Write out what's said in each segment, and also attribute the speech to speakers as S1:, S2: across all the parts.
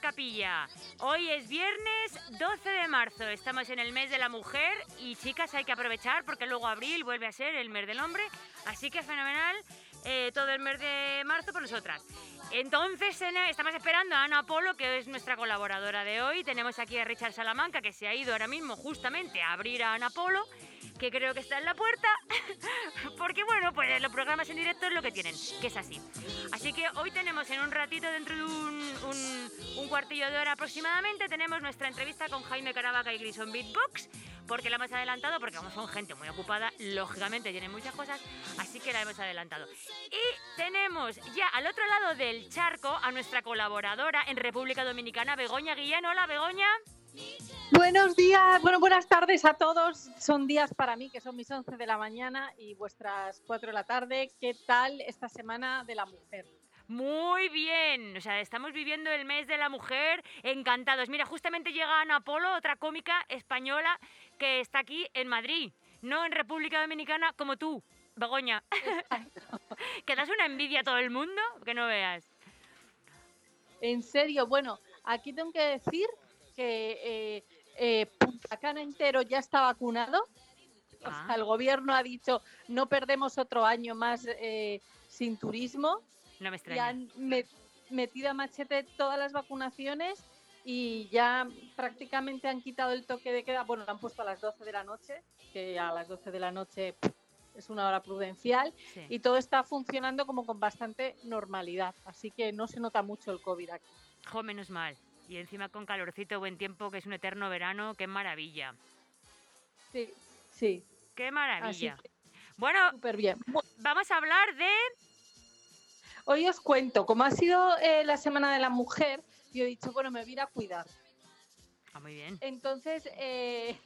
S1: Capilla. Hoy es viernes 12 de marzo. Estamos en el mes de la mujer y chicas hay que aprovechar porque luego abril vuelve a ser el mes del hombre. Así que fenomenal eh, todo el mes de marzo por nosotras. Entonces estamos esperando a Ana Polo, que es nuestra colaboradora de hoy. Tenemos aquí a Richard Salamanca, que se ha ido ahora mismo justamente a abrir a Ana Polo que creo que está en la puerta, porque bueno, pues los programas en directo es lo que tienen, que es así. Así que hoy tenemos en un ratito, dentro de un, un, cuartillo de hora aproximadamente, tenemos nuestra entrevista con Jaime Caravaca y Grison Beatbox, porque la hemos adelantado, porque como son gente muy ocupada, lógicamente tienen muchas cosas, así que la hemos adelantado. Y tenemos ya al otro lado del charco a nuestra colaboradora en República Dominicana, Begoña Guillén. Hola, Begoña.
S2: Buenos días, bueno, buenas tardes a todos. Son días para mí que son mis 11 de la mañana y vuestras 4 de la tarde. ¿Qué tal esta semana de la mujer?
S1: Muy bien, o sea, estamos viviendo el mes de la mujer encantados. Mira, justamente llega Ana Polo, otra cómica española que está aquí en Madrid, no en República Dominicana como tú, Begoña. que das una envidia a todo el mundo, que no veas.
S2: En serio, bueno, aquí tengo que decir que eh, eh, Punta Cana entero ya está vacunado. Ah. el gobierno ha dicho no perdemos otro año más eh, sin turismo.
S1: No me extraña.
S2: Y han metido a machete todas las vacunaciones y ya prácticamente han quitado el toque de queda. Bueno, lo han puesto a las 12 de la noche, que a las 12 de la noche es una hora prudencial y todo está funcionando como con bastante normalidad. Así que no se nota mucho el COVID aquí.
S1: Jo, menos mal. Y encima con calorcito, buen tiempo, que es un eterno verano, qué maravilla.
S2: Sí, sí.
S1: Qué maravilla. bueno,
S2: súper bien.
S1: Vamos a hablar de...
S2: Hoy os cuento, como ha sido eh, la Semana de la Mujer, yo he dicho, bueno, me voy a ir a cuidar.
S1: Ah, muy bien.
S2: Entonces, eh,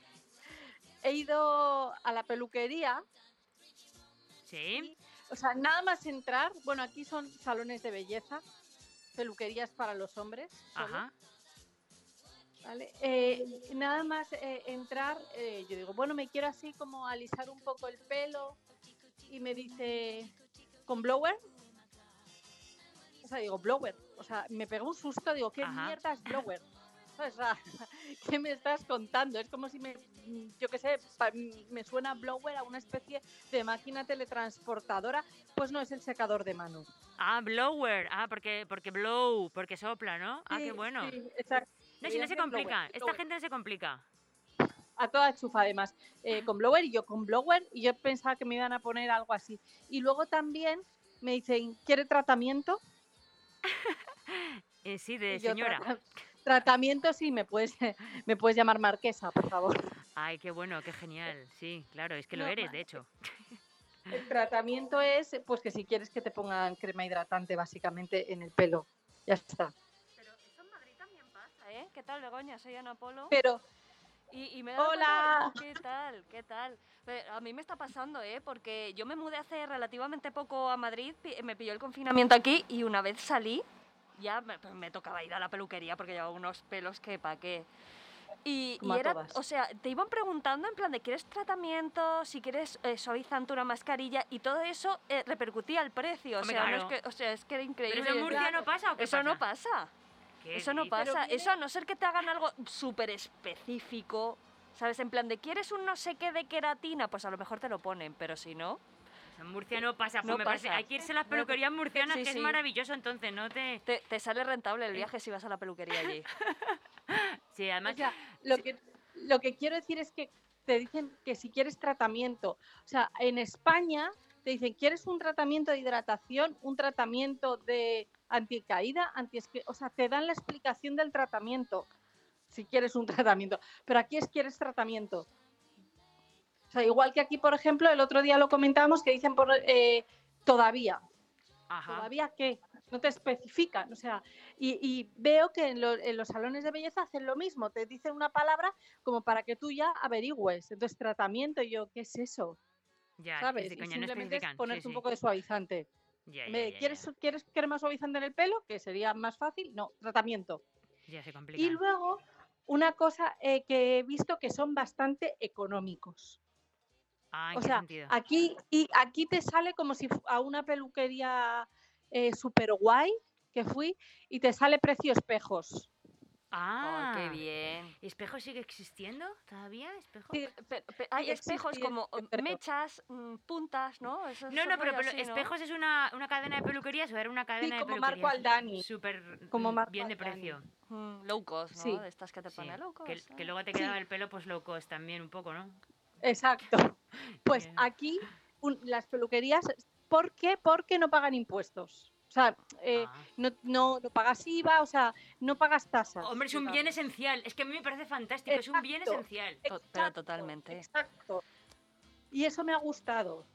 S2: he ido a la peluquería.
S1: Sí.
S2: o sea, nada más entrar, bueno, aquí son salones de belleza, peluquerías para los hombres. Ajá. ¿Vale? Eh, nada más eh, entrar, eh, yo digo, bueno, me quiero así como alisar un poco el pelo y me dice, ¿con blower? O sea, digo, blower. O sea, me pegó un susto, digo, ¿qué mierda es blower? ¿Qué me estás contando? Es como si me, yo qué sé, me suena blower a una especie de máquina teletransportadora. Pues no, es el secador de mano.
S1: Ah, blower. Ah, porque, porque blow, porque sopla, ¿no? Ah, qué bueno. Sí, exacto. No, si no se complica. Esta gente no se complica.
S2: A toda chufa, además. Eh, con blower y yo con blower y yo pensaba que me iban a poner algo así. Y luego también me dicen, ¿quiere tratamiento?
S1: eh, sí, de señora.
S2: tratamiento sí, me puedes, me puedes llamar marquesa, por favor.
S1: Ay, qué bueno, qué genial. Sí, claro, es que lo eres, de hecho.
S2: El tratamiento es, pues que si quieres que te pongan crema hidratante básicamente en el pelo. Ya está.
S3: Pero eso en Madrid también pasa, ¿eh? ¿Qué tal, Begoña? Soy Ana Polo.
S2: Pero...
S3: Y, me
S2: Hola.
S3: ¿Qué tal? ¿Qué tal? A mí me está pasando, ¿eh? Porque yo me mudé hace relativamente poco a Madrid, me pilló el confinamiento aquí y una vez salí, ya me, me tocaba ir a la peluquería porque llevaba unos pelos que pa' qué. Y, era, o sea, te iban preguntando en plan de ¿quieres tratamiento? Si quieres eh, suavizante, una mascarilla y todo eso eh, repercutía el precio. O sea, es que, o sea, es que era increíble.
S1: ¿Pero eso en Murcia no pasa o qué
S3: Eso no pasa. Eso no pasa. Eso a no ser que te hagan algo súper específico, ¿sabes? En plan de ¿quieres un no sé qué de queratina? Pues a lo mejor te lo ponen, pero si no...
S1: En Murcia no pasa, pues me Parece, hay que irse a las peluquerías murcianas, que es maravilloso, entonces no te...
S3: te... sale rentable el viaje si vas a la peluquería allí.
S1: sí, además...
S2: lo, que, lo que quiero decir es que te dicen que si quieres tratamiento, o sea, en España te dicen, ¿quieres un tratamiento de hidratación, un tratamiento de anticaída, anti o sea, te dan la explicación del tratamiento, si quieres un tratamiento, pero aquí es quieres tratamiento. O sea, igual que aquí, por ejemplo, el otro día lo comentábamos que dicen por, eh, todavía. ¿Todavía qué? No te especifican. O sea, y, veo que en, los salones de belleza hacen lo mismo. Te dicen una palabra como para que tú ya averigües. Entonces, tratamiento, yo, ¿qué es eso?
S1: Ya,
S2: ¿Sabes? simplemente es ponerte un poco de suavizante. ¿quieres, ¿Quieres crema suavizante en el pelo? Que sería más fácil. No, tratamiento.
S1: Ya se complica.
S2: Y luego, una cosa eh, que he visto que son bastante económicos.
S1: Ah, o sea, sentido?
S2: aquí y aquí te sale como si a una peluquería eh, super guay, que fui y te sale precio espejos.
S1: Ah,
S3: Oh, qué bien.
S1: ¿Y ¿Espejo sigue existiendo todavía? ¿Espejo?
S2: Sí,
S3: Pe- pe- hay
S2: Sí, existe
S3: espejos como mm,
S2: pero-
S3: mechas, mm, puntas, ¿no? Eso
S1: No, no, pero,
S3: rollo
S1: pero
S3: así, ¿no?
S1: Espejos es una, una cadena de peluquerías o era una cadena de
S2: como
S1: peluquerías.
S2: Marco Aldani.
S1: Súper
S2: Como
S1: mm,
S2: Marco
S1: bien de
S2: Aldani.
S1: precio.
S3: Mm, low cost, ¿no?
S2: Sí.
S3: De estas que te
S1: Sí,
S3: pone low
S1: que,
S3: cost.
S1: que
S3: ¿eh?
S1: luego te
S2: Sí.
S1: quedaba el pelo pues low cost también un poco, ¿no?
S2: Exacto. Pues
S1: Bien.
S2: aquí un- las peluquerías, ¿por qué? Porque no pagan impuestos. O sea, eh,
S1: Ah.
S2: no, no, no pagas IVA, o sea, no pagas tasas.
S1: Hombre, es un bien esencial. Es que a mí me parece fantástico. Es un bien esencial.
S3: Pero totalmente.
S2: Exacto. Y eso me ha gustado.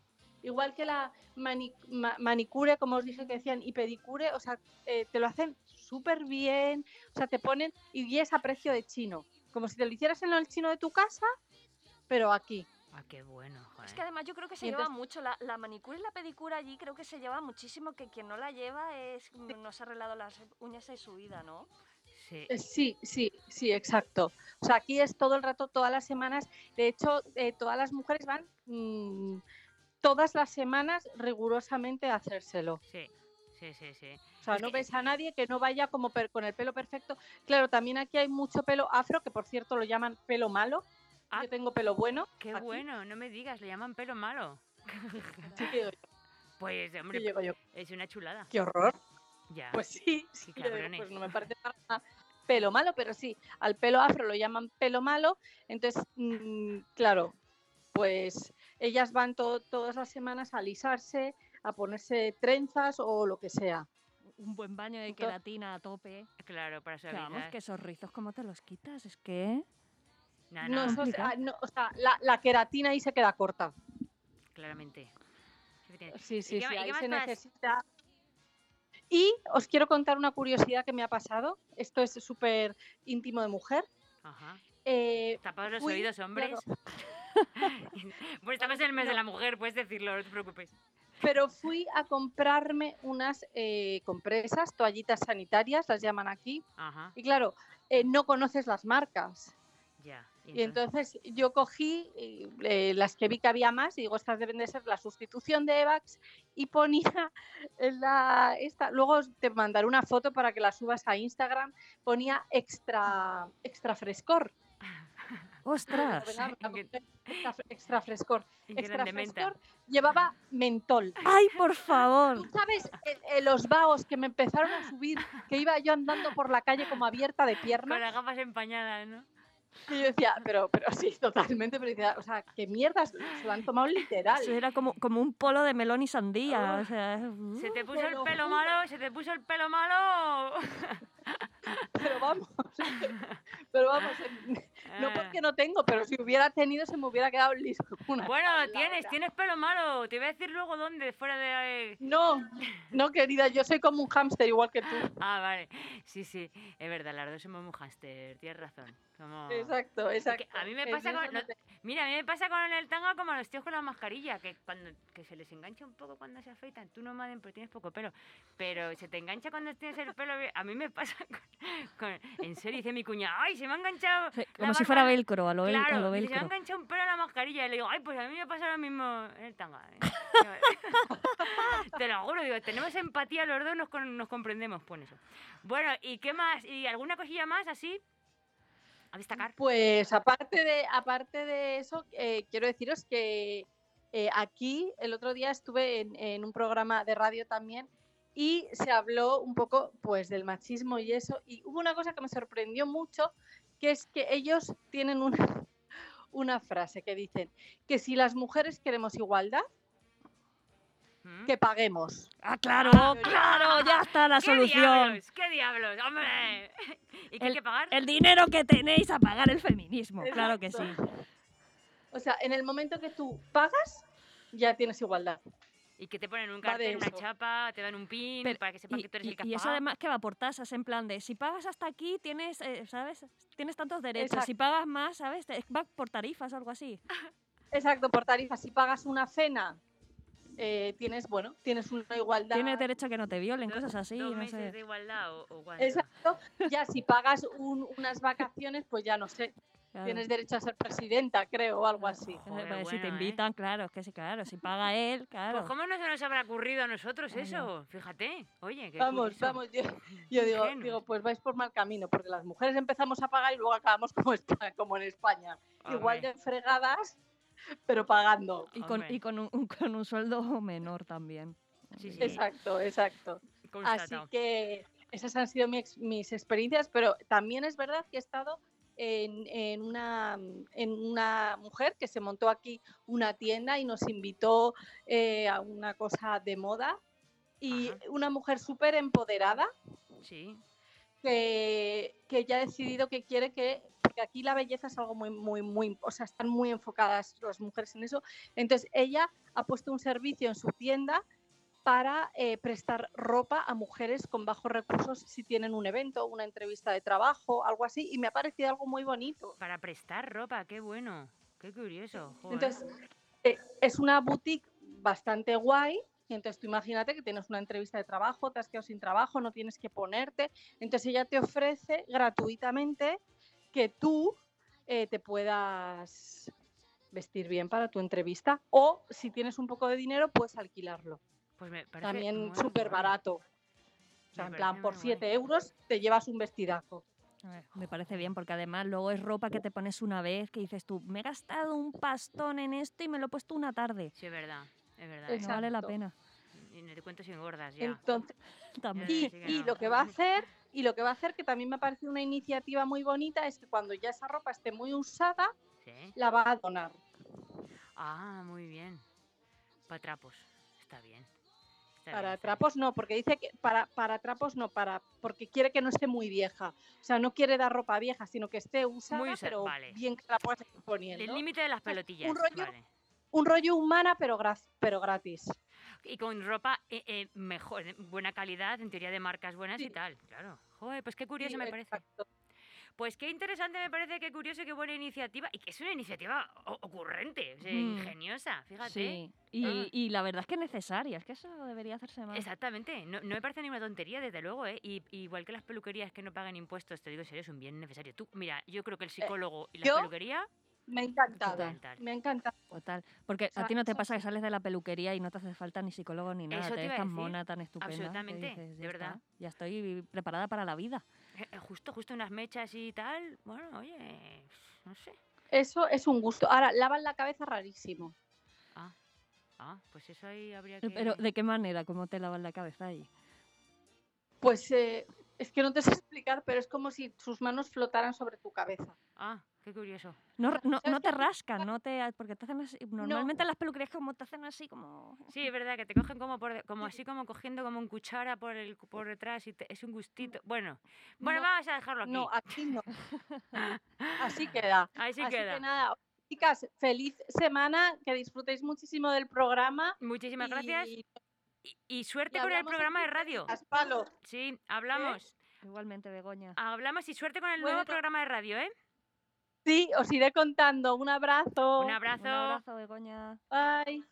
S2: Igual que la mani- ma- manicure, como os dije que decían, y pedicure, o sea, eh, te lo hacen súper bien, o sea, te ponen y es a precio de chino, como si te lo hicieras en el chino de tu casa, pero aquí.
S1: Ah, qué bueno, joder.
S3: Es que además yo creo que se lleva mucho, la, la manicura y la pedicura allí creo que se lleva muchísimo, que quien no la lleva es no se ha arreglado las uñas en su vida, ¿no?
S1: Sí.
S2: Eh, Sí, sí, sí, exacto. O sea, aquí es todo el rato, todas las semanas. De hecho, eh, todas las mujeres van mm, todas las semanas rigurosamente a hacérselo.
S1: Sí, sí, sí, sí.
S2: O sea,
S1: Es
S2: no
S1: que-
S2: ves a nadie que no vaya como per- con el pelo perfecto. Claro, también aquí hay mucho pelo afro, que por cierto lo llaman pelo malo.
S1: Ah,
S2: Yo tengo pelo bueno.
S1: Qué
S2: aquí.
S1: bueno, no me digas, le llaman pelo malo.
S2: Sí yo,
S1: Pues, hombre,
S2: yo,
S1: es una chulada.
S2: qué horror.
S1: Ya.
S2: Pues sí, sí, pues no me parece para nada pelo malo, pero sí, al pelo afro lo llaman pelo malo. Entonces, mm, claro, pues ellas van to- todas las semanas a alisarse, a ponerse trenzas o lo que sea.
S3: Un buen baño de
S2: Entonces-
S3: queratina a tope.
S1: Claro, para
S3: Que Vamos, que esos rizos, ¿cómo te los quitas? Es que...
S1: No,
S2: No,
S1: no,
S2: eso-
S3: complicado.
S2: ah, no, o sea, la, la queratina ahí se queda corta.
S1: claramente.
S2: Sí, sí, sí, ahí
S1: qué
S2: se
S1: más
S2: necesita. Y os quiero contar una curiosidad que me ha pasado. Esto es súper íntimo de mujer.
S1: Ajá.
S2: Eh,
S1: Tapaos los
S2: fui-
S1: oídos, hombres.
S2: claro.
S1: pues estamos en el mes de la mujer, puedes decirlo, no te preocupes.
S2: pero fui a comprarme unas eh, compresas, toallitas sanitarias, las llaman aquí.
S1: Ajá,
S2: Y claro, eh, no conoces las marcas.
S1: Ya.
S2: Y entonces yo cogí eh, eh, las que vi que había más y digo, estas deben de ser la sustitución de Evax y ponía la esta, luego te mandaré una foto para que la subas a Instagram, ponía extra extra frescor.
S3: ¡Ostras!
S2: Extra, extra frescor. Extra frescor llevaba mentol.
S3: ¡Ay, por favor!
S2: ¿Tú sabes eh, eh, los vagos que me empezaron a subir, que iba yo andando por la calle como abierta de
S1: Con
S2: piernas?
S1: las gafas empañadas, ¿no?
S2: Y yo decía, pero, pero sí, totalmente, pero decía, o sea, qué mierdas, se lo han tomado literal.
S3: Eso era como, como un polo de melón y sandía. O sea,
S1: Se te
S2: Uh,
S1: puso el
S2: lo
S1: pelo malo, se te puso el pelo malo.
S2: Pero vamos, pero vamos, en- no
S1: Ah.
S2: porque no tengo, pero si hubiera tenido se me hubiera quedado liso. una
S1: Bueno, tienes, tienes pelo malo. Te voy a decir luego dónde, fuera de...
S2: No, no, querida, yo soy como un hámster igual que tú.
S1: Ah, vale. Sí, sí, es verdad, las dos somos muy hámster, tienes razón.
S2: Exacto, exacto.
S1: a mí me pasa con-
S2: no
S1: Mira, a mí me pasa con el tanga como a los tíos con la mascarilla, que cuando que se les engancha un poco cuando se afeitan. Tú no, Maden, porque tienes poco pelo. Pero se te engancha cuando tienes el pelo... A mí me pasa con... en serio, dice mi cuña, ¡ay, se me ha enganchado!
S3: sí, como si fuera velcro, a lo, vel- a
S1: Claro,
S3: lo
S1: dice, se me ha
S3: velcro.
S1: enganchado un pelo a la mascarilla. Y le digo, ay, pues a mí me pasa lo mismo en el tanga. ¿eh". Te lo juro, digo, tenemos empatía los dos, nos, con- nos comprendemos, pues eso. Bueno, ¿y qué más? ¿Y alguna cosilla más así? A destacar.
S2: Pues aparte de, aparte de eso, eh, quiero deciros que eh, aquí el otro día estuve en, en un programa de radio también y se habló un poco pues del machismo y eso. Y hubo una cosa que me sorprendió mucho, que es que ellos tienen una, una frase que dicen que si las mujeres queremos igualdad,
S1: ¿Mm?
S2: que paguemos.
S3: ¡Ah, claro!
S2: Ah,
S3: ¡Claro! ¡Ya está la
S1: ¿Qué
S3: solución!
S1: diablos? ¿Qué diablos? ¡Hombre! ¿Y qué hay
S3: El-
S1: que pagar?
S3: El dinero que tenéis a pagar el feminismo, claro que sí.
S2: O sea, en el momento que tú pagas, ya tienes igualdad.
S1: Y que te ponen un cartel, una chapa, te dan un pin
S3: Pero-
S1: para que sepan
S3: Y,
S1: que tú eres el
S3: y-
S1: que has
S3: y eso además que va por tasas, en plan de si pagas hasta aquí tienes, eh, ¿sabes? Tienes tantos derechos. Si pagas más, ¿sabes? Te- Va por tarifas o algo así.
S2: Exacto, por tarifa. Si pagas una cena, eh, tienes, bueno, tienes una igualdad.
S3: Tienes derecho a que no te violen,
S1: Dos-
S3: cosas así,
S1: dos
S3: no
S1: meses
S3: sé.
S1: de igualdad o, o.
S2: Exacto. Ya si pagas un- unas vacaciones, pues ya no sé.
S4: Claro.
S2: tienes derecho a ser presidenta, creo, o algo así.
S4: Eh,
S1: Joder,
S4: pues si te
S1: bueno, ¿eh?
S4: invitan, claro, es que sí, claro, si paga él, claro.
S1: Pues ¿cómo no se nos habrá ocurrido a nosotros
S4: Vaya.
S1: eso? Fíjate, oye, qué
S2: Vamos,
S1: curioso.
S2: vamos, yo, yo digo, digo, pues vais por mal camino, porque las mujeres empezamos a pagar y luego acabamos como, Espa- como en España, igual
S1: Hombre.
S2: de fregadas, pero pagando.
S4: Y con, y con, un, con un sueldo menor también.
S1: Sí, sí.
S2: Exacto, exacto. Así que esas han sido mi ex- mis experiencias, pero también es verdad que he estado en, en una, en una mujer que se montó aquí una tienda y nos invitó eh, a una cosa de moda. Y
S1: Ajá.
S2: una mujer súper empoderada
S1: Sí,
S2: que, que ya ha decidido que quiere que, porque aquí la belleza es algo muy, muy, muy, o sea, están muy enfocadas las mujeres en eso. Entonces ella ha puesto un servicio en su tienda para eh, prestar ropa a mujeres con bajos recursos si tienen un evento, una entrevista de trabajo, algo así, y me ha parecido algo muy bonito.
S1: para prestar ropa, qué bueno, qué curioso. joder.
S2: Entonces, eh, es una boutique bastante guay. Y entonces tú imagínate que tienes una entrevista de trabajo, te has quedado sin trabajo, no tienes que ponerte. Entonces ella te ofrece gratuitamente que tú eh, te puedas vestir bien para tu entrevista. O si tienes un poco de dinero, puedes alquilarlo.
S1: Pues me parece
S2: También súper barato. O sea, en
S1: parece
S2: plan, por
S1: muy
S2: 7
S1: guay.
S2: euros te llevas un vestidazo.
S4: Me parece bien, porque además luego es ropa que te pones una vez, que dices tú, me he gastado un pastón en esto y me lo he puesto una tarde.
S1: Sí, es verdad, es verdad.
S4: No vale la pena.
S1: Y no te cuento si engordas ya.
S2: Entonces,
S4: También.
S1: Ya,
S2: Y,
S1: sí que
S2: y
S1: no.
S2: lo que va a hacer, y lo que va a hacer, que también me ha parecido una iniciativa muy bonita, es que cuando ya esa ropa esté muy usada,
S1: Sí.
S2: la va a donar.
S1: Ah, muy bien. Para trapos, está bien.
S2: Para trapos no, porque dice que para, para trapos no, para porque quiere que no esté muy vieja. O sea, no quiere dar ropa vieja, sino que esté usada,
S1: Muy
S2: pero
S1: vale.
S2: bien que la puedas poniendo.
S1: El límite de las pelotillas.
S2: un rollo-
S1: vale.
S2: Un rollo humana, pero, pero gratis.
S1: Y con ropa eh, eh, mejor, buena calidad, en teoría de marcas buenas y tal. Claro. Joder, pues qué curioso
S2: Sí,
S1: me parece. Pues qué interesante me parece, qué curioso, qué buena iniciativa. Y que es una iniciativa ocurrente, o sea,
S4: Mm.
S1: ingeniosa, fíjate.
S4: Sí, y,
S1: Ah.
S4: y la verdad es que es necesaria, es que eso debería hacerse más.
S1: Exactamente, no, no me parece ni una tontería, desde luego, ¿eh? Y, igual que las peluquerías que no pagan impuestos, te digo en serio, es un bien necesario. Tú, mira, yo creo que el psicólogo y la
S2: Eh, yo-
S1: peluquería,
S2: Me ha encantado.
S1: Total.
S2: Me ha encantado.
S4: Total. Porque
S2: O sea,
S4: a ti no te pasa que sales de la peluquería y no te hace falta ni psicólogo ni nada.
S1: Eso
S4: te
S1: te
S4: ves tan mona, tan estupenda.
S1: Absolutamente,
S4: dices,
S1: de
S4: "Ya
S1: verdad.
S4: está, Ya estoy preparada para la vida.
S1: Eh, eh, justo, justo unas mechas y tal, bueno, oye, no sé.
S2: Eso es un gusto. Ahora, lavan la cabeza rarísimo.
S1: Ah, ah, pues eso ahí habría que...
S4: Pero ¿de qué manera? ¿Cómo te lavas la cabeza ahí?
S2: Pues eh, es que no te sé explicar, pero es como si sus manos flotaran sobre tu cabeza.
S1: Ah, qué curioso.
S4: No, no,
S2: ¿Sabes
S4: no te rascan, no te, porque te hacen así. Normalmente en las peluquerías como te hacen así como.
S1: Sí, es verdad que te cogen como por, como así como cogiendo como un cuchara por el por detrás y te- es un gustito. Bueno, bueno,
S2: No,
S1: vamos a dejarlo aquí.
S2: No, aquí no. Así queda.
S1: Ahí sí
S2: Así
S1: queda.
S2: que nada, chicas, feliz semana, que disfrutéis muchísimo del programa.
S1: Muchísimas gracias
S2: y-
S1: suerte
S2: y
S1: con el programa de
S2: 15
S1: radio.
S2: Palo.
S1: Sí, hablamos.
S4: Igualmente, Begoña.
S1: Hablamos y suerte con el
S2: Bueno,
S1: nuevo programa de radio, ¿eh?
S2: Sí, os iré contando. Un abrazo.
S1: Un abrazo.
S4: Un abrazo, Begoña.
S2: Bye.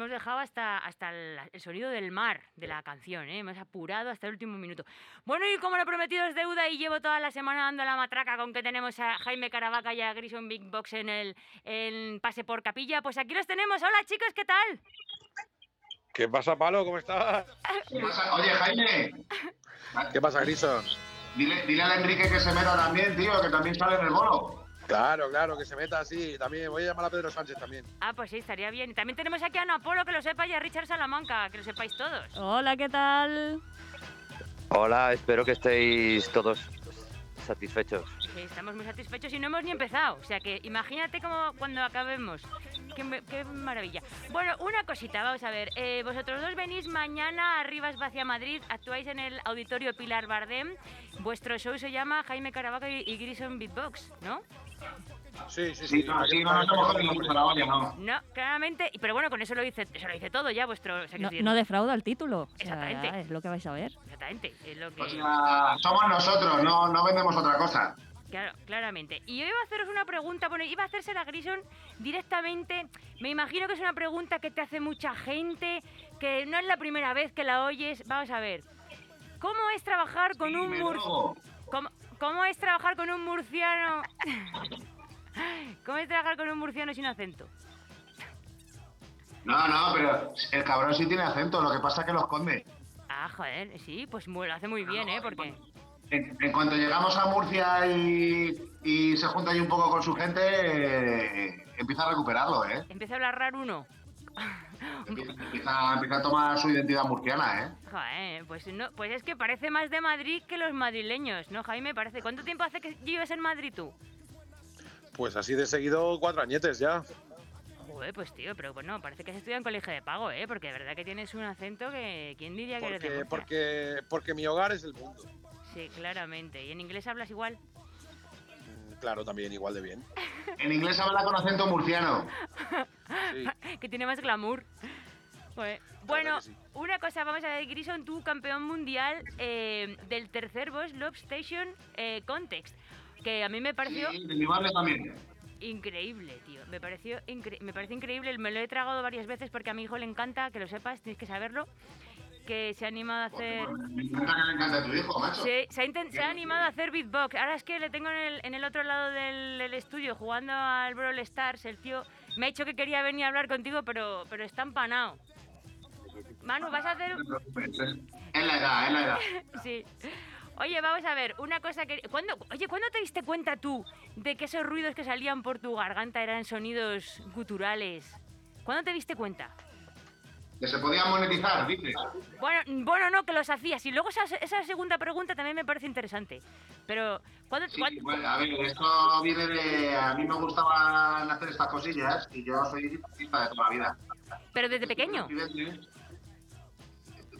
S1: Hemos dejado hasta, hasta el, el sonido del mar de la canción, ¿eh? hemos apurado hasta el último minuto. Bueno, y como lo prometido es deuda y llevo toda la semana dando la matraca con que tenemos a Jaime Caravaca y a Grison Big Box en el en Pase por Capilla, pues aquí los tenemos. Hola chicos, ¿qué tal?
S5: ¿Qué pasa, Palo? ¿Cómo estás?
S6: ¿Qué pasa? Oye, Jaime,
S5: ¿Qué pasa, Grison?
S6: dile, dile al Enrique que se meta también, tío, que también sale en el bolo.
S5: Claro, claro, que se meta así. También voy a llamar a Pedro Sánchez también.
S1: Ah, pues sí, estaría bien. Y también tenemos aquí a Ana Polo, que lo sepa, y a Richard Salamanca, que lo sepáis todos.
S3: Hola, ¿qué tal?
S7: Hola, espero que estéis todos satisfechos.
S1: Sí, estamos muy satisfechos y no hemos ni empezado. O sea que imagínate cómo cuando acabemos. Qué maravilla. Bueno, una cosita, vamos a ver. Eh, vosotros dos venís mañana a Rivas Vacia Madrid, actuáis en el Auditorio Pilar Bardem. Vuestro show se llama Jaime Caravaca y, y Grison Beatbox, ¿no?
S5: Sí, sí,
S6: Sí,
S5: sí.
S6: no, sí, no olla, no.
S1: No, claramente. y- Pero bueno, con eso lo dice, eso lo dice todo ya vuestro. o sea,
S3: No, no defrauda el título. o sea,
S1: Exactamente.
S3: es lo que vais a ver.
S1: Exactamente, es lo que.
S6: O sea, somos nosotros, no, no vendemos otra cosa.
S1: Claro, claramente. Y yo iba a haceros una pregunta, bueno, iba a hacerse la Grison directamente. Me imagino que es una pregunta que te hace mucha gente, que no es la primera vez que la oyes. Vamos a ver. ¿Cómo es trabajar con
S6: Sí,
S1: un
S6: drogo.
S1: ¿Cómo, es trabajar con un murciano? ¿Cómo es trabajar con un murciano sin acento?
S6: No, no, pero el cabrón sí tiene acento, lo que pasa es que lo esconde.
S1: Ah, joder, sí, pues lo hace muy bien, ¿eh? Porque...
S6: En, en cuanto llegamos a Murcia y, y se junta ahí un poco con su gente, eh, empieza a recuperarlo, ¿eh?
S1: Empieza a hablar raro uno.
S6: Empieza, empieza- a tomar su identidad murciana, ¿eh?
S1: Joder, pues, no, pues es que parece más de Madrid que los madrileños, ¿no, Jaime? Parece. ¿Cuánto tiempo hace que vives en Madrid tú?
S5: Pues así de seguido, cuatro añetes ya.
S1: Joder, pues tío, pero bueno, parece que has estudiado en colegio de pago, ¿eh? Porque de verdad que tienes un acento que... ¿Quién diría que eres de
S5: Porque,
S1: Murcia?
S5: porque, porque mi hogar es el mundo.
S1: Sí, claramente. ¿Y en inglés hablas igual?
S5: Claro, también igual de bien.
S6: En inglés habla con acento murciano.
S5: Sí.
S1: que tiene más glamour. Joder. Bueno,
S5: sí.
S1: una cosa, vamos a ver, Grison, tú campeón mundial eh, del tercer Boss Love Station eh, Context. Que a mí me pareció
S6: Sí, de mi barrio también.
S1: increíble, tío. Me pareció incre- me parece increíble. Me lo he tragado varias veces porque a mi hijo le encanta, que lo sepas, tienes que saberlo. Que se ha animado a hacer.
S6: Me encanta que le encanta a tu hijo, macho.
S1: Se, se ha, inten- se ha animado a hacer beatbox. Ahora es que le tengo en el, en el otro lado del, del estudio jugando al Brawl Stars. El tío me ha dicho que quería venir a hablar contigo, pero, pero está empanado. Manu, vas a hacer.
S6: Es la edad, es la edad.
S1: Sí. Oye, vamos a ver, una cosa que... ¿cuándo, oye, ¿cuándo te diste cuenta tú de que esos ruidos que salían por tu garganta eran sonidos guturales? ¿Cuándo te diste cuenta?
S6: Que se podía monetizar, dices.
S1: Bueno, bueno, no, que los hacías. Y luego esa, esa segunda pregunta también me parece interesante. Pero, ¿cuándo,
S6: Sí,
S1: cuándo-
S6: bueno, a ver, esto viene de... A mí me gustaban hacer estas cosillas y yo soy deportista de toda la vida.
S1: pero desde pequeño?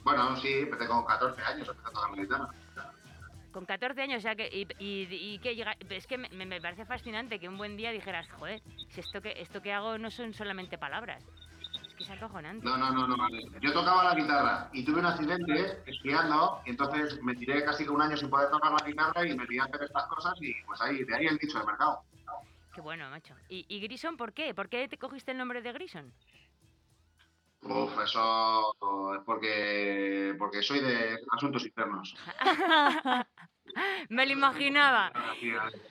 S6: Bueno, sí, empecé con 14 años, empecé a tocar la guitarra.
S1: Con 14 años, o sea, que, y, y, y que llega, es que me, me parece fascinante que un buen día dijeras, joder, si esto que, esto que hago no son solamente palabras. Que es acojonante.
S6: No, no, no, no. vale. Yo tocaba la guitarra y tuve un accidente esquiando y entonces me tiré casi que un año sin poder tocar la guitarra y me di a hacer estas cosas y pues ahí, de ahí el dicho de mercado.
S1: Qué bueno, macho. ¿Y, y Grison por qué? ¿Por qué te cogiste el nombre de Grison?
S6: Uf, eso es porque, porque soy de asuntos internos.
S1: Me lo imaginaba.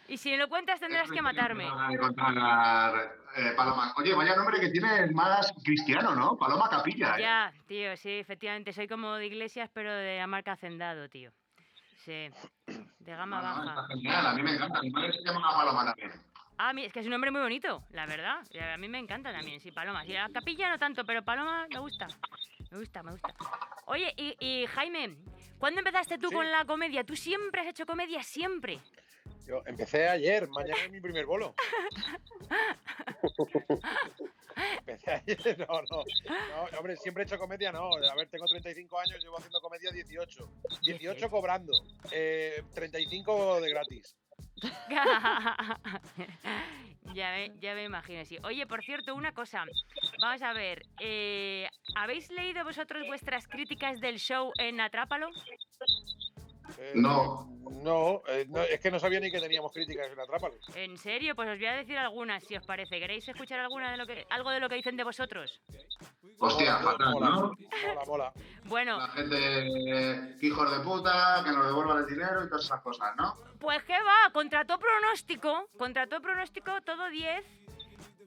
S1: Y si me lo cuentas tendrás que matarme.
S6: eh, Paloma. Oye, vaya nombre que tiene más cristiano, ¿no? Paloma Capilla. ¿eh?
S1: Ya, tío, sí, efectivamente. Soy como de Iglesias, pero de la marca Hacendado, tío. Sí, de gama
S6: no,
S1: baja.
S6: está genial, a mí me encanta. Mi madre se llama Paloma también.
S1: Ah, es que es un nombre muy bonito, la verdad. A mí me encanta también, sí, Paloma. Sí, la capilla no tanto, pero Paloma me gusta. Me gusta, me gusta. Oye, y, y Jaime, ¿cuándo empezaste tú
S5: Sí.
S1: con la comedia? ¿Tú siempre has hecho comedia? Siempre.
S5: Yo empecé ayer, mañana es mi primer bolo. empecé ayer, no, no, no. Hombre, siempre he hecho comedia, no. A ver, tengo 35 años, llevo haciendo comedia 18. 18 cobrando, eh, 35 de gratis.
S1: ya, me, ya me imagino, sí. Oye, por cierto, una cosa. Vamos a ver. eh, ¿Habéis leído vosotros vuestras críticas del show en Atrápalo?
S5: Eh,
S6: No.
S5: No, eh, no, es que no sabía ni que teníamos críticas en Atrápalo.
S1: ¿En serio? Pues os voy a decir algunas, si os parece. ¿Queréis escuchar alguna de lo que, algo de lo que dicen de vosotros?
S6: Hostia,
S5: Mola,
S6: fatal,
S5: mola,
S6: ¿no?
S5: Mola, mola.
S1: Bueno,
S6: La gente, que hijos de puta, que nos devuelvan el dinero y todas esas cosas, ¿no?
S1: pues ¿qué va? Contrató pronóstico, contrató pronóstico todo 10.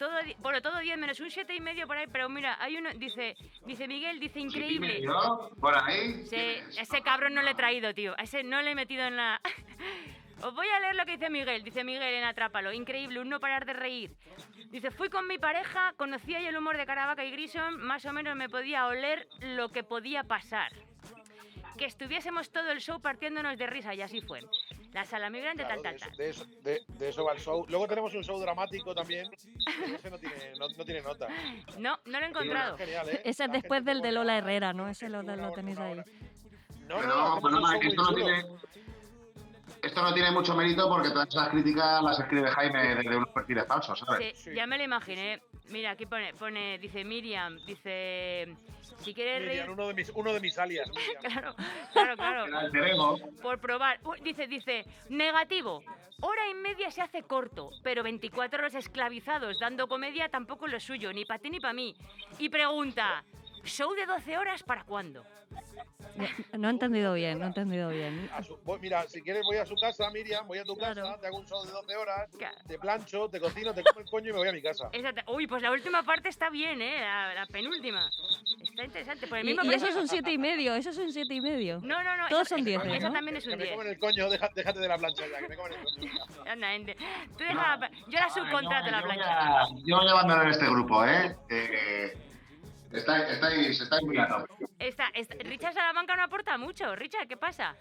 S1: Todo, bueno, todo 10 menos un 7 y medio por ahí, pero mira, hay uno, dice, dice Miguel, dice increíble.
S6: ¿Yo? ¿Por ahí?
S1: Ese cabrón no le he traído, tío. A ese no le he metido en la. Os voy a leer lo que dice Miguel. Dice Miguel en Atrápalo. Increíble, un no parar de reír. Dice, fui con mi pareja, conocía ya el humor de Caravaca y Grison, más o menos me podía oler lo que podía pasar. Que estuviésemos todo el show partiéndonos de risa y así fue. La sala migrante,
S5: Claro,
S1: tal,
S5: de,
S1: tal,
S5: eso,
S1: tal.
S5: de eso- de- de eso va el show. Luego tenemos un show dramático también. Ese no tiene, no, no tiene nota.
S1: No, no lo he encontrado.
S5: Genial, ¿eh?
S3: Ese es después del de Lola Herrera, ¿no? Ese lo, lo tenéis ahí.
S5: No, no,
S6: no, pues no. Esto no tiene mucho mérito porque todas esas críticas las escribe Jaime desde unos perfiles falsos, ¿sabes?
S1: Sí, ya me lo imaginé. Mira, aquí pone, pone, dice Miriam, dice, si quieres
S5: Miriam,
S1: reír...
S5: uno de mis, uno de mis alias. Miriam.
S1: Claro, claro, claro. Por probar. Uy, Dice, dice, negativo. Hora y media se hace corto, pero 24 horas esclavizados dando comedia tampoco es lo suyo, ni para ti ni para mí. Y pregunta, ¿show de 12 horas para cuándo?
S3: No he entendido bien, no he entendido bien.
S5: Su- voy- mira, si quieres voy a su casa, Miriam, voy a tu casa, te hago un show de 12 horas,
S1: Claro.
S5: te plancho, te cocino, te como el coño y me voy a mi casa.
S1: Exacto. Uy, pues la última parte está bien, ¿eh? La, la penúltima. Está interesante. Por el mismo
S3: y eso es un siete y medio, eso es un siete y medio.
S1: No, no, no.
S3: Todos
S1: eso-
S3: son
S1: eso-
S3: 10,
S1: Eso
S3: ¿no?
S1: también es
S5: que
S1: un
S5: me
S1: 10.
S5: comen el coño, deja- déjate de la plancha ya, que me comen el coño.
S1: Anda. Tú deja la- Yo la subcontrato la
S6: yo,
S1: plancha.
S6: ya- yo voy a abandonar este grupo, ¿eh? Que estáis, estáis, estáis muy.
S1: Esta, esta- Richard Salamanca no aporta mucho. Richard, ¿qué pasa?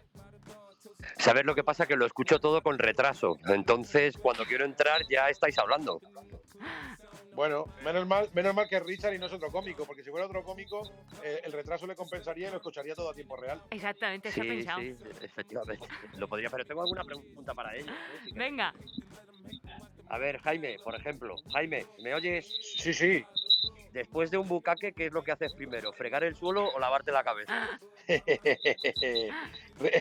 S7: ¿Sabes lo que pasa? Que lo escucho todo con retraso. Entonces, cuando quiero entrar, ya estáis hablando.
S5: Bueno, menos mal, menos mal que es Richard y no es otro cómico, porque si fuera otro cómico, eh, el retraso le compensaría y lo escucharía todo a tiempo real.
S1: Exactamente, se ha
S7: Sí,
S1: pensado.
S7: sí, efectivamente. Lo podría, pero tengo alguna pregunta para. ¿eh? Queréis.
S1: Venga.
S7: A ver, Jaime, por ejemplo. Jaime, ¿me oyes?
S5: Sí, sí.
S7: Después de un bucaque, ¿qué es lo que haces primero? ¿Fregar el suelo o lavarte la cabeza?
S5: es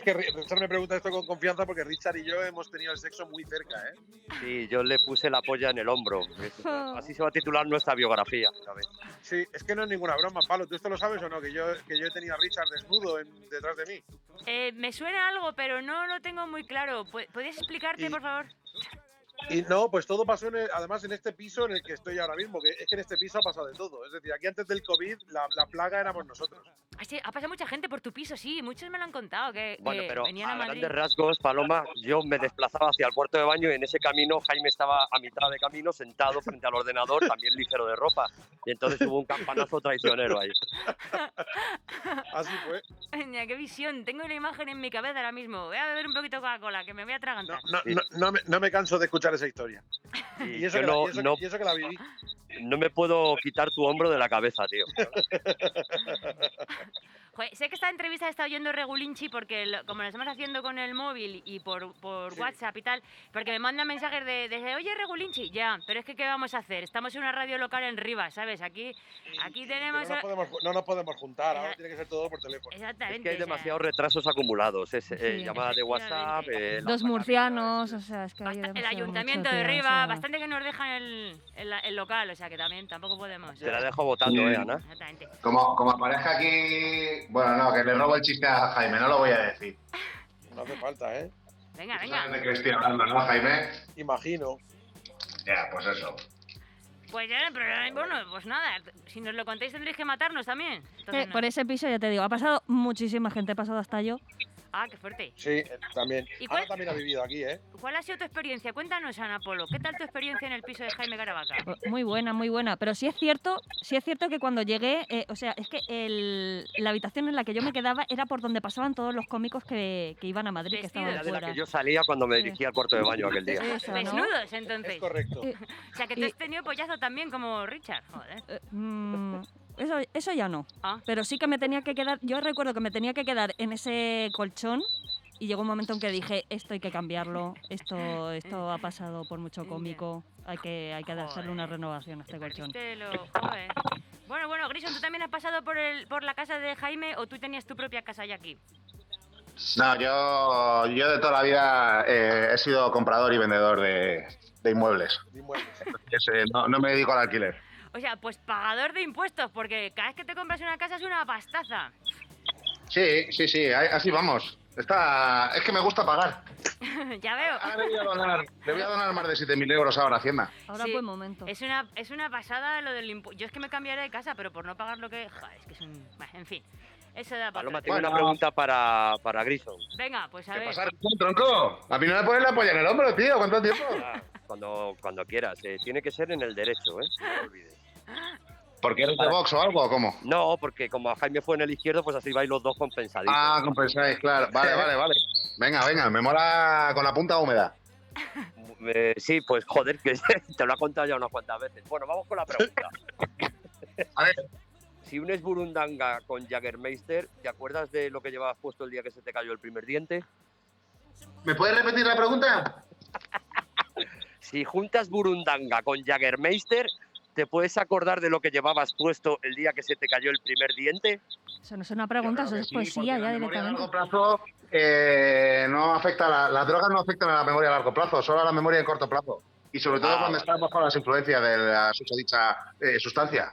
S5: que Ri- Richard me pregunta esto con confianza porque Richard y yo hemos tenido el sexo muy cerca, ¿eh?
S7: Sí, yo le puse la polla en el hombro. Así se va a titular nuestra biografía. ¿sabes?
S5: Sí, es que no es ninguna broma, Palo. ¿Tú esto lo sabes o no? Que yo, que yo he tenido a Richard desnudo en- detrás de mí.
S1: Eh, me suena algo, pero no lo tengo muy claro. ¿Pu- ¿Puedes explicarte,
S5: Y-
S1: por favor?
S5: Y no, pues todo pasó en el- además en este piso en el que estoy ahora mismo, que es que en este piso ha pasado de todo. Es decir, aquí antes del COVID la, la plaga éramos nosotros.
S1: Ah, sí, ha pasado mucha gente por tu piso, sí. Muchos me lo han contado, que,
S7: Bueno,
S1: que
S7: pero
S1: venían a,
S7: a
S1: Madrid.
S7: grandes rasgos, Paloma, yo me desplazaba hacia el puerto de baño y en ese camino Jaime estaba a mitad de camino sentado frente al ordenador, también ligero de ropa. Y entonces hubo un campanazo traicionero ahí.
S5: Así fue.
S1: Coña, qué visión. Tengo una imagen en mi cabeza ahora mismo. Voy a beber un poquito de Coca-Cola, que me voy a
S5: No,
S1: atragantar.
S5: no, no, no me, no me canso de escuchar esa historia.
S7: Y
S5: Y eso, que, la,
S7: no,
S5: y eso-
S7: no,
S5: y eso que la viví.
S7: no me puedo quitar tu hombro de la cabeza, tío.
S1: Joder, sé que esta entrevista está oyendo Regulinchi porque lo- como lo estamos haciendo con el móvil y por, por
S5: Sí.
S1: WhatsApp y tal, porque me mandan mensajes de, de, oye Regulinchi, ya, pero es que ¿qué vamos a hacer? Estamos en una radio local en Rivas, ¿sabes? Aquí, aquí tenemos...
S5: no, nos podemos, no nos podemos juntar, ahora tiene que ser todo por teléfono.
S1: Exactamente.
S7: Es que hay
S1: o sea,
S7: demasiados retrasos acumulados. Es, eh,
S3: Sí.
S7: llamadas de WhatsApp. Eh,
S3: Dos murcianos,
S7: eh,
S3: o sea, es que hay
S1: basta- el ayuntamiento de
S3: o
S1: Rivas,
S3: sea,
S1: bastante que nos dejan el, el, el local, o sea que también tampoco podemos.
S7: Te la dejo votando, ¿eh, Ana?
S1: Exactamente.
S6: Como, como aparezca aquí. Bueno, no, que le robo el chiste a Jaime, no lo voy a decir.
S5: No hace falta, ¿eh?
S1: Venga, venga.
S6: sabes de qué estoy hablando, ¿no, Jaime?
S5: Imagino.
S6: Ya, pues eso.
S1: Pues ya, pero bueno, pues nada, si nos lo contáis tendréis que matarnos también. Entonces,
S3: Eh,
S1: no.
S3: por ese piso ya te digo, ha pasado muchísima gente, he pasado hasta yo.
S1: Ah, qué fuerte.
S5: Sí, eh, también.
S1: ¿Y cuál-
S5: Ana también ha vivido aquí, ¿eh?
S1: ¿Cuál ha sido tu experiencia? Cuéntanos, Ana Polo. ¿Qué tal tu experiencia en el piso de Jaime Caravaca?
S3: Muy buena, muy buena. Pero sí es cierto, sí es cierto que cuando llegué, eh, o sea, es que el- la habitación en la que yo me quedaba era por donde pasaban todos los cómicos que, que iban a Madrid, que
S1: Vestidos.
S3: estaban
S7: Era de la
S3: fuera.
S7: que yo salía cuando me dirigía al cuarto de baño aquel día.
S3: Eso, ¿no?
S1: Desnudos, entonces.
S5: Es correcto.
S1: O sea, que tú
S3: Y-
S1: has tenido pollazo también como Richard. Joder.
S3: Eh, mm, eso, eso ya no.
S1: Ah.
S3: Pero sí que me tenía que quedar, yo recuerdo que me tenía que quedar en ese colchón y llegó un momento en que dije, esto hay que cambiarlo, esto, esto ha pasado por mucho cómico, hay que, hay que hacerle una renovación a este
S1: Te
S3: colchón.
S1: Bueno, bueno, Grison, ¿tú también has pasado por, el, por la casa de Jaime o tú tenías tu propia casa ya aquí?
S6: No, yo, yo de toda la vida eh, he sido comprador y vendedor de, de inmuebles.
S5: de inmuebles.
S6: Es, eh, no, no me dedico al alquiler.
S1: O sea, pues pagador de impuestos, porque cada vez que te compras una casa es una pastaza.
S6: Sí, sí, sí, así vamos. Está, es que me gusta pagar.
S1: ya veo.
S6: Ahora le voy a donar, le voy a donar más de 7.000 euros ahora a Hacienda.
S3: Ahora
S1: Sí,
S3: buen momento.
S1: Es una, es una pasada lo del impuesto. Yo es que me cambiaré de casa, pero por no pagar lo que... Joder, es que es un... Bah, En fin, eso da para
S7: Paloma, tengo
S6: Bueno.
S7: una pregunta para, para Grison.
S1: tema. Venga, pues a
S6: ¿Qué
S1: ver.
S6: pasa, tronco? A mí no me pones la polla en el hombro, tío. ¿Cuánto tiempo?
S7: Cuando, cuando quieras. eh, tiene que ser en el derecho, ¿eh? No lo olvides.
S6: ¿Porque eres de Vox o algo o cómo?
S7: No, porque como a Jaime fue en el izquierdo, pues así vais los dos compensadísimos.
S6: Ah, compensáis, claro. Vale, vale, vale. Venga, venga, me mola con la punta húmeda.
S7: Eh, sí, pues joder, que te lo ha contado ya unas cuantas veces. Bueno, vamos con la pregunta.
S6: A ver.
S7: Si unes Burundanga con Jaggermeister, ¿te acuerdas de lo que llevabas puesto el día que se te cayó el primer diente?
S6: ¿Me puedes repetir la pregunta?
S7: Si juntas Burundanga con Jaggermeister, ¿te puedes acordar de lo que llevabas puesto el día que se te cayó el primer diente?
S3: Eso no es una pregunta, eso es poesía ya
S6: memoria a
S3: directamente.
S6: largo plazo eh, no afecta, la- las drogas no afectan a la memoria a largo plazo, solo a la memoria en corto plazo. Y sobre todo
S7: Ah,
S6: cuando estás bajo las influencias de la susodicha eh, sustancia.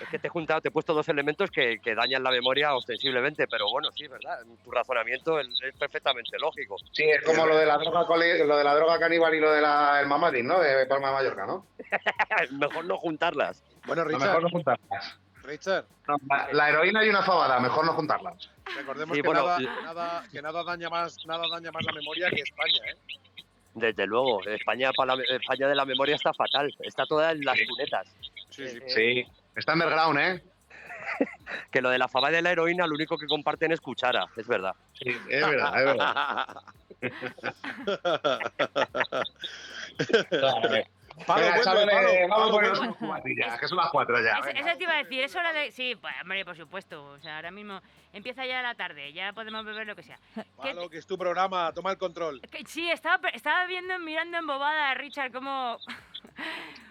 S7: Es que te he juntado, te he puesto dos elementos que, que dañan la memoria ostensiblemente, pero bueno, sí, ¿verdad? Tu razonamiento es, es perfectamente lógico.
S6: Sí, es como lo de la droga lo de la droga caníbal y lo de la el mamadín, ¿no? De Palma de Mallorca, ¿no?
S7: Mejor no juntarlas.
S5: Bueno, Richard,
S6: mejor no juntarlas.
S5: Richard,
S6: No, la, la heroína y una fabada, mejor no juntarlas.
S5: recordemos
S7: Sí,
S5: que,
S7: bueno,
S5: nada,
S7: y-
S5: nada- que nada daña más, nada daña más la memoria que España, ¿eh?
S7: Desde luego, España, para la, España de la memoria está fatal, está toda en las cunetas.
S5: Sí, sí.
S6: Sí. Está underground, ¿eh?
S7: Que lo de la fama y de la heroína, lo único que comparten es cuchara, es verdad.
S6: Sí, es verdad, es verdad.
S5: Palo,
S6: Venga,
S5: vuelve,
S6: vamos unas cubatillas, que son las cuatro ya. Venga.
S1: Eso te iba a decir, es hora de... Sí, pues, hombre, por supuesto. O sea, ahora mismo empieza ya la tarde, ya podemos beber lo que sea. ¿Qué-
S5: Palo, que es tu programa, toma el control.
S1: que- sí, estaba, estaba viendo, mirando en bobada a Richard cómo...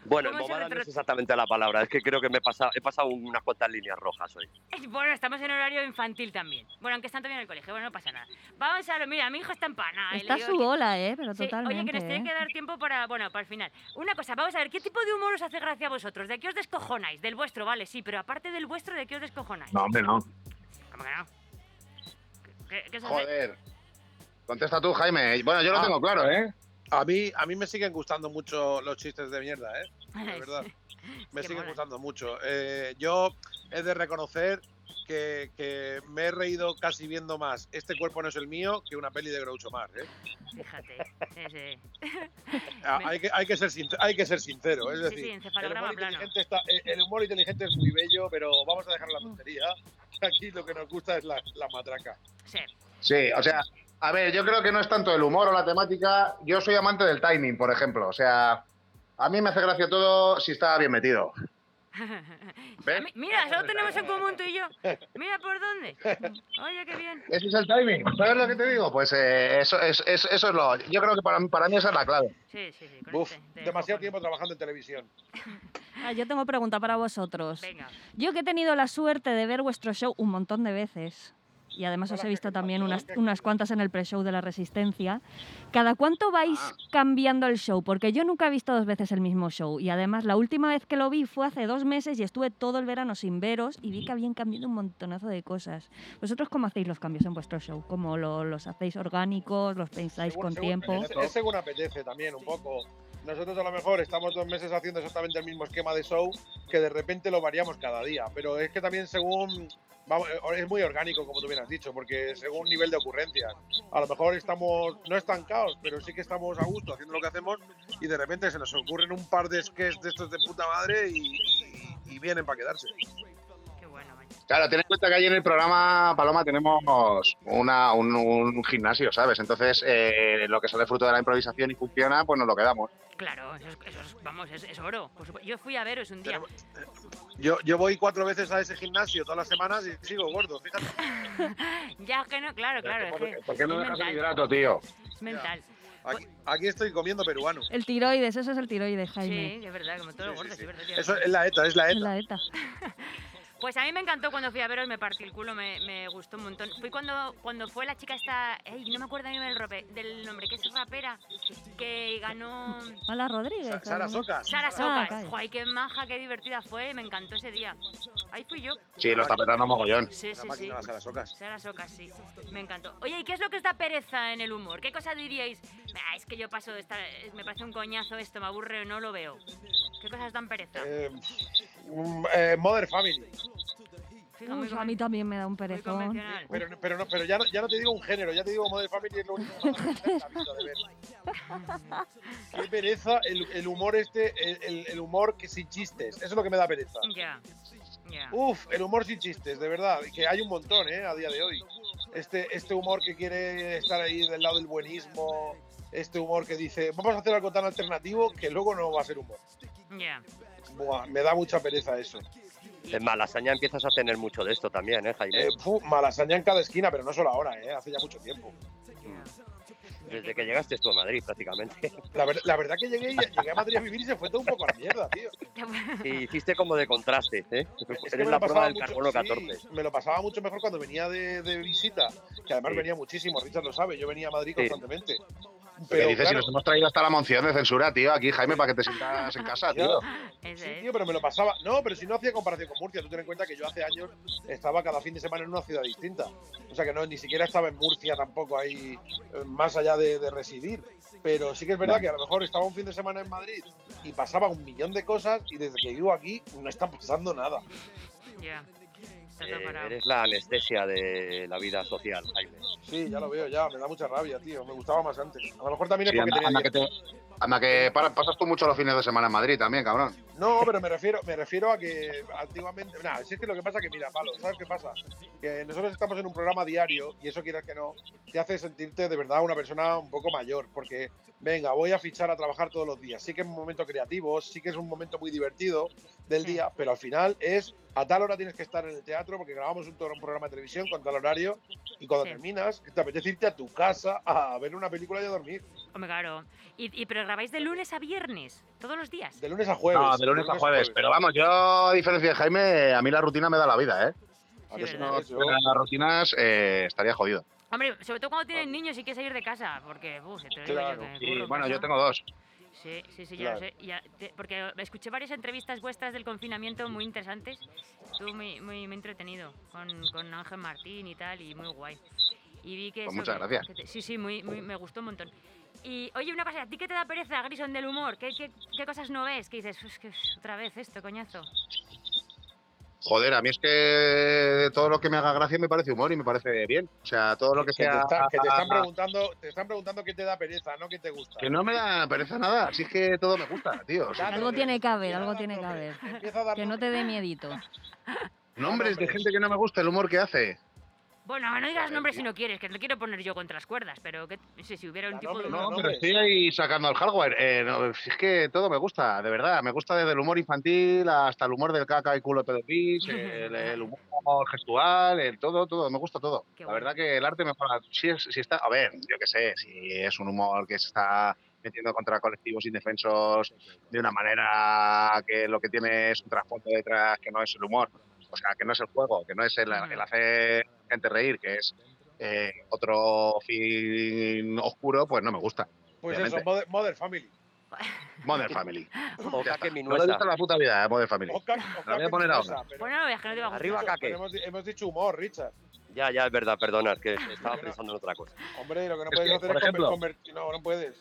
S7: Bueno,
S1: ¿Cómo se
S7: embobada no es exactamente la palabra, es que creo que me he pasado, he pasado unas cuantas líneas rojas hoy.
S1: Bueno, estamos en horario infantil también. Bueno, aunque están todavía en el colegio, bueno, no pasa nada. Vamos a lo... Mira, mi hijo está en pana.
S3: Está su bola, ¿eh? Pero
S1: Sí,
S3: totalmente.
S1: oye, que nos tiene
S3: ¿eh?
S1: que dar tiempo para, bueno, para el final. Una cosa, vamos a ver, ¿qué tipo de humor os hace gracia a vosotros? ¿De qué os descojonáis? Del vuestro, vale, sí, pero aparte del vuestro, ¿de qué os descojonáis?
S6: No, hombre, no.
S1: ¿Cómo que no? ¿Qué, qué os hace?
S6: Joder. Contesta tú, Jaime. Bueno, yo lo
S5: Ah.
S6: tengo claro, ¿eh?
S5: A mí, a mí me siguen gustando mucho los chistes de mierda, ¿eh? De verdad. Me siguen
S1: mola.
S5: gustando mucho. Eh, yo he de reconocer que, que me he reído casi viendo más Este cuerpo no es el mío que una peli de Groucho Marx, ¿eh?
S1: Fíjate. ese-
S5: Ah,
S1: Me-
S5: Hay que, hay, que ser sincer- hay que ser sincero, es
S1: Sí,
S5: decir,
S1: sí,
S5: el,
S1: encefalograma
S5: humor
S1: plano.
S5: inteligente está- eh, el humor inteligente es muy bello, pero vamos a dejar la tontería. Aquí lo que nos gusta es la, la matraca.
S1: Sí.
S6: Sí, o sea, a ver, yo creo que no es tanto el humor o la temática. Yo soy amante del timing, por ejemplo. O sea, a mí me hace gracia todo si está bien metido.
S1: Mira, solo tenemos en común tú y yo. Mira por dónde. Oye, qué bien.
S6: Ese es el timing. ¿Sabes lo que te digo? Pues eh, eso, es, es- eso es lo. Yo creo que para, mí- para mí esa es la clave.
S1: Sí, sí, sí. con
S5: Uf,
S1: este, te
S5: demasiado tiempo trabajando en televisión.
S3: Ah, yo tengo pregunta para vosotros.
S1: Venga.
S3: Yo que he tenido la suerte de ver vuestro show un montón de veces, y además os he visto también unas, unas cuantas en el pre-show de la Resistencia, ¿cada cuánto vais
S6: Ah.
S3: cambiando el show? Porque yo nunca he visto dos veces el mismo show, y además la última vez que lo vi fue hace dos meses y estuve todo el verano sin veros y vi que habían cambiado un montonazo de cosas. ¿Vosotros cómo hacéis los cambios en vuestro show? ¿Cómo lo- los hacéis orgánicos? ¿Los pensáis
S5: Según-
S3: con
S5: según-
S3: tiempo?
S5: Es, es según apetece también, un poco. Nosotros a lo mejor estamos dos meses haciendo exactamente el mismo esquema de show que de repente lo variamos cada día. Pero es que también según. vamos, eh, es muy orgánico, como tú bien has dicho, porque según nivel de ocurrencias. A lo mejor estamos no estancados, pero sí que estamos a gusto haciendo lo que hacemos y de repente se nos ocurren un par de sketches de estos de puta madre y, y- y vienen para quedarse.
S1: Qué bueno.
S6: Claro, ten en cuenta que ahí en el programa, Paloma, tenemos una, un, un gimnasio, ¿sabes? Entonces, eh, lo que sale fruto de la improvisación y funciona, pues nos lo quedamos.
S1: Claro, eso es, eso es- vamos, es, es oro. Yo fui a veros un día.
S5: Yo, yo voy cuatro veces a ese gimnasio todas las semanas y sigo gordo, fíjate.
S1: Ya que no, claro, claro. Es
S6: ¿Por,
S1: que
S6: por qué no
S1: es
S6: dejas el hidrato, tío?
S1: es mental.
S5: Aquí, aquí estoy comiendo peruano.
S3: El tiroides, eso es el tiroides, Jaime.
S1: Sí, es verdad, como todo
S5: Sí,
S1: gordo,
S5: sí,
S1: sí,
S5: sí.
S1: es verdad.
S5: Eso es la ETA, es la
S3: Es
S5: ETA.
S3: la ETA.
S1: Pues a mí me encantó cuando fui a veros, me partí el culo, me, me gustó un montón. Fui cuando, cuando fue la chica esta, ey, no me acuerdo ni del, rope- del nombre, que es rapera, que ganó
S4: Hola, Rodríguez.
S5: Sa- Sara. Socas.
S1: Sara
S4: Ah,
S1: Socas. Joder, qué maja, qué divertida fue, me encantó ese día. Ahí fui yo.
S6: Sí, lo está petando mogollón.
S1: Sí, sí, sí.
S5: Sara Socas.
S1: Sara Socas, sí. Me encantó. Oye, ¿y qué es lo que os da pereza en el humor? ¿Qué cosa diríais? "Ah, es que yo paso de estar... Me parece un coñazo esto, me aburre, no lo veo. ¿Qué cosas dan pereza?
S5: Eh, mm, eh, Mother Family.
S1: Fija, muy
S4: Uf, a mí también me da un perezón.
S5: Pero, pero, no, pero ya, no, ya no te digo un género, ya te digo Mother Family es lo único que de ver. Qué pereza el, el humor este, el, el- el humor que sin chistes. Eso es lo que me da pereza.
S1: Ya, ya.
S5: Uf, el humor sin chistes, de verdad. Que hay un montón, ¿eh? A día de hoy. Este, este humor que quiere estar ahí del lado del buenismo. Este humor que dice, vamos a hacer algo tan alternativo que luego no va a ser humor.
S1: Ya.
S5: Buah, me da mucha pereza eso.
S7: En Malasaña empiezas a tener mucho de esto también, ¿eh, Jaime?
S5: Eh, fu, malasaña en cada esquina, pero no solo ahora, ¿eh? Hace ya mucho tiempo.
S7: Desde que llegaste tú a Madrid, prácticamente.
S5: La, ver- la verdad que llegué, llegué a Madrid a vivir y se fue todo un poco a la mierda, tío.
S7: Y hiciste como de contraste, ¿eh?
S5: Es
S7: Eres la prueba del
S5: mucho-
S7: carbono
S5: sí,
S7: 14.
S5: me lo pasaba mucho mejor cuando venía de, de visita, que además
S7: Sí.
S5: venía muchísimo, Richard lo sabe, yo venía a Madrid
S7: Sí.
S5: constantemente.
S6: ¿Qué
S5: Pero
S6: dices? Si
S5: claro,
S6: nos hemos traído hasta la moción de censura, tío, aquí, Jaime, para que te sientas en casa, tío.
S5: Sí, tío, pero me lo pasaba. No, pero si no hacía comparación con Murcia, tú ten en cuenta que yo hace años estaba cada fin de semana en una ciudad distinta. O sea que no, ni siquiera estaba en Murcia tampoco ahí, eh, más allá de, de residir. Pero sí que es verdad que a lo mejor estaba un fin de semana en Madrid y pasaba un millón de cosas y desde que vivo aquí no está pasando nada.
S1: Ya.
S7: Eh, eres la anestesia de la vida social, Jaime.
S5: Sí, ya lo veo, ya, me da mucha rabia, tío. Me gustaba más antes. A lo mejor también es
S6: Sí,
S5: porque
S6: anda,
S5: tenía
S6: anda que te- anda que para- pasas tú mucho los fines de semana en Madrid también, cabrón.
S5: No, pero me refiero, me refiero a que antiguamente. Nada, si es que lo que pasa es que, mira, Palo, ¿sabes qué pasa? Que nosotros estamos en un programa diario y eso quieras que no, te hace sentirte de verdad una persona un poco mayor. Porque, venga, voy a fichar a trabajar todos los días. Sí que es un momento creativo, sí que es un momento muy divertido del día, pero al final es a tal hora tienes que estar en el teatro porque grabamos un, un programa de televisión con tal horario y cuando terminas te apetece irte a tu casa a ver una película y a dormir.
S1: Hombre, claro. ¿Y, y pero grabáis de lunes a viernes? ¿Todos los días?
S5: De lunes a jueves.
S6: No, de lunes a jueves. Pero vamos, yo, a diferencia de Jaime, a mí la rutina me da la vida, ¿eh?
S5: A
S1: Sí,
S5: si no,
S6: Si
S5: yo-
S6: no fueran las rutinas, eh, estaría jodido.
S1: Hombre, sobre todo cuando tienes niños y quieres salir de casa, porque, uh, se te lo digo
S5: Claro.
S1: yo que en
S6: bueno, yo tengo dos.
S1: Sí, sí, sí, ya lo
S5: Claro.
S1: sé. Ya te- porque escuché varias entrevistas vuestras del confinamiento muy interesantes. Estuvo muy, muy, muy entretenido con, con Ángel Martín y tal, y muy guay. Y vi que.
S6: Pues
S1: eso,
S6: muchas
S1: que-
S6: gracias.
S1: que te- sí, sí, muy, muy- me gustó un montón. Y oye, una cosa, ¿a ti qué te da pereza, Grison, del humor? ¿Qué, qué, qué cosas no ves? Que dices, es que otra vez esto, coñazo.
S6: Joder, a mí es que todo lo que me haga gracia me parece humor y me parece bien. O sea, todo lo que
S5: que te,
S6: sea.
S5: está- que te están preguntando, te están preguntando qué te da pereza, no qué te gusta.
S6: Que no me da pereza nada, así es que todo me gusta, tío. O sea,
S5: Da
S4: Algo tiene que haber, algo tiene que haber. Que no te dé miedito.
S6: nombres de gente que no me gusta, el humor que hace.
S1: Bueno, no digas nombres si no quieres, que te quiero poner yo contra las cuerdas, pero que, no sé, si hubiera un tipo de...
S6: No, pero
S5: nombres.
S6: estoy ahí sacando el hardware. Eh, no, es que todo me gusta, de verdad. Me gusta desde el humor infantil hasta el humor del caca y culo de pedopis, el, el humor gestual, el todo, todo. Me gusta todo.
S1: Qué
S6: La
S1: bueno.
S6: verdad que el arte me mola. Si, es- si está, a ver, yo qué sé, si es un humor que se está metiendo contra colectivos indefensos de una manera que lo que tiene es un trasfondo detrás que no es el humor. O sea, que no es el juego, que no es el, el hacer gente reír, que es eh, otro fin oscuro, pues no me gusta.
S5: Pues
S6: obviamente.
S5: eso, Mother, Mother Family.
S6: Modern Family.
S7: O.
S6: No visto en la puta vida, eh, Modern Family.
S5: Oca-
S6: La voy a poner ahora.
S1: Bueno, no veas que no te va a gustar.
S7: Arriba, Kake.
S5: hemos, hemos dicho humor, Richard.
S7: Ya, ya, es verdad, perdona, es que estaba pensando en otra cosa.
S5: Hombre, lo que no
S6: Es
S5: puedes
S6: que,
S5: hacer
S6: por
S5: es
S6: ejemplo-
S5: convertir. No, no puedes.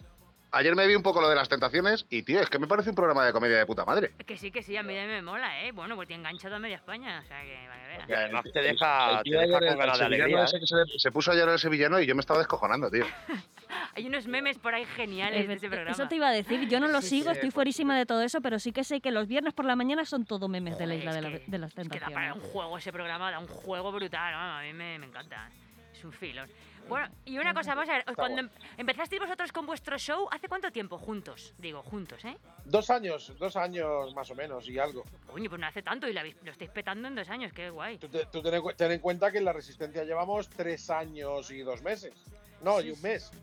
S6: Ayer me vi un poco lo de las tentaciones y, tío, es que me parece un programa de comedia de puta madre.
S1: Que sí, que sí, a mí me mola, ¿eh? Bueno, pues te he enganchado a media España, o sea que, vale.
S7: Y además te deja,
S6: El
S7: te deja
S6: ayer,
S7: con ganas de alegría.
S6: ese
S7: ¿eh?
S6: que se, se puso ayer el sevillano y yo me estaba descojonando, tío.
S1: Hay unos memes por ahí geniales de ese programa.
S4: Eso te iba a decir, yo no lo
S1: Sí,
S4: sigo,
S1: sí.
S4: estoy fuerísima de todo eso, pero sí que sé que los viernes por la mañana son todo memes de la isla
S1: es
S4: de, la- de las
S1: Es que da para
S4: tentaciones.
S1: un juego ese programa, da un juego brutal, vamos, a mí me, me encanta. Es un filón. Bueno, y una cosa, vamos a ver, cuando em- empezasteis vosotros con vuestro show, ¿hace cuánto tiempo? Juntos, digo, juntos, ¿eh?
S5: Dos años, dos años más o menos y algo.
S1: Coño, pues no hace tanto y lo, estáis petando en dos años, qué guay.
S5: Tú, te- tú ten, ten en cuenta que en la Resistencia llevamos tres años y dos meses. No,
S1: Sí,
S5: y un mes.
S1: Sí,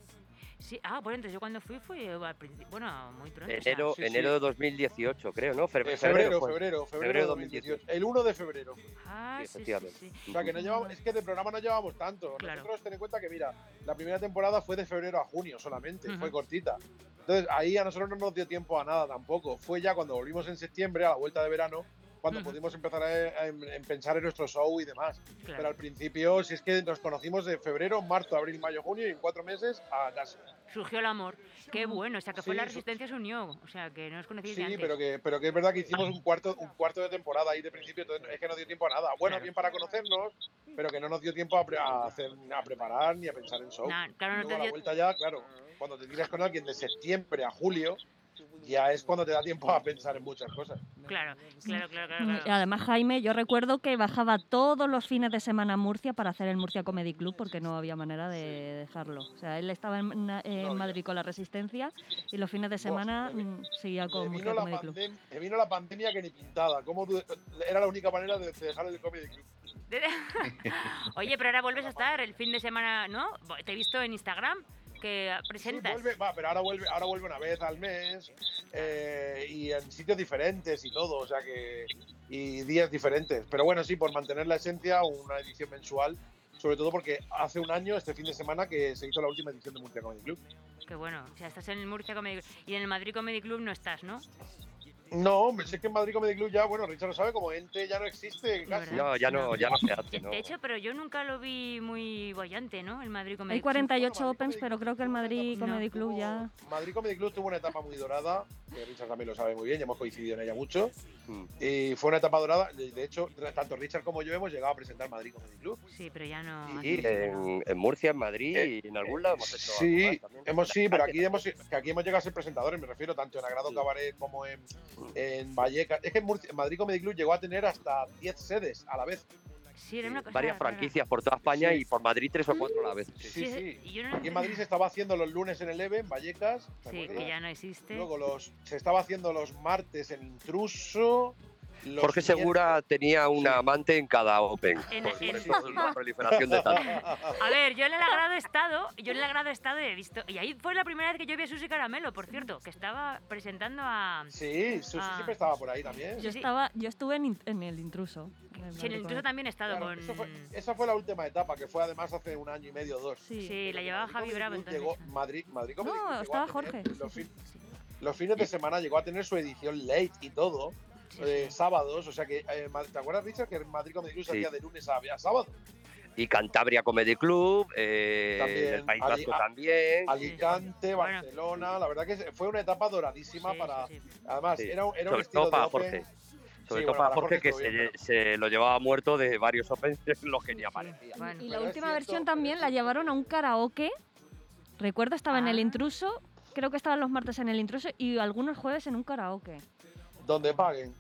S1: ah, bueno, entonces yo cuando fui fui eh, al principio, bueno, muy pronto. o sea,
S7: Enero,
S5: sí, sí.
S7: enero de 2018, creo, ¿no?
S5: Eh, febrero, febrero, febrero,
S7: Febrero
S5: de
S7: de
S5: 2018. El 1 de febrero.
S1: Ah,
S7: Sí,
S1: sí, sí,
S7: efectivamente.
S1: sí.
S5: O sea, que no llevamos, es que de programa no llevamos tanto.
S1: Claro.
S5: Nosotros ten en cuenta que, mira, la primera temporada fue de febrero a junio solamente,
S1: Ujú.
S5: fue cortita. Entonces, ahí a nosotros no nos dio tiempo a nada tampoco. Fue ya cuando volvimos en septiembre, a la vuelta de verano, cuando pudimos empezar a, a- en pensar en nuestro show y demás.
S1: Claro.
S5: Pero al principio, si es que nos conocimos de febrero, marzo, abril, mayo, junio y en cuatro meses a casa.
S1: Surgió el amor. Qué bueno, o sea, que fue
S5: Sí,
S1: la
S5: su-
S1: resistencia se unió. O sea, que no os conocíais de
S5: Sí,
S1: antes.
S5: pero que, pero que es verdad que hicimos un cuarto, un cuarto de temporada ahí de principio, entonces es que no dio tiempo a nada. Bueno,
S1: Claro.
S5: bien para conocernos, pero que no nos dio tiempo a, pre- a hacer, a preparar ni a pensar en show.
S1: Nah, claro, no te
S5: a la
S1: dio-
S5: vuelta ya, claro, cuando te tiras con alguien de septiembre a julio, ya es cuando te da tiempo a pensar en muchas cosas.
S1: Claro, claro, claro, claro.
S4: Además, Jaime, yo recuerdo que bajaba todos los fines de semana a Murcia para hacer el Murcia Comedy Club porque no había manera de dejarlo. O sea, él estaba en, en
S5: No,
S4: Madrid con la Resistencia y los fines de semana
S5: me-
S4: mm, seguía con Murcia Comedy Club.
S5: me vino la pandemia que ni pintada. ¿Cómo du- era la única manera de dejar el comedy club.
S1: Oye, pero ahora vuelves a estar el fin de semana, ¿no? Te he visto en Instagram que
S5: Sí,
S1: presentas.
S5: vuelve, va, pero ahora vuelve, ahora vuelve una vez al mes eh, y en sitios diferentes y todo, o sea que y días diferentes. Pero bueno, sí, por mantener la esencia, una edición mensual, sobre todo porque hace un año, este fin de semana, que se hizo la última edición de Murcia Comedy Club.
S1: Qué bueno. O sea, estás en el Murcia Comedy Club y en el Madrid Comedy Club no estás, ¿no?
S5: No, hombre, sé que en Madrid Comedy Club ya, bueno, Richard lo sabe, como ente ya no existe casi.
S7: No, ya no, ya no se hace, ¿no?
S1: De hecho, pero yo nunca lo vi muy bollante, ¿no? El Madrid Comedy
S4: Hay
S1: Club.
S4: 48
S5: Bueno, Madrid
S4: Opens,
S5: Comedy
S4: pero creo que el
S5: tuvo una
S4: Madrid
S5: etapa-
S4: Comedy Club ya...
S5: Madrid Comedy Club tuvo una etapa muy dorada, que Richard también lo sabe muy bien, ya hemos coincidido en ella mucho.
S7: Mm.
S5: Y fue una etapa dorada. De hecho, tanto Richard como yo hemos llegado a presentar Madrid Comedy Club.
S1: Sí, pero ya no.
S7: Sí, en, en Murcia, en Madrid
S5: Eh,
S7: y en algún lado hemos hecho
S5: Sí, hemos, sí,
S7: la
S5: pero aquí hemos, que aquí hemos llegado a ser presentadores, me refiero tanto en Agrado
S7: Sí.
S5: Cabaret como en, en Vallecas. Es que en, Murcia- en Madrid Comedy Club llegó a tener hasta 10 sedes a la vez.
S1: Sí, era una cosa
S7: varias
S1: rara.
S7: franquicias por toda España
S5: Sí.
S7: y por Madrid tres o cuatro a la vez.
S5: Sí,
S1: Sí,
S5: sí.
S1: y no
S5: en. Madrid se estaba haciendo los lunes en el EVE, en Vallecas. ¿te
S1: Sí,
S5: acuerdas?
S1: que ya no existe.
S5: Luego los, se estaba haciendo los martes en Intruso. Los
S7: Jorge Segura tenía una amante en cada Open.
S1: En-
S7: Por
S1: en-
S7: eso es la proliferación de tanto.
S1: A ver, yo en el agrado he estado, yo en el agrado he estado y he visto. Y ahí fue la primera vez que yo vi a Susi Caramelo, por cierto, que estaba presentando a.
S5: Sí, Susi
S1: Ah.
S5: siempre estaba por ahí también.
S4: Yo, estaba, yo estuve en, en el intruso. en el
S1: Sí, en el intruso también he estado
S5: Claro,
S1: con.
S5: eso fue- esa fue la última etapa, que fue además hace un año y medio o dos.
S4: Sí.
S1: Sí, la llevaba Javi Bravo entonces.
S5: Llegó, Madrid, Madrid Comedy
S4: No, estaba
S5: a
S4: Jorge.
S5: Los, fin- los fines de semana llegó a tener su edición late y todo,
S1: Sí,
S5: eh,
S1: sí.
S5: sábados, o sea que, eh, ¿te acuerdas, Richard, que en Madrid Comedy Club se
S7: Sí.
S5: hacía de lunes a, a sábado?
S7: Y Cantabria Comedy Club, eh,
S5: También,
S7: el País Vasco también.
S5: Alicante,
S1: Bueno.
S5: Barcelona, la verdad que fue una etapa doradísima
S1: Sí,
S5: para...
S1: sí, sí.
S5: Además,
S7: Sí.
S5: era, un- era un
S7: Sobre
S5: estilo
S7: todo para
S5: de open...
S7: Sobre
S5: Sí,
S7: todo
S5: bueno,
S7: para Jorge, que se,
S5: estuvo bien,
S7: se lo llevaba muerto de varios Opens en los que ni aparecía.
S1: Bueno,
S4: Y la última
S5: cierto,
S4: versión también la llevaron a un karaoke. Recuerdo, estaba en el
S1: Ah.
S4: intruso. Creo que estaban los martes en el intruso y algunos jueves en un karaoke.
S5: Donde paguen,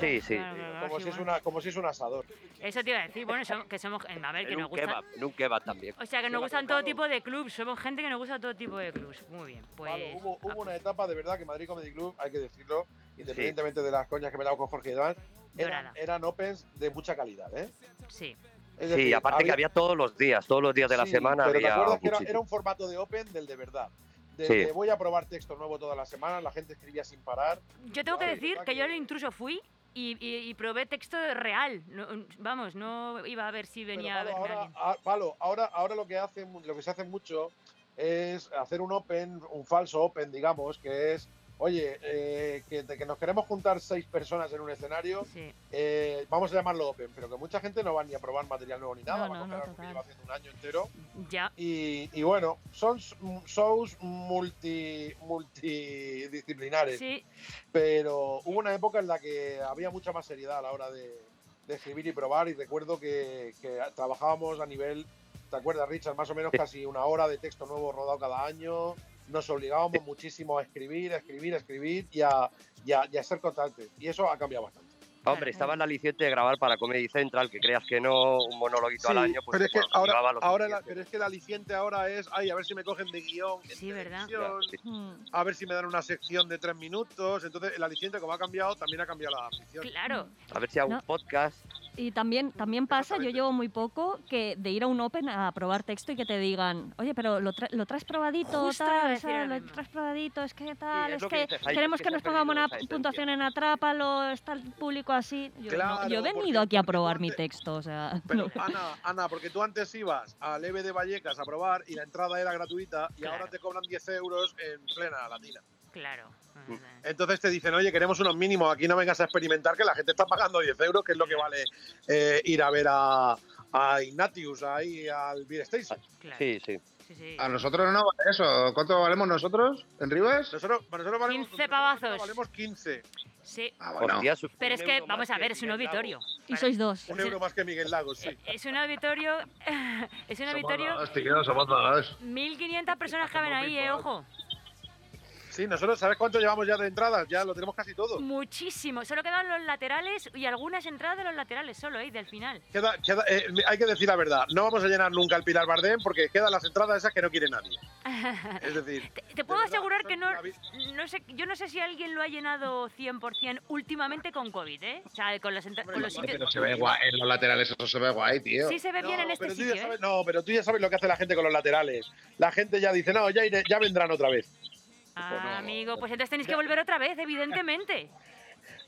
S7: Sí, sí.
S1: Claro, claro, claro,
S5: como,
S1: sí,
S5: si es una, como si es un asador.
S1: Eso te iba a decir, bueno, que somos. A ver, que
S7: En
S1: nos
S7: un
S1: gustan.
S7: kebab, en un kebab también.
S1: O sea, que nos gustan todo tipo de clubs. Somos gente que nos gusta todo tipo de clubs. Muy bien, pues.
S5: Hubo, hubo una etapa de verdad que Madrid Comedy Club, hay que decirlo, independientemente de las coñas que me he dado con Jorge y demás, eran, eran opens de mucha calidad, ¿eh?
S1: Sí.
S5: Es
S7: Sí,
S5: decir,
S7: aparte que había todos los días, todos los días de la
S5: sí,
S7: semana
S5: pero ¿te
S7: había
S5: acuerdas que era un formato de open del de verdad? De,
S7: Sí.
S5: de voy a probar texto nuevo todas las semanas, la gente escribía sin parar.
S1: Yo tengo que
S5: Vale,
S1: decir que yo el intruso fui y, y- y probé texto real. No- vamos, no iba a ver si
S5: Pero,
S1: venía a
S5: Palo,
S1: verme
S5: ahora,
S1: alguien.
S5: a- Palo, ahora, ahora lo que hacen, lo que se hace mucho es hacer un open, un falso open, digamos, que es, oye, eh, que, que nos queremos juntar seis personas en un escenario,
S1: Sí.
S5: eh, vamos a llamarlo open, pero que mucha gente no va ni a probar material nuevo ni nada,
S4: No,
S5: va a
S4: no,
S5: coger
S4: no,
S5: algo que lleva haciendo un año entero.
S1: Ya.
S5: Y, y bueno, son mm, shows multi, multidisciplinares,
S1: Sí,
S5: pero hubo una época en la que había mucha más seriedad a la hora de, de escribir y probar y recuerdo que, que trabajábamos a nivel, ¿te acuerdas Richard? Más o menos casi una hora de texto nuevo rodado cada año, nos obligábamos muchísimo a escribir, a escribir, a escribir y a, y a- y a ser constantes y eso ha cambiado bastante.
S7: Hombre, estaba en la aliciente de grabar para Comedy Central, que creas que no, un monóloguito al año, pues
S5: pero es que
S7: bueno,
S5: ahora, ahora la- pero es que el aliciente ahora es, ay, a ver si me cogen de guion, en
S1: Sí, ¿verdad?
S5: televisión,
S7: Ya, sí.
S4: Hmm.
S5: a ver si me dan una sección de tres minutos. Entonces, el aliciente, como ha cambiado, también ha cambiado la afición.
S1: claro.
S7: A ver si hago
S4: No.
S7: un podcast.
S4: Y también, también pasa, yo llevo muy poco, que de ir a un Open a probar texto y que te digan, oye, pero lo, tra- lo traes probadito,
S1: lo
S4: lo traes probadito, es que tal,
S7: es que
S4: queremos
S7: que
S4: nos pongamos una puntuación en Atrápalo, está el público así. Yo, no,
S5: Claro,
S4: yo he
S5: porque-
S4: venido aquí a probar mi
S5: antes-
S4: texto, o sea,
S5: Pero
S4: no.
S5: Ana, Ana, porque tú antes ibas al EVE de Vallecas a probar y la entrada era gratuita y
S1: Claro.
S5: ahora te cobran 10 euros en plena latina.
S1: Claro.
S7: Mm.
S5: Entonces te dicen, oye, queremos unos mínimos, aquí no vengas a experimentar que la gente está pagando 10 euros, que es lo que vale eh, ir a ver a, a Ignatius ahí al Beer Station.
S1: Claro.
S7: Sí, sí.
S1: Sí, sí.
S6: A nosotros no vale eso. ¿Cuánto valemos nosotros en Rivas?
S5: Nosotros, nosotros valemos,
S1: 15
S5: nosotros
S1: pavazos.
S5: valemos 15.
S1: Sí.
S6: Ah, bueno.
S7: Hostia,
S1: Pero es que, vamos a ver, es un auditorio.
S4: Y sois dos.
S5: Un euro más que Miguel Lagos, sí.
S1: Es un auditorio. Es un auditorio.
S6: dos, tío, somos dos.
S1: 1500 personas caben ahí, eh, ojo.
S5: Sí, nosotros, ¿sabes cuánto llevamos ya de entradas? Ya lo tenemos casi todo.
S1: Muchísimo. Solo quedan los laterales y algunas entradas de los laterales solo, ¿eh? Del final.
S5: Queda, queda- eh, hay que decir la verdad, no vamos a llenar nunca el Pilar Bardem porque quedan las entradas esas que no quiere nadie. Es decir,
S1: Te, te puedo
S5: de verdad,
S1: asegurar que no, no sé, yo no sé si alguien lo ha llenado 100% últimamente con COVID, ¿eh? O sea, con los, entra- con los
S5: Hombre,
S1: sitios...
S6: Pero se ve guay, en los laterales eso se ve guay, tío.
S1: Sí se ve bien
S5: No,
S1: en este
S5: pero tú ya
S1: sitio, ¿eh?
S5: sabes- No, pero tú ya sabes lo que hace la gente con los laterales. La gente ya dice, no, ya, iré- ya vendrán otra vez.
S1: Ah, amigo, pues entonces tenéis que volver otra vez, evidentemente.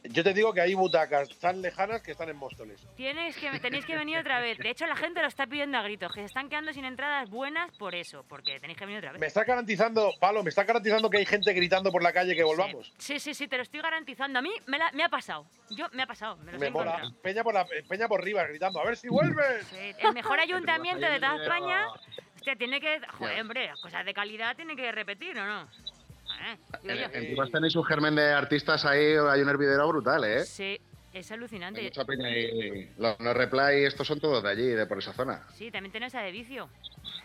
S5: Yo te digo que hay butacas tan lejanas que están en Móstoles.
S1: Tienes que, tenéis que venir otra vez. De hecho, la gente lo está pidiendo a gritos, que se están quedando sin entradas buenas por eso, porque tenéis que venir otra vez.
S5: Me está garantizando, Palo, me está garantizando que hay gente gritando por la calle que volvamos.
S1: Sí, sí, sí, te lo estoy garantizando. A mí me, la- me ha pasado. Yo me ha pasado, me lo
S5: Me
S1: he
S5: mola. Peña por, la, Peña por Rivas gritando, a ver si vuelves.
S1: Sí, el mejor ayuntamiento de toda España. Hostia, tiene que. Joder, hombre, cosas de calidad tiene que repetir, ¿o no? Eh, yo.
S6: En Rivas tenéis un germen de artistas ahí, hay un hervidero brutal, ¿eh?
S1: Sí, es
S6: Hay
S1: alucinante.
S6: mucha peña ahí. Los, los replay, estos son todos de allí, de por esa zona.
S1: Sí, también tenemos a de vicio.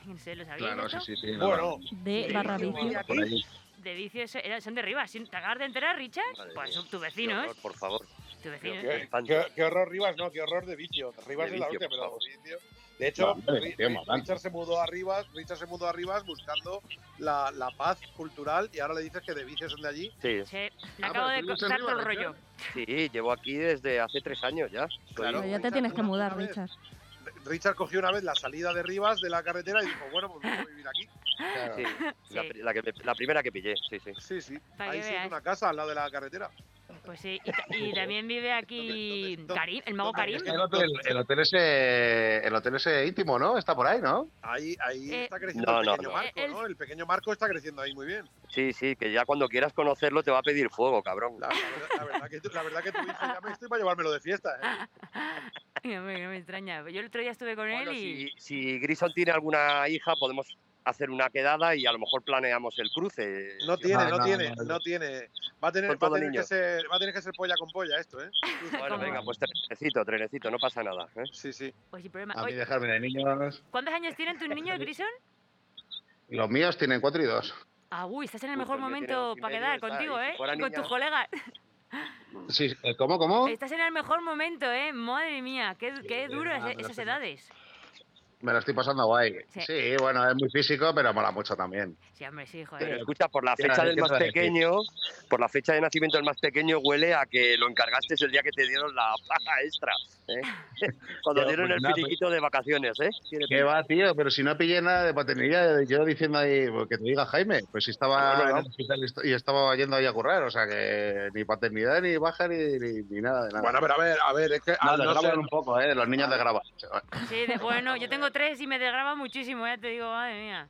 S1: No sé, ¿lo
S6: Claro, sí, sí, sí.
S5: Bueno,
S4: De barra vicio.
S5: vivía
S6: Por allí.
S1: De vicio son de Rivas. ¿Te acabas de enterar, Richard?
S7: Madre
S1: Pues son tus vecinos.
S7: horror, por favor.
S1: Tus vecinos.
S5: qué,
S7: espanto.
S5: qué- qué horror Rivas, no, qué horror de vicio. Rivas
S7: De
S5: es la hostia, pero vicio. De hecho. Richard se mudó a Rivas, Richard se mudó a Rivas buscando la, la paz cultural y ahora le dices que de vicios son de allí.
S7: Sí,
S6: Ah,
S1: acabo de contar todo el rollo.
S7: sí, llevo aquí desde hace tres años ya.
S5: Claro.
S4: Pero ya te
S5: Richard,
S4: tienes que mudar, Richard.
S5: Richard cogió una vez la salida de Rivas de la carretera y dijo, bueno, pues voy a vivir aquí.
S6: Claro.
S7: Sí, la,
S1: Sí.
S7: la que me- la primera que pillé, sí, sí.
S5: Sí, sí. Ahí sí, en una casa al lado de la carretera.
S1: Pues sí. Y, ta- y también vive aquí
S5: ¿Dónde- dónde-
S1: Karim, el mago Karim.
S6: El hotel, el hotel ese, el hotel ese íntimo, ¿no? Está por ahí, ¿no?
S5: Ahí, ahí
S1: Eh,
S5: está creciendo
S7: no,
S5: el pequeño
S7: no.
S5: Marco,
S1: El-
S5: ¿no? El pequeño Marco está creciendo ahí muy bien.
S7: Sí, sí, que ya cuando quieras conocerlo te va a pedir fuego, cabrón.
S5: La, la verdad, la verdad que, tu- la verdad que tu hijo ya me estoy para llevármelo de fiesta, ¿eh?
S1: No me, no me extraña. Yo el otro día estuve con
S7: Bueno,
S1: él y.
S7: si, si Grison tiene alguna hija, podemos hacer una quedada y a lo mejor planeamos el cruce.
S5: No tiene,
S6: no,
S5: no,
S6: no,
S5: tiene,
S6: no,
S5: no, tiene. Va a tener,
S7: Son
S5: va a
S7: todo
S5: tener que ser, va a tener que ser polla con polla esto, ¿eh?
S7: Bueno, venga, pues trenecito, trenecito, no pasa nada. ¿eh?
S5: Sí, sí.
S1: Pues sin problema.
S6: A mí dejarme de niños.
S1: ¿Cuántos años tienen tus niños, Grison?
S6: Los míos tienen cuatro y dos.
S1: Ah, uy, estás en el mejor momento para quedar
S7: está
S1: contigo. ¿eh? Con tus colegas.
S6: Sí, eh, ¿cómo, cómo?
S1: Estás en el mejor momento, ¿eh? Madre mía, qué, qué duro es-
S6: me lo
S1: esas edades.
S6: Me lo estoy pasando guay.
S1: Sí.
S6: Sí. bueno, es muy físico, pero mola mucho también.
S1: Sí, hombre, sí,
S7: Pero
S1: joder.
S7: escucha, por la
S6: ¿Qué
S7: fecha del más
S6: a
S7: pequeño, por la fecha de nacimiento del más pequeño huele a que lo encargaste el día que te dieron la paga extra. ¿eh? Cuando dieron
S6: pues
S7: el
S6: nada,
S7: finiquito de vacaciones, ¿eh?
S6: ¿Qué va, tío? Pero si no pillé nada de paternidad, yo diciendo ahí, pues, que te diga Jaime, pues si estaba
S7: No, no, no.
S6: en el hospital y est- y estaba yendo ahí a currar, o sea que ni paternidad, ni baja, ni, ni, ni nada de nada.
S5: Bueno, pero a ver, a ver, es que
S6: no, desgraban
S5: ser-
S6: un poco, ¿eh? Los niños desgraban.
S1: Sí, de- bueno, yo tengo tres y me desgraba muchísimo, ya te digo, madre mía.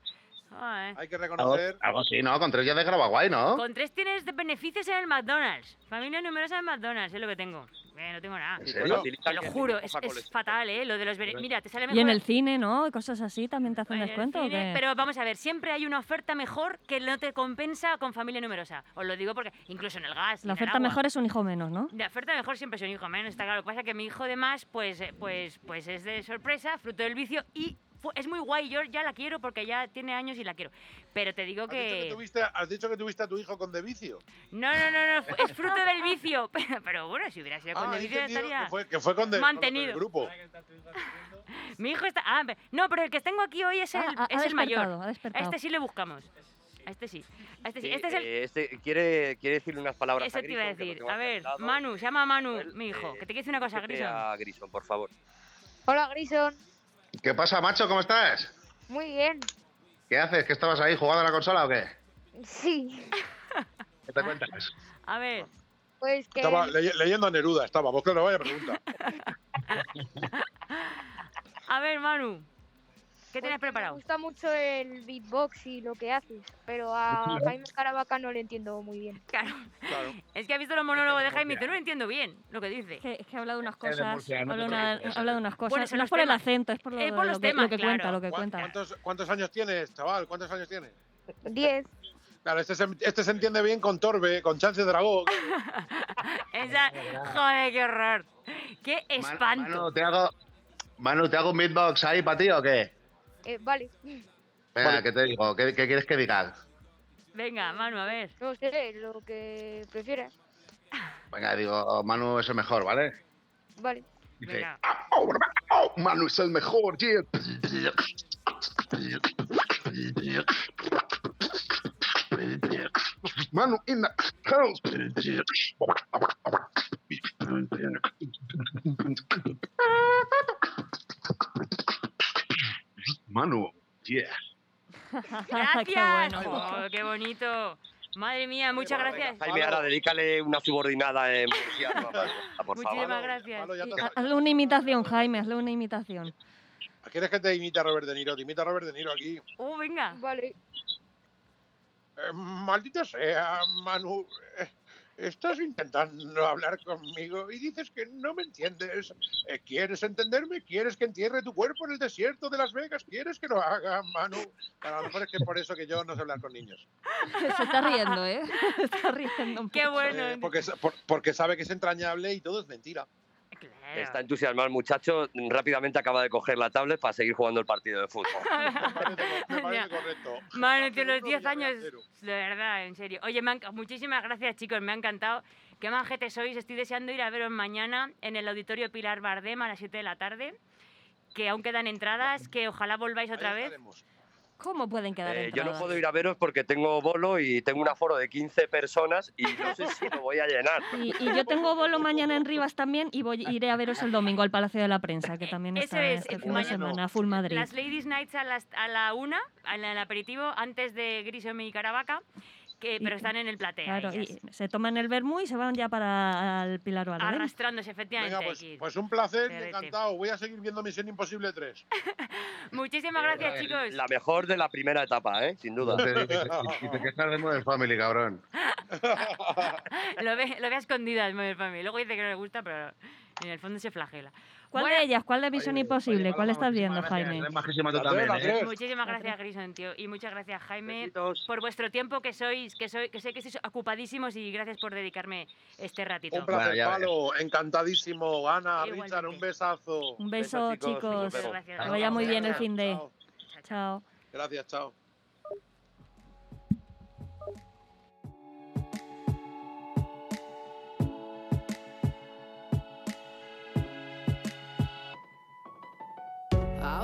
S1: Joder.
S5: hay que
S6: Algo,
S5: reconocer.
S6: algo así, ¿no? Con tres ya desgraba guay, ¿no?
S1: Con tres tienes de beneficios en el McDonald's. Familia numerosa en McDonald's, es lo que tengo. Eh, no tengo nada.
S6: ¿En serio?
S7: facilita
S1: Te lo juro, es, fatal, ¿eh? Lo de los beneficios. Mira, te sale mejor.
S4: Y en el cine, ¿no? Y Cosas así también te hacen
S1: en
S4: descuento. ¿o
S1: cine,
S4: qué?
S1: Pero vamos a ver, siempre hay una oferta mejor que no te compensa con familia numerosa. Os lo digo porque incluso en el gas.
S4: La
S1: en el
S4: oferta
S1: agua.
S4: mejor es un hijo menos, ¿no?
S1: La oferta mejor siempre es un hijo menos, está claro. Lo que pasa es que mi hijo de más, pues, eh, pues, pues es de sorpresa, fruto del vicio y es muy guay. Yo ya la quiero porque ya tiene años y la quiero. Pero te digo
S5: Has dicho, que
S1: que.
S5: tuviste, has dicho que tuviste a tu hijo con de vicio.
S1: No, no, no, no, es fruto del vicio. Pero, pero bueno, si hubiera sido con
S5: Ah,
S1: de vicio estaría.
S5: que fue, que fue con, de, con
S1: mantenido.
S5: el grupo.
S1: Mi hijo está. Ah, no, pero el que tengo aquí hoy es el,
S4: Ah, ha- ha
S1: es el mayor. A este sí le buscamos. A este sí. A este sí.
S7: Sí,
S1: Este es el.
S7: eh, este quiere, quiere decirle unas palabras
S1: Eso
S7: a
S1: te iba a
S7: Grison, que
S1: decir. A ver. Manu, se llama Manu,
S7: Él,
S1: mi hijo.
S7: eh,
S1: Que te quiere decir una cosa,
S7: que
S1: Grison.
S7: a Grison, por favor.
S8: Hola, Grison.
S6: ¿Qué pasa, macho? ¿Cómo estás?
S8: Muy bien.
S6: ¿Qué haces? ¿Que estabas ahí jugando a la consola o qué?
S8: Sí.
S6: ¿Qué te cuentas?
S1: A ver,
S8: Pues que
S5: Estaba leye- leyendo a Neruda, estaba. Vos claro, vaya pregunta.
S1: a ver, Manu. ¿Qué tienes preparado?
S8: Me gusta mucho el beatbox y lo que haces, pero a Jaime Caravaca no le entiendo muy bien.
S1: Claro.
S5: Claro.
S1: Es que ha visto los monólogos de Jaime y dice, no entiendo bien lo que dice.
S4: Es que, es que habla de unas cosas,
S6: Murcia, no
S4: habla,
S6: te
S4: una-
S6: preocupes.
S4: habla de unas cosas.
S1: Bueno,
S4: no es por el acento, es por lo,
S1: Es por
S4: lo
S1: los
S4: que,
S1: temas,
S4: lo que cuenta,
S1: claro.
S4: lo que
S5: ¿Cuán-
S4: cuenta.
S5: ¿Cuántos, ¿Cuántos años tienes, chaval? ¿Cuántos años tienes?
S8: Diez.
S5: Claro, este se, este se entiende bien con Torbe, con Chance Dragón.
S1: Esa... Joder, qué horror. Qué espanto.
S6: Manu, ¿te hago, Manu, ¿te hago un beatbox ahí para ti o qué?
S8: Eh, vale.
S6: Venga. ¿qué te digo? ¿Qué, qué quieres que diga?
S1: Venga, Manu, a ver.
S8: No sé, lo que prefieras.
S6: Venga, digo, Manu es el mejor, ¿vale?
S8: Vale.
S6: Dice,
S1: Venga.
S6: "Oh, oh, Manu es el mejor, yeah. Manu in the house. Manu, yeah.
S1: Gracias.
S4: Qué bueno.
S1: Oh, qué bonito. Madre mía, muchas gracias.
S7: Jaime, ahora dedícale una subordinada en murciano.
S1: Muchísimas gracias.
S4: Hazle una imitación, Jaime, hazle una imitación.
S5: ¿Quieres que te imite a Robert De Niro? Te imita a Robert De Niro aquí.
S1: Oh, venga.
S8: Vale.
S5: Eh, maldita sea, Manu. eh, estás intentando hablar conmigo y dices que no me entiendes. Eh, ¿Quieres entenderme? ¿Quieres que entierre tu cuerpo en el desierto de Las Vegas? ¿Quieres que lo haga, Manu? A lo mejor es que por eso que yo no sé hablar con niños.
S4: Se está riendo, ¿eh? Se está riendo. un
S1: Qué bueno.
S5: Eh, porque, sa- por- porque sabe que es entrañable y todo es mentira.
S1: Claro.
S7: Está entusiasmado el muchacho. Rápidamente acaba de coger la tablet para seguir jugando el partido de fútbol.
S5: Me parece, correcto.
S1: Manu, tío, los
S5: Uno,
S1: 10
S5: Villarreal
S1: años, de verdad, en serio. Oye, me han- muchísimas gracias, chicos, me ha encantado. Qué majete sois. Estoy deseando ir a veros mañana en el Auditorio Pilar Bardem a las 7 de la tarde. Que aún quedan entradas, que ojalá volváis otra
S5: Ahí
S1: vez.
S5: estaremos.
S4: ¿Cómo pueden quedar
S7: Eh, yo no puedo ir a veros porque tengo bolo y tengo un aforo de 15 personas y no sé si lo voy a llenar.
S4: Y, y yo tengo bolo mañana en Rivas también y voy, iré a veros el domingo al Palacio de la Prensa, que también
S1: Eso
S4: está
S1: es,
S4: este fin de semana, Full Madrid.
S1: Las Ladies Nights a, las, a la una, en el aperitivo, antes de Grisom y Caravaca, que, pero
S4: Y-
S1: están en el platea.
S4: Claro,
S1: ellas.
S4: y se toman el vermú y se van ya para el Pilar Bardem.
S1: Arrastrándose, efectivamente.
S5: Venga, pues, pues un placer encantado. Voy a seguir viendo Misión Imposible 3.
S1: Muchísimas gracias, chicos.
S7: La mejor de la primera etapa, ¿eh? sin duda.
S6: Y te, y te quejas de Modern Family, cabrón.
S1: lo, ve, lo ve a escondidas, Modern Family. Luego dice que no le gusta, pero en el fondo se flagela.
S4: ¿Cuál
S1: Bueno,
S4: de ellas? ¿Cuál de Misión
S6: Oye,
S4: Imposible?
S6: oye,
S4: ¿Cuál estás viendo,
S6: gracias.
S4: Jaime?
S6: Tú también, ¿eh?
S1: Muchísimas gracias, Grison, tío. Y muchas gracias, Jaime,
S7: Besitos.
S1: por vuestro tiempo, que sois, que soy, que sé que sois ocupadísimos y gracias por dedicarme este ratito.
S5: Un placer,
S6: Bueno,
S5: Palo. Encantadísimo. Ana,
S1: Igualmente.
S5: Richard, un besazo.
S4: Un beso,
S7: chicos.
S1: Gracias,
S4: Que vaya muy bien el fin de.
S5: chao.
S4: Chao.
S5: Gracias, chao.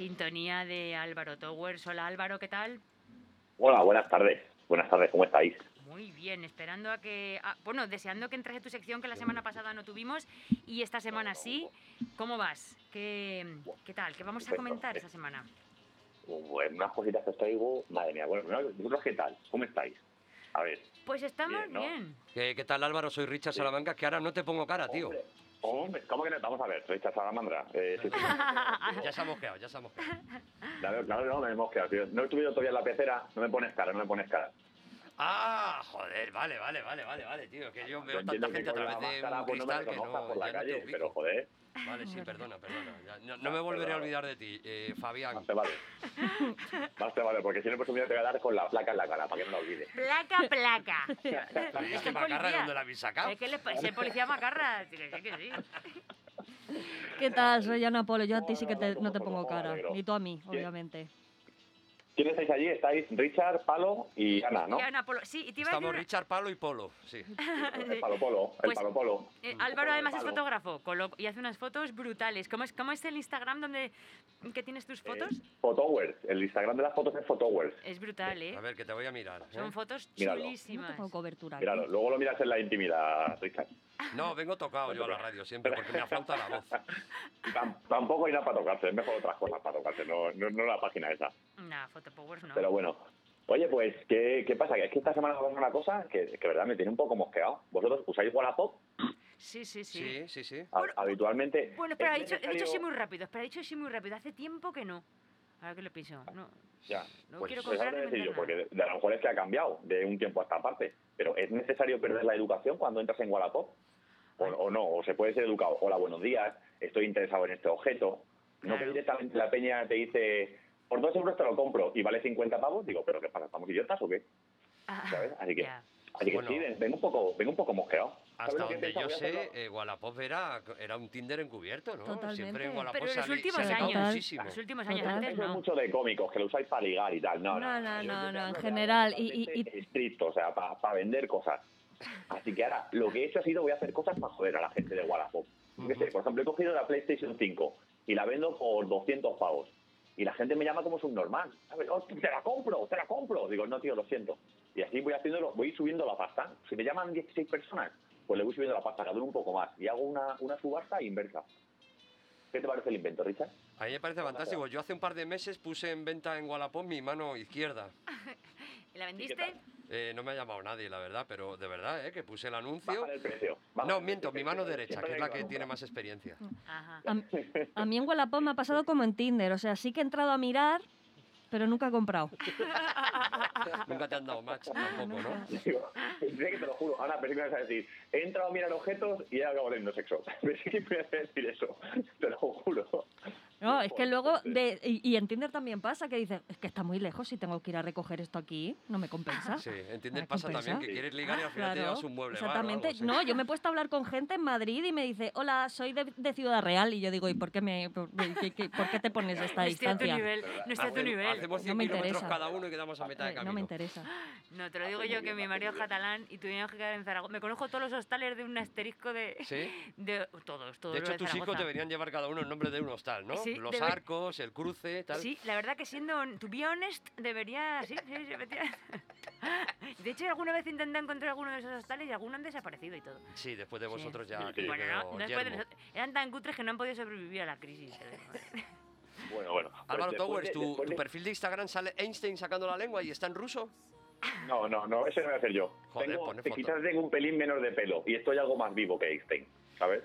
S1: sintonía de Álvaro Towers. Hola Álvaro, ¿qué tal?
S9: Hola, buenas tardes. Buenas tardes, ¿cómo estáis?
S1: Muy bien, esperando a que... ah, bueno, deseando que entrase tu sección que la semana pasada no tuvimos y esta semana sí. ¿Cómo vas? ¿Qué, qué tal? ¿Qué vamos a
S9: Perfecto.
S1: comentar esta semana?
S9: Bueno, unas cositas que os traigo. Madre mía, bueno, ¿vosotros qué tal? ¿Cómo estáis? A ver.
S1: Pues estamos
S9: Bien, ¿no?
S1: bien.
S7: ¿Qué, qué tal Álvaro? Soy Richard Salamanca, que ahora no te pongo cara, tío.
S9: Hombre, hombre, ¿cómo que no? Vamos a ver, soy Salamandra. Eh, sí, sí.
S7: Ya se ha mosqueado, ya se ha mosqueado.
S9: Claro, claro, no, me tío. No estuve yo todavía en la pecera, no me pones cara, no me pones cara.
S7: Ah, joder, vale, vale, vale, vale, vale, tío. Que yo veo
S9: Yo
S7: tanta gente a través de
S9: máscara,
S7: un
S9: pues no me
S7: cristal que no,
S9: por la
S7: ya no te
S9: pero joder,
S7: Vale, sí, perdona, perdona. Ya, no, no me volveré a olvidar de ti, eh, Fabián.
S9: más te vale. Más te vale, porque si no, pues un día te voy a dar con la placa en la cara, para que no la olvides.
S1: Placa, placa. Es que
S7: macarra,
S1: policía.
S7: ¿dónde la habéis sacado?
S1: Es que el, es el policía macarra. Sí, que sí, que sí.
S4: ¿Qué tal? Soy Ana Polo. Yo a ti sí que te- no te
S9: ¿cómo
S4: pongo cara. Ni tú a mí, obviamente.
S9: ¿Quiénes estáis allí? Estáis Richard, Palo y Ana, ¿no?
S1: Y Ana Polo- Sí, y te iba a
S7: Estamos
S1: decir...
S7: Richard, Palo y Polo, sí.
S9: El Palo Polo, el
S1: Pues,
S9: Palo Polo.
S1: Eh, Álvaro además es fotógrafo colo- y hace unas fotos brutales. ¿Cómo es, cómo es el Instagram donde que tienes tus fotos?
S9: Eh, Photowers. El Instagram de las fotos es Photowers.
S1: Es brutal, ¿eh?
S7: A ver, que te voy a mirar. ¿eh?
S1: Son fotos
S9: Míralo.
S4: No
S1: chulísimas.
S4: tengo cobertura.
S9: Míralo, luego lo miras en la intimidad, Richard.
S7: No, vengo tocado yo a la radio siempre porque me aflauta la voz.
S9: Tam- tampoco hay nada para tocarse, es mejor otras cosas para tocarse, no, no, no la página esa.
S1: Nah, Photopowers no.
S9: Pero bueno. Oye, pues, ¿qué, qué pasa? Que es que esta semana pasa una cosa que, que verdad me tiene un poco mosqueado. ¿Vosotros usáis Wallapop?
S1: Sí, sí, sí.
S7: Sí, sí, sí.
S9: Ha- habitualmente.
S1: Bueno, espera, he dicho, he dicho sí muy rápido. Espera, he dicho sí muy rápido. Hace tiempo que no. Ahora que lo pienso. No,
S9: Ya,
S1: no
S9: pues
S1: quiero comprar ni
S9: decir yo, porque de, de a lo mejor es que ha cambiado de un tiempo a esta parte. Pero ¿es necesario perder la educación cuando entras en Wallapop? O, o no, o se puede ser educado. Hola, buenos días, estoy interesado en este objeto. No que directamente la peña te dice, por dos euros te lo compro y vale 50 pavos. Digo, ¿pero qué pasa? ¿Estamos idiotas o qué?
S1: Ah,
S9: ¿Sabes? Así que,
S1: ya.
S9: así que
S7: Bueno.
S9: sí, ven- vengo un poco, vengo un poco mosqueado. ¿Sabes
S7: Hasta donde yo sé, eh, Wallapop era, era un Tinder encubierto, ¿no?
S4: Totalmente.
S7: Siempre en Wallapop
S1: Pero en los últimos
S7: sale
S4: años.
S7: muchísimo.
S1: Los últimos años
S4: Total.
S1: antes
S9: Eso es
S1: no.
S9: mucho de cómicos, que lo usáis para ligar y tal. No, no,
S4: No, no, no,
S9: yo
S4: no, en general, y- y-
S9: estricto, o sea, para vender cosas. Así que ahora, lo que he hecho ha sido, voy a hacer cosas para joder a la gente de Wallapop. Qué sé, por ejemplo, he cogido la PlayStation 5 y la vendo por 200 pavos. Y la gente me llama como subnormal. ¿sabes? "Oh, te la compro, te la compro. Digo, no, tío, lo siento. Y así voy haciéndolo, voy subiendo la pasta. Si me llaman 16 personas, pues le voy subiendo la pasta, cada uno un poco más. Y hago una, una subasta inversa. ¿Qué te parece el invento, Richard?
S7: A mí me parece fantástico. Yo hace un par de meses puse en venta en Wallapop mi mano izquierda.
S1: ¿Y la
S9: ¿Y qué
S1: vendiste?
S7: Eh, no me ha llamado nadie, la verdad, pero de verdad, ¿eh? Que puse el anuncio.
S9: El precio.
S7: No,
S9: el
S7: miento,
S9: precio,
S7: mi mano derecha, que es la que tiene más experiencia.
S1: Ajá.
S4: A, a mí en Wallapop me ha pasado como en Tinder. O sea, sí que he entrado a mirar, pero nunca he comprado.
S7: Nunca te han dado match tampoco, ¿no?
S9: Digo, pensé que te lo juro, Ana, pensé que me ibas a decir, he entrado a mirar objetos y he acabado teniendo sexo. Pensé que me ibas a decir eso, te lo juro.
S4: No, es que luego, de, y, y en Tinder también pasa que dices, es que está muy lejos si tengo que ir a recoger esto aquí, no me compensa.
S7: Sí, en Tinder
S4: ¿Me
S7: pasa
S4: compensa?
S7: también que quieres ligar y al final te llevas un mueble bar o algo,
S4: exactamente.
S7: sí.
S4: No, yo me he puesto a hablar con gente en Madrid y me dice, hola, soy de, de Ciudad Real. Y yo digo, ¿y por qué, me, por, qué- qué- por qué te pones esta
S1: No estoy a tu
S4: distancia?
S1: nivel. No estoy a tu nivel.
S7: Hacemos 100
S4: No me
S7: kilómetros
S4: interesa.
S7: cada uno y quedamos a mitad de
S4: Eh,
S7: camino.
S4: no me interesa.
S1: No, te lo digo yo que mi marido es catalán y tuvimos que quedar en Zaragoza. Me conozco todos los hostales de un asterisco de.
S7: ¿Sí?
S1: de todos, todos.
S7: De hecho, tus hijos deberían llevar cada uno el nombre de un hostal, ¿no?
S1: Sí,
S7: Los
S1: debe-
S7: arcos, el cruce, tal.
S1: Sí, la verdad que siendo, to be honest, debería, sí, sí, sí. De hecho, alguna vez intenté encontrar alguno de esos hostales y algunos han desaparecido y todo.
S7: Sí, después de
S1: Sí.
S7: vosotros ya.
S9: Sí,
S7: que
S1: Bueno, no, no después de nosotros- eran tan cutres que no han podido sobrevivir a la crisis. ¿eh?
S9: Bueno, bueno. pues
S7: Álvaro
S9: después
S7: Towers,
S9: de-
S7: tu, tu perfil de Instagram sale Einstein sacando la lengua y está en ruso.
S9: No, no, no, eso no voy a hacer yo.
S7: Joder,
S9: Tengo-
S7: pone foto.
S9: quizás tengo un pelín menos de pelo y estoy algo más vivo que Einstein, ¿sabes?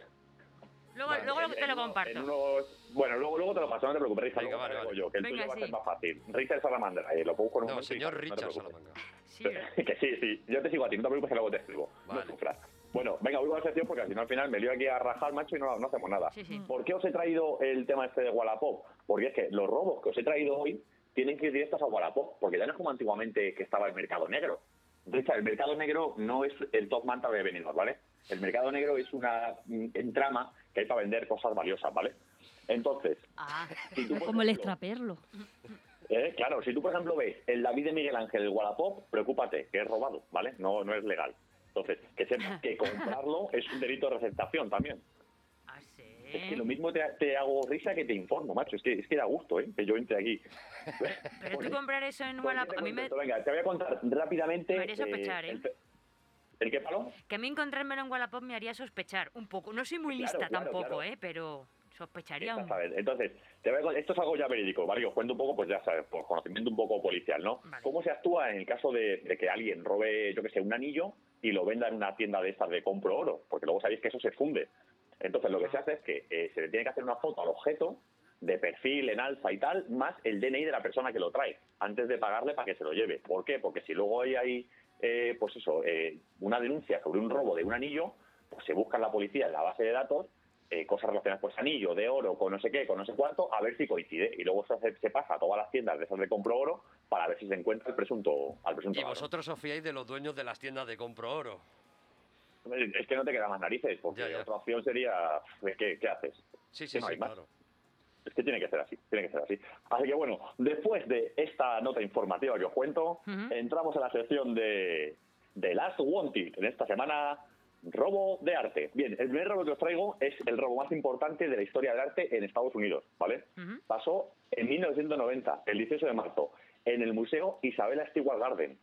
S1: Luego,
S9: Bueno,
S1: luego
S9: en-
S1: te lo comparto.
S9: en unos- bueno, luego, luego te lo paso, no te preocupes, Richard.
S7: Venga, vale,
S9: te lo
S7: vale.
S9: yo, que el
S1: Venga,
S9: tuyo va a
S1: sí.
S9: ser más fácil. Richard Salamandra, eh, lo pongo con un
S7: No,
S9: momento y
S7: señor
S9: no te
S7: Richard
S9: preocupes.
S7: Salamanca.
S1: Sí,
S9: que sí, sí. Yo te sigo a ti, no te preocupes que luego te escribo.
S7: Vale.
S9: No sufras. Bueno, venga, voy con la sección porque si no al final me lío aquí a rajar, macho, y no, no hacemos nada.
S1: sí, sí.
S9: ¿Por qué os he traído el tema este de Wallapop? Porque es que los robos que os he traído hoy tienen que ir directos a Wallapop, porque ya no es como antiguamente que estaba el mercado negro. Richard, el mercado negro no es el top manta de Benidorm, ¿vale? El mercado negro es una mm, entrama que hay para vender cosas valiosas, ¿vale? Entonces,
S1: Ah,
S9: si tú, por
S4: Como el
S9: ejemplo,
S4: extraperlo.
S9: eh, claro, si tú, por ejemplo, ves el David de Miguel Ángel del Wallapop, preocúpate, que es robado, ¿vale? No, no es legal. Entonces, que sepas que comprarlo es un delito de receptación también.
S1: ah, sí.
S9: Es que lo mismo te, te hago risa que te informo, macho. Es que, es que da gusto, ¿eh? Que yo entre aquí.
S1: Pero tú comprar eso en Wallapop, a mí me...
S9: Venga, te voy a contar rápidamente.
S1: Me haría sospechar, ¿eh?
S9: el, ¿El qué palo?
S1: Que a mí encontrármelo en Wallapop me haría sospechar un poco. No soy muy
S9: Claro,
S1: lista
S9: claro,
S1: tampoco,
S9: claro.
S1: ¿eh? Pero sospecharía un...
S9: Entonces, te voy a con- esto es algo ya verídico, ¿vale? Os cuento un poco, pues ya sabes, por conocimiento un poco policial, ¿no? ¿Cómo se actúa en el caso de, de que alguien robe, yo que sé, un anillo y lo venda en una tienda de estas de compro oro? Porque luego sabéis que eso se funde. Entonces, lo que se hace es que eh, se le tiene que hacer una foto al objeto de perfil en alza y tal, más el DNI de la persona que lo trae, antes de pagarle para que se lo lleve. ¿Por qué? Porque si luego hay ahí, eh, pues eso, eh, una denuncia sobre un robo de un anillo, pues se busca en la policía en la base de datos eh, cosas relacionadas pues anillo de oro con no sé qué, con no sé cuánto, a ver si coincide. Y luego eso se, se pasa a todas las tiendas de esas de compro oro para ver si se encuentra el presunto, al presunto
S7: Y vosotros os fiáis de los dueños de las tiendas de compro oro.
S9: Es que no te quedan más narices, porque otra opción sería, ¿qué, qué haces?
S7: Sí, sí,
S9: no
S7: sí, claro.
S9: Es que tiene que ser así, tiene que ser así. Así que bueno, después de esta nota informativa que os cuento, entramos a la sección de, de Last Wanted. En esta semana, robo de arte. Bien, el primer robo que os traigo es el robo más importante de la historia del arte en Estados Unidos, ¿vale? Pasó en 1990, el 18 de marzo, en el Museo Isabella Stewart Garden.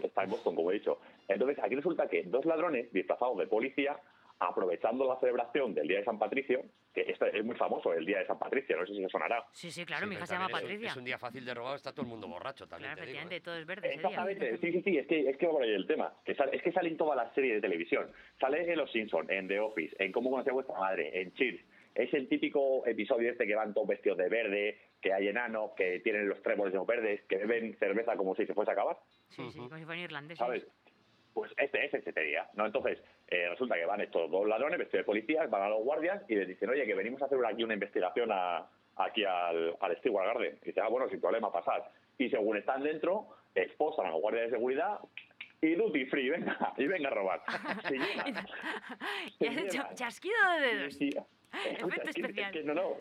S9: que Está en Boston, como he dicho. Entonces, aquí resulta que dos ladrones disfrazados de policía, aprovechando la celebración del Día de San Patricio, que esto es muy famoso, el Día de San Patricio, no sé si os sonará.
S1: Sí, sí, claro, mi hija se llama
S7: también es un-
S1: Patricia.
S7: Es un día fácil de robar, está todo el mundo borracho también.
S1: Claro,
S7: te digo, ¿eh?
S1: todo es verde ese día.
S9: Exactamente, sí, sí, sí, es que, es que va por ahí el tema. Que sale- es que salen todas las series de televisión. Sale en Los Simpsons, en The Office, en Cómo conocer a vuestra madre, en Cheers. Es el típico episodio este que van todos vestidos de verde, que hay enanos, que tienen los tréboles verdes, que beben cerveza como si se fuese a acabar.
S1: Sí, sí, como si fueran irlandeses.
S9: ¿sabes? Pues este es día, ¿no? Entonces, eh, resulta que van estos dos ladrones vestidos de policías, van a los guardias y les dicen, oye, que venimos a hacer aquí una investigación a- aquí al, al Stewart Garden. Y dice, ah, bueno, sin problema, pasar. Y según están dentro, esposan a los guardias de seguridad y duty free, venga, y venga a robar. Se
S1: Y has hecho chasquido de dedos.
S9: Sí,
S1: Efecto
S9: es que- es
S1: especial.
S9: que no, no.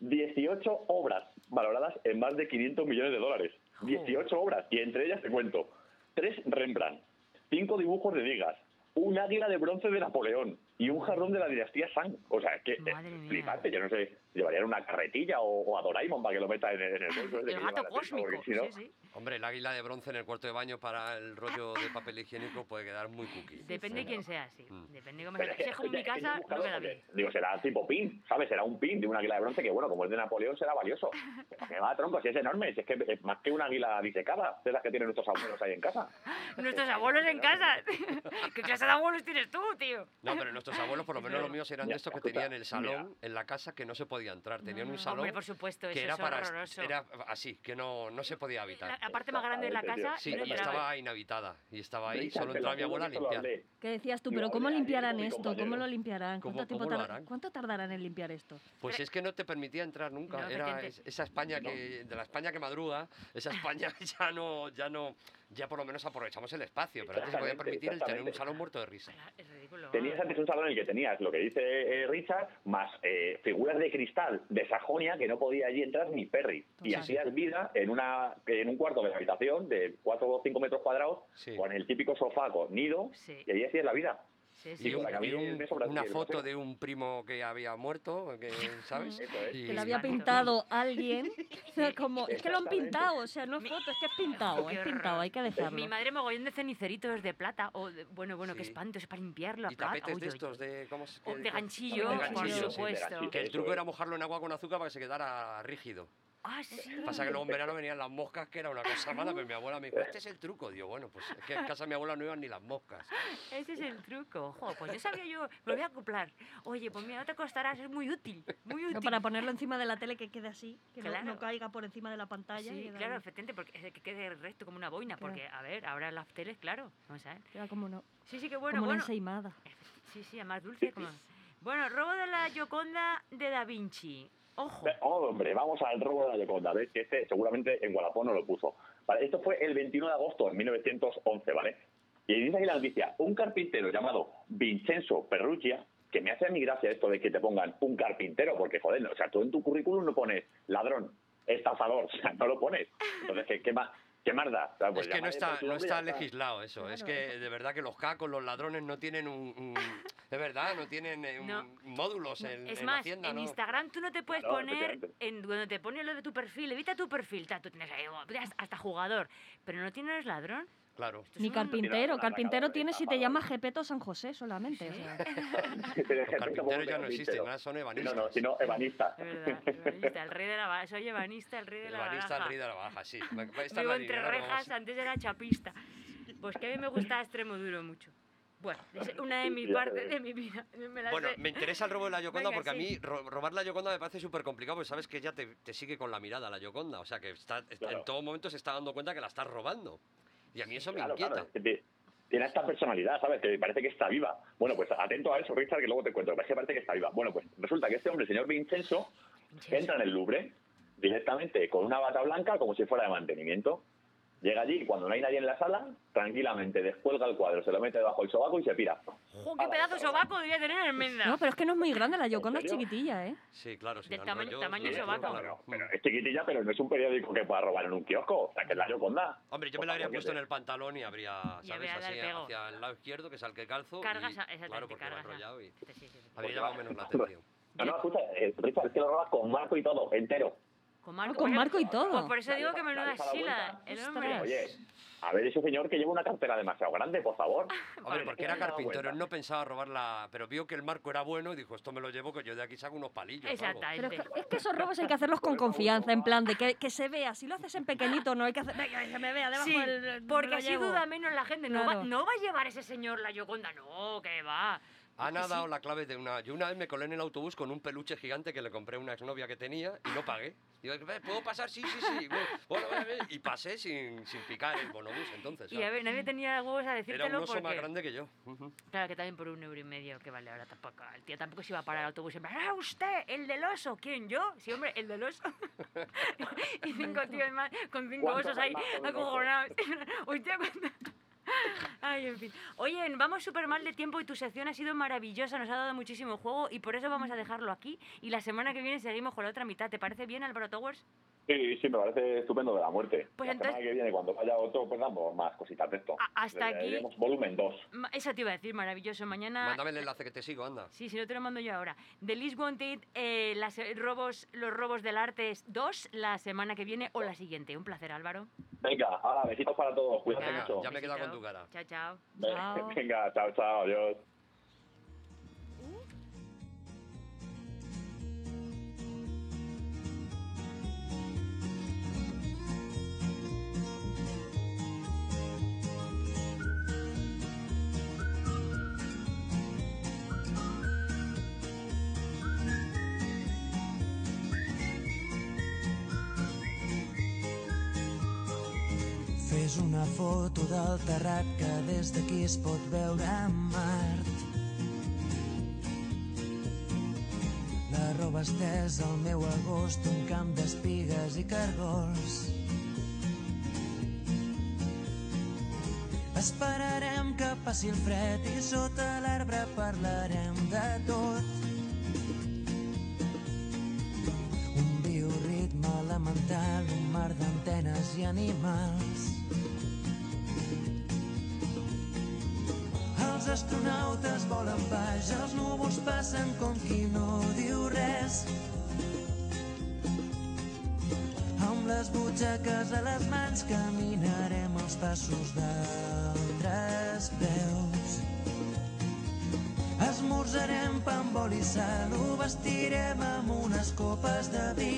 S9: 18 obras valoradas en más de 500 millones de dólares. 18 obras, y entre ellas te cuento, tres Rembrandt, cinco dibujos de Digas, un águila de bronce de Napoleón y un jarrón de la dinastía Sang. O sea, que es flipante, yo no sé, llevarían una carretilla o, o a Doraemon para que lo meta en el, en el bolso. tienda, porque si no-
S7: Hombre, el águila de bronce en el cuarto de baño para el rollo de papel higiénico puede quedar muy cookie.
S1: Depende de quién sea, sí.
S7: Mm.
S1: Depende de cómo sea. Si es como mi casa, no queda bien.
S9: Digo, será tipo pin, ¿sabes? Será un pin de un águila de bronce que, bueno, como es de Napoleón, será valioso. Pero que va, tronco, si es enorme, si es que es más que un águila disecada, de las que tienen nuestros abuelos ahí en casa.
S1: Nuestros abuelos en casa. ¿Qué clase de abuelos tienes tú, tío?
S7: No, pero nuestros abuelos, por lo menos los míos, eran de estos que tenían el salón en la casa que no se podía entrar. Tenían un salón
S1: Hombre, por supuesto,
S7: que
S1: eso
S7: era
S1: es
S7: para
S1: horroroso.
S7: era así, que no, no se podía habitar.
S1: La, la parte más grande de la casa
S7: Sí,
S1: y no
S7: y
S1: entraba.
S7: estaba inhabitada. Y estaba ahí, solo entraba mi abuela a limpiar.
S4: ¿Qué decías tú? ¿Pero cómo limpiarán esto? ¿Cómo lo limpiarán?
S7: ¿Cómo-
S4: ¿Cuánto, tiempo
S7: cómo lo
S4: tar-
S7: harán?
S4: ¿Cuánto tardarán en limpiar esto?
S7: Pues es que no te permitía entrar nunca.
S1: No,
S7: Era esa España que de la España que madruga, esa España ya no, ya no, ya por lo menos aprovechamos el espacio. Pero antes se podía permitir el tener un salón muerto de risa.
S1: Es ridículo.
S9: Tenías antes un salón en el que tenías lo que dice eh, Richard, más eh, figuras de cristal de Sajonia que no podía allí entrar ni Perry. Y
S7: Sí,
S9: hacías vida en una en un cuarto de la habitación de 4 o 5 metros cuadrados
S7: Sí.
S9: con el típico sofá con nido
S1: Sí.
S9: y allí hacías la vida.
S1: Sí,
S7: Y,
S1: sí.
S7: un-
S9: que
S7: y un-
S9: me sobra
S7: una foto de un primo que había muerto, que, ¿sabes?
S9: Es.
S7: Y-
S4: Que lo había pintado alguien. O sea, como, es que lo han pintado, o sea, no es foto, es que es pintado, es pintado, hay que dejarlo.
S1: Mi madre mogollón de ceniceritos de plata. O de- bueno, bueno, qué
S7: Sí.
S1: espanto, es para limpiarlo.
S7: y tapetes de estos, de, ¿cómo se-
S1: de ganchillo,
S7: de
S1: por
S7: ganchillo, sí,
S1: supuesto.
S7: Que el truco era mojarlo en agua con azúcar para que se quedara rígido.
S1: Ah, sí.
S7: Pasa que luego en verano venían las moscas, que era una cosa mala, pero mi abuela me dijo, este es el truco. Digo, bueno, pues es que en casa de mi abuela no iban ni las moscas.
S1: Ese es el truco. Jo, pues yo sabía yo, me lo voy a acoplar. Oye, pues mira, no te costará, es muy útil. Muy útil.
S4: No, para ponerlo encima de la tele que quede así, que no-
S1: Claro.
S4: no, caiga por encima de la pantalla. y
S1: Sí,
S4: queda
S1: claro, efectivamente, porque es que quede recto como una boina.
S4: Claro.
S1: Porque, a ver, ahora las teles, claro. Vamos a ver.
S4: Queda como, no,
S1: Sí, sí, que bueno,
S4: como una
S1: bueno.
S4: ensaimada.
S1: Sí, sí, además dulce. Como... Bueno, robo de la Gioconda de Da Vinci. Ojo.
S9: Oh, hombre, vamos al robo de la Yoconda. ¿Ves? Que este seguramente en Guadalajara no lo puso. Vale, esto fue el 21 de agosto de 1911, ¿vale? Y dice aquí la noticia, un carpintero llamado Vincenzo Perrugia, que me hace a mi gracia esto de que te pongan un carpintero, porque joder, o sea, tú en tu currículum no pones ladrón, estafador, o sea, no lo pones. Entonces, ¿qué, qué más, ¿qué más da? O sea, pues
S7: es que no está, no está legislado eso. Es que de verdad que los cacos, los ladrones no tienen un. un- de verdad, no tienen eh, un-
S1: No.
S7: módulos en,
S1: Es
S7: en
S1: más,
S7: Hacienda,
S1: en
S7: ¿no?
S1: Instagram tú no te puedes
S9: Claro,
S1: poner, en, cuando te pone lo de tu perfil, evita tu perfil, ta, tú tienes ahí oh, hasta- hasta jugador, pero no tienes ladrón.
S7: Claro.
S4: Ni carpintero. Carpintero
S9: racadora
S4: tiene
S9: de
S4: si te llama Gepeto San José solamente. o
S1: Sí.
S4: sea.
S7: Los carpinteros ya no existen, ahora son
S9: No,
S7: ebanistas.
S9: no, sino ebanista.
S1: Es verdad, ebanista, el rey de la baraja. Soy ebanista, el rey de la
S7: Ebanista, el rey de la baja, sí.
S1: Vivo entre rejas, antes era chapista. Pues que a mí me gusta extremo duro mucho. Bueno, es una de mis
S9: Ya
S1: partes de mi vida. Me la
S7: Bueno,
S1: sé.
S7: me interesa el robo de la Yoconda
S1: Venga,
S7: porque a
S1: sí.
S7: mí ro- robar la Yoconda me parece súper complicado porque sabes que ella te, te sigue con la mirada, la Yoconda. O sea, que está, está-
S9: Claro.
S7: en todo momento se está dando cuenta que la estás robando. Y a mí eso me
S9: Claro,
S7: inquieta.
S9: claro, es que te- tiene esta personalidad, ¿sabes? Que parece que está viva. Bueno, pues atento a eso, Richard, que luego te cuento. Es que parece que está viva. Bueno, pues resulta que este hombre, el señor Vincenzo, entra en el Louvre directamente con una bata blanca como si fuera de mantenimiento. Llega allí y cuando no hay nadie en la sala, tranquilamente descuelga el cuadro, se lo mete debajo del sobaco y se pira.
S1: ¡Jo, qué pedazo de sobaco debía tener en Menda!
S4: No, pero es que no es muy grande. La Yoconda es chiquitilla, ¿eh?
S7: Sí, claro. sí,
S1: Del tamaño-
S7: rollo-
S1: tamaño
S7: sí,
S1: sobaco.
S7: claro.
S9: Pero es chiquitilla, pero no es un periódico que pueda robar en un kiosco. O sea, que es la Yoconda.
S7: Hombre, yo me la habría puesto en el pantalón y habría,
S1: Y
S7: ¿sabes?
S1: habría dado
S7: Así,
S1: el pego.
S7: hacia el lado izquierdo, que es al que calzo.
S1: Cargas,
S7: y,
S1: exactamente,
S7: claro, porque va
S1: cargas. a-
S7: enrollado y
S1: Sí, sí, sí.
S7: habría
S9: Pues
S7: llamado menos la atención.
S9: No, no, escucha, eh, Richard, es que lo roba con marco y todo, entero.
S1: Con Marco,
S4: Con Marco y
S1: Pues
S4: todo.
S1: por eso digo que
S9: ha dado
S1: sila. El hombre.
S9: Oye, a ver ese señor que lleva una cartera demasiado grande, por favor.
S7: Hombre, porque era carpintero, él no pensaba robarla, pero vio que el marco era bueno y dijo, esto me lo llevo, que yo de aquí saco unos palillos. algo".
S4: Pero
S1: Exactamente.
S4: es que, es que esos robos hay que hacerlos con confianza, en plan de que, que se vea. Si lo haces en pequeñito, no hay que hacer. Venga, que se me vea debajo
S1: Sí,
S4: del. me
S1: porque
S4: lo
S1: así
S4: llevo".
S1: duda menos la gente. No, va,
S4: Claro.
S1: no va a llevar ese señor la Yoconda, no, que va.
S7: Ana ha
S1: Sí.
S7: dado la clave de una... Yo una vez me colé en el autobús con un peluche gigante que le compré a una exnovia que tenía y no pagué. Digo, ¿puedo pasar? Sí, sí, sí. Bueno, bueno, y pasé sin, sin picar el bonobús entonces.
S1: Y a
S7: ¿sabes?
S1: ver, nadie tenía huevos a
S7: Era un
S1: decírtelo
S7: oso más grande que yo.
S1: Claro que también por un euro y medio que vale ahora tampoco. El tío tampoco se iba a parar el autobús en plan, ¡ah, usted! ¡El del oso! ¿Quién, yo? Sí, hombre, el del oso. y cinco tíos más con cinco
S9: ¿Cuántos
S1: osos ahí acojonados. Hostia, cuánto- Ay, en fin. Oye, vamos súper mal de tiempo y tu sección ha sido maravillosa, nos ha dado muchísimo juego y por eso vamos a dejarlo aquí. Y la semana que viene seguimos con la otra mitad. ¿Te parece bien, Álvaro Towers?
S9: Sí, sí, me parece estupendo de la muerte.
S1: Pues
S9: la
S1: entonces-
S9: semana que viene, cuando vaya otro, pues damos más cositas de esto.
S1: Hasta
S9: Le
S1: aquí.
S9: volumen 2.
S1: Ma- Eso te iba a decir, maravilloso. Mañana...
S7: Mándame el enlace que te sigo, anda.
S1: Sí, si no te lo mando yo ahora. The Least Wanted, eh, las, eh, robos, los robos del arte 2, la semana que viene o la siguiente. Un placer, Álvaro.
S9: Venga, ahora, besitos para todos. Cuídate mucho.
S7: Ya me he quedado con tu cara.
S1: Chao, chao.
S4: Chao.
S9: Venga, chao, chao, adiós.
S10: Foto del terrat que des d'aquí es pot veure a Mart. La roba estesa al meu agost, un camp d'espigues i cargols. Esperarem que passi el fred i sota l'arbre parlarem de tot. Un bioritme elemental, un mar d'antenes i animals. Els astronautes volen baix, els núvols passen com qui no diu res. Amb les butxaques a les mans caminarem els passos d'altres peus. Esmorzarem pa amb oli i sal, ho vestirem amb unes copes de vi.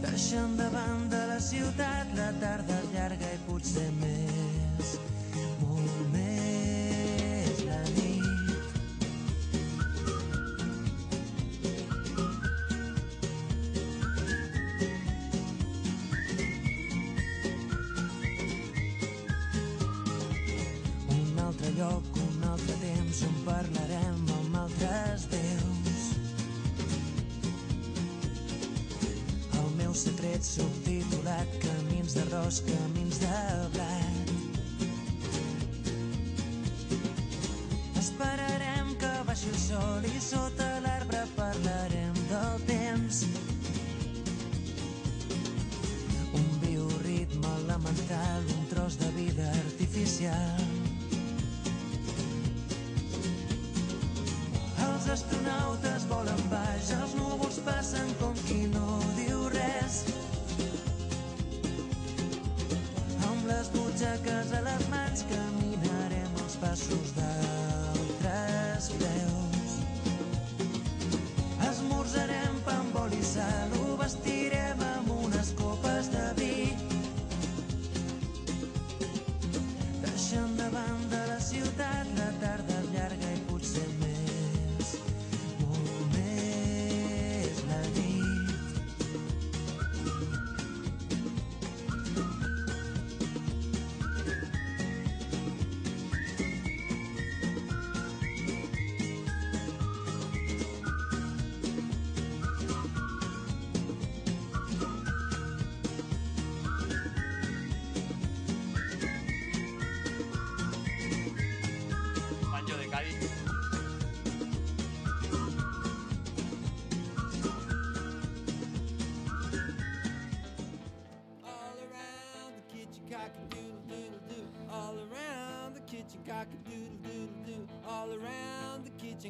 S10: Deixant de banda la ciutat, la tarda llarga i potser més, els camins de blanc.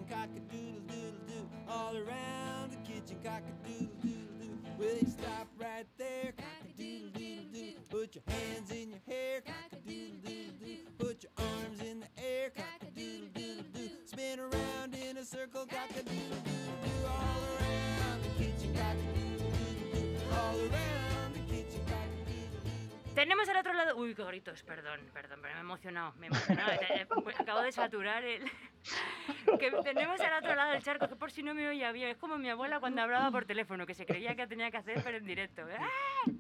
S10: Kitchen, cock-a-doodle-doodle-doo. All around the kitchen, cock-a-doodle-doodle-doo. Will you stop right there, cock-a-doodle-doodle-doo? Put your hands in your hair, cock-a-doodle-doodle-doo. Put your arms in the air, cock-a-doodle-doodle-doo. Spin around in a circle, cock-a-doodle-doodle-doo. All around the kitchen, cock-a-doodle-doodle-doo. All around the kitchen, cock-a-doodle-doodle-doo.
S1: Tenemos al otro lado. Uy, qué gritos, perdón, perdón, emocionado. Me he emocionado. Acabo de saturar el. que tenemos al otro lado del charco, que por si no me oía bien. Es como mi abuela cuando hablaba por teléfono, que se creía que tenía que hacer, pero en directo. ¡Ah!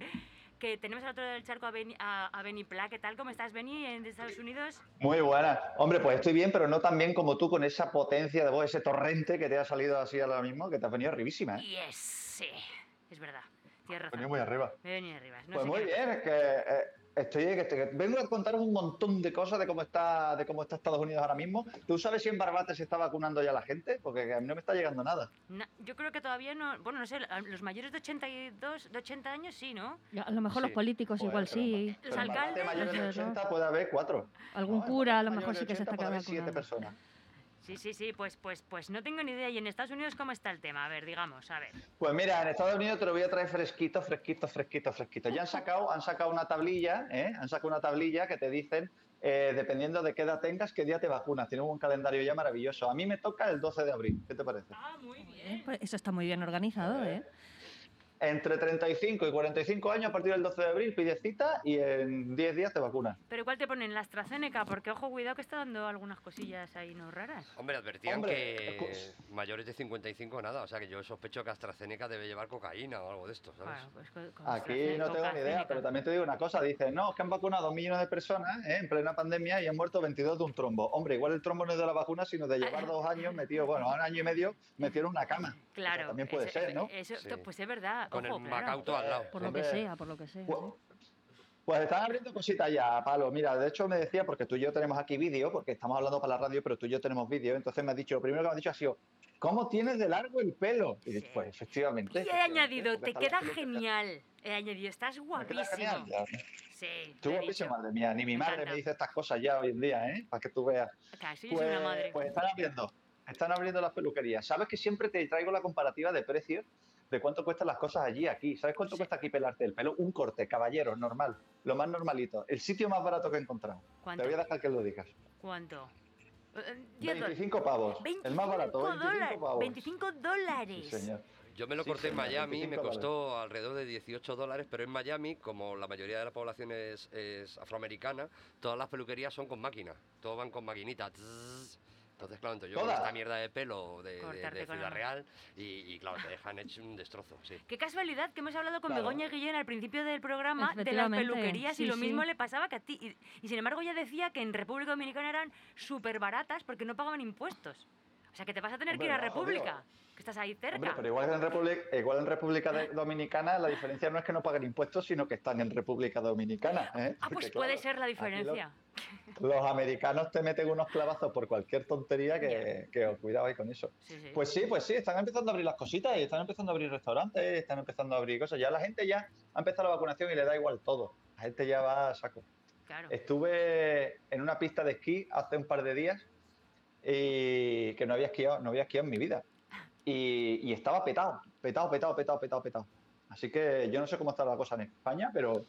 S1: Que tenemos al otro lado del charco a Beni, a, a Beni Pla. ¿Qué tal? ¿Cómo estás, Beni, en Estados Unidos?
S11: Muy buena. Hombre, pues estoy bien, pero no tan bien como tú con esa potencia de voz, ese torrente que te ha salido así ahora mismo, que te has venido arribísima. ¿eh?
S1: Yes, sí, es verdad. Tienes razón.
S11: venido muy arriba.
S1: Me venido arriba. No
S11: Pues muy bien, es que eh, estoy, que estoy- vengo a contaros un montón de cosas de cómo está, de cómo está Estados Unidos ahora mismo. ¿Tú sabes si en Barbate se está vacunando ya la gente? Porque a mí no me está llegando nada.
S1: Na- yo creo que todavía no. Bueno, no sé, los mayores de 82, de 80 años sí, ¿no?
S4: Ya, A lo mejor los políticos
S11: Joder,
S4: igual
S11: pero
S4: sí.
S1: Los
S11: Pero
S1: alcaldes,
S11: mayores de
S4: no sé, ¿no?
S11: 80 puede haber cuatro.
S4: Algún
S11: No,
S4: cura a lo mejor sí que se está
S11: 80 puede haber siete personas.
S1: Sí, sí, sí, pues, pues, pues no tengo ni idea. ¿Y en Estados Unidos cómo está el tema? A ver, digamos, a ver.
S11: Pues mira, en Estados Unidos te lo voy a traer fresquito, fresquito, fresquito, fresquito. Ya han sacado, han sacado una tablilla, ¿eh? Han sacado una tablilla que te dicen, eh, dependiendo de qué edad tengas, qué día te vacunas. Tienen un calendario ya maravilloso. A mí me toca el 12 de abril. ¿Qué te parece?
S1: Ah, muy
S4: Eh, pues Eso está muy bien organizado, ¿eh?
S11: Entre 35 y 45 años, a partir del 12 de abril, pides cita y en 10 días te vacunas.
S1: ¿Pero cuál te ponen? ¿La AstraZeneca? Porque, ojo, cuidado que está dando algunas cosillas ahí no raras.
S7: Hombre, advertían
S11: Hombre,
S7: que
S11: pues-
S7: mayores de 55 nada, o sea que yo sospecho que AstraZeneca debe llevar cocaína o algo de esto, ¿sabes?
S1: Bueno, pues con- con
S11: Aquí no tengo ni idea, pero también te digo una cosa. Dicen, no, es que han vacunado a dos millones de personas ¿eh? en plena pandemia y han muerto 22 de un trombo. Hombre, igual el trombo no es de la vacuna, sino de llevar dos años metido, bueno, un año y medio metido en una cama.
S1: Claro.
S11: también puede
S1: eso-
S11: ser, ¿no?
S1: Eso,
S7: Sí.
S1: Pues es verdad.
S7: Con
S1: ojo,
S7: el
S1: claro.
S7: Macauto al lado.
S4: Por lo que sea, por lo que sea.
S11: Pues,
S4: sí.
S11: pues están abriendo cositas ya, Palo. Mira, de hecho me decía, porque tú y yo tenemos aquí vídeo, porque estamos hablando para la radio, pero tú y yo tenemos vídeo. Entonces me ha dicho, lo primero que me ha dicho ha sido, ¿cómo tienes de largo el pelo? Y
S1: Sí.
S11: pues efectivamente.
S1: Y he añadido, te queda genial. He añadido, estás guapísimo.
S11: genial. Ya.
S1: Sí,
S11: Tú guapísimo, madre mía. Ni mi madre me dice estas cosas ya hoy en día, ¿eh? Para que tú veas.
S1: Soy
S11: Pues,
S1: una madre.
S11: pues están abriendo, están abriendo las peluquerías. Sabes que siempre te traigo la comparativa de precios de cuánto cuestan las cosas allí, aquí. ¿Sabes cuánto
S1: Sí.
S11: cuesta aquí pelarte el pelo? Un corte, caballero, normal. Lo más normalito. El sitio más barato que he encontrado.
S1: ¿Cuánto?
S11: Te voy a dejar que lo digas.
S1: ¿Cuánto? Eh, 10 dólares.
S11: 25 pavos. el más barato, 25
S1: dólares.
S11: pavos.
S1: 25 dólares.
S11: Sí, señor.
S7: Yo me lo
S11: Sí,
S7: corté en Miami, me
S11: 25
S7: costó alrededor de 18 dólares, pero en Miami, como la mayoría de la población es, es afroamericana, todas las peluquerías son con máquina, todos van con maquinita. Entonces, claro, entonces yo con esta mierda de pelo de, de- Ciudad Real y, y, claro, te dejan hecho un destrozo, sí.
S1: Qué casualidad que hemos hablado con
S11: Claro.
S1: Begoña Guillén al principio del programa de las peluquerías y lo
S4: sí.
S1: mismo le pasaba que a ti. Y, y sin embargo ella decía que en República Dominicana eran súper baratas porque no pagaban impuestos. O sea que te vas a tener
S11: Hombre,
S1: que ir a República,
S11: obvio.
S1: que estás ahí cerca.
S11: Hombre, pero igual en República, igual en República de- Dominicana la diferencia no es que no paguen impuestos, sino que están en República Dominicana. ¿eh?
S1: ah, pues
S11: Porque,
S1: puede
S11: claro,
S1: ser la diferencia.
S11: Los americanos te meten unos clavazos por cualquier tontería que, que os cuidado ahí con eso.
S1: Sí, sí.
S11: Pues sí, pues sí, están empezando a abrir las cositas y están empezando a abrir restaurantes, están empezando a abrir cosas. Ya la gente ya ha empezado la vacunación y le da igual todo. La gente ya va a saco.
S1: claro.
S11: Estuve en una pista de esquí hace un par de días y que no había esquiado, no había esquiado en mi vida. Y, y estaba petado, petado, petado, petado, petado, petado. Así que yo no sé cómo está la cosa en España, pero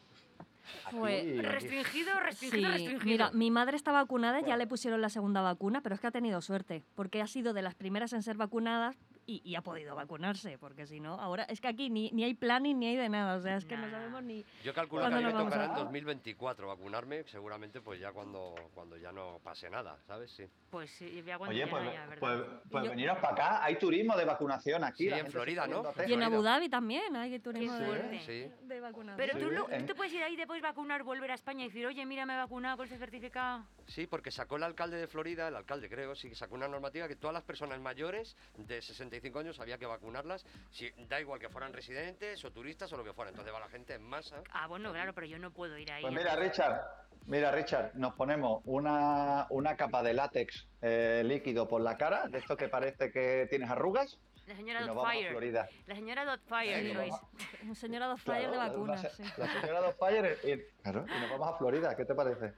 S11: aquí-
S4: Fue
S1: Restringido, restringido,
S4: Sí,
S1: restringido.
S4: mira, mi madre está vacunada, ya le pusieron la segunda vacuna, pero es que ha tenido suerte, porque ha sido de las primeras en ser vacunadas y, y ha podido vacunarse, porque si no, ahora es que aquí ni, ni hay planning ni hay de nada, o sea, es que no sabemos ni...
S7: Yo calculo
S4: ¿Cuándo
S7: que a mí
S4: nos
S7: me
S4: vamos a-
S7: tocará en 2024 vacunarme, seguramente pues ya cuando, cuando ya no pase nada, ¿sabes? Sí.
S1: Pues sí, ya cuando
S11: Oye,
S1: ya
S11: pues,
S1: no haya, ¿verdad?
S11: pues, pues
S4: Yo-
S11: veniros para acá. Hay turismo de vacunación aquí.
S7: Sí,
S11: la
S7: en Florida, ¿no?
S4: Y en. Abu Dhabi también hay turismo de.
S7: Sí.
S4: de vacunación.
S1: Pero tú,
S11: Sí,
S1: lo- tú te puedes ir ahí, te puedes vacunar, volver a España y decir, oye, mira, me he vacunado con ese certificado.
S7: Sí, porque sacó el alcalde de Florida, el alcalde creo, sí, que sacó una normativa que todas las personas mayores de 65 años había que vacunarlas, si, da igual que fueran residentes o turistas o lo que fuera. Entonces va la gente en masa.
S1: Ah, bueno, claro, pero yo no puedo ir ahí.
S11: Pues mira, Richard, mira, Richard, nos ponemos una, una capa de látex eh, líquido por la cara, de esto que parece que tienes arrugas,
S1: La señora Dotfire.
S11: Florida.
S1: La señora Dotfire sois.
S11: vamos
S4: Señora Dotfire
S11: Claro,
S4: de
S11: la-
S4: vacunas,
S11: la,
S4: sí.
S11: la señora Dotfire y, claro, y nos vamos a Florida, ¿qué te parece?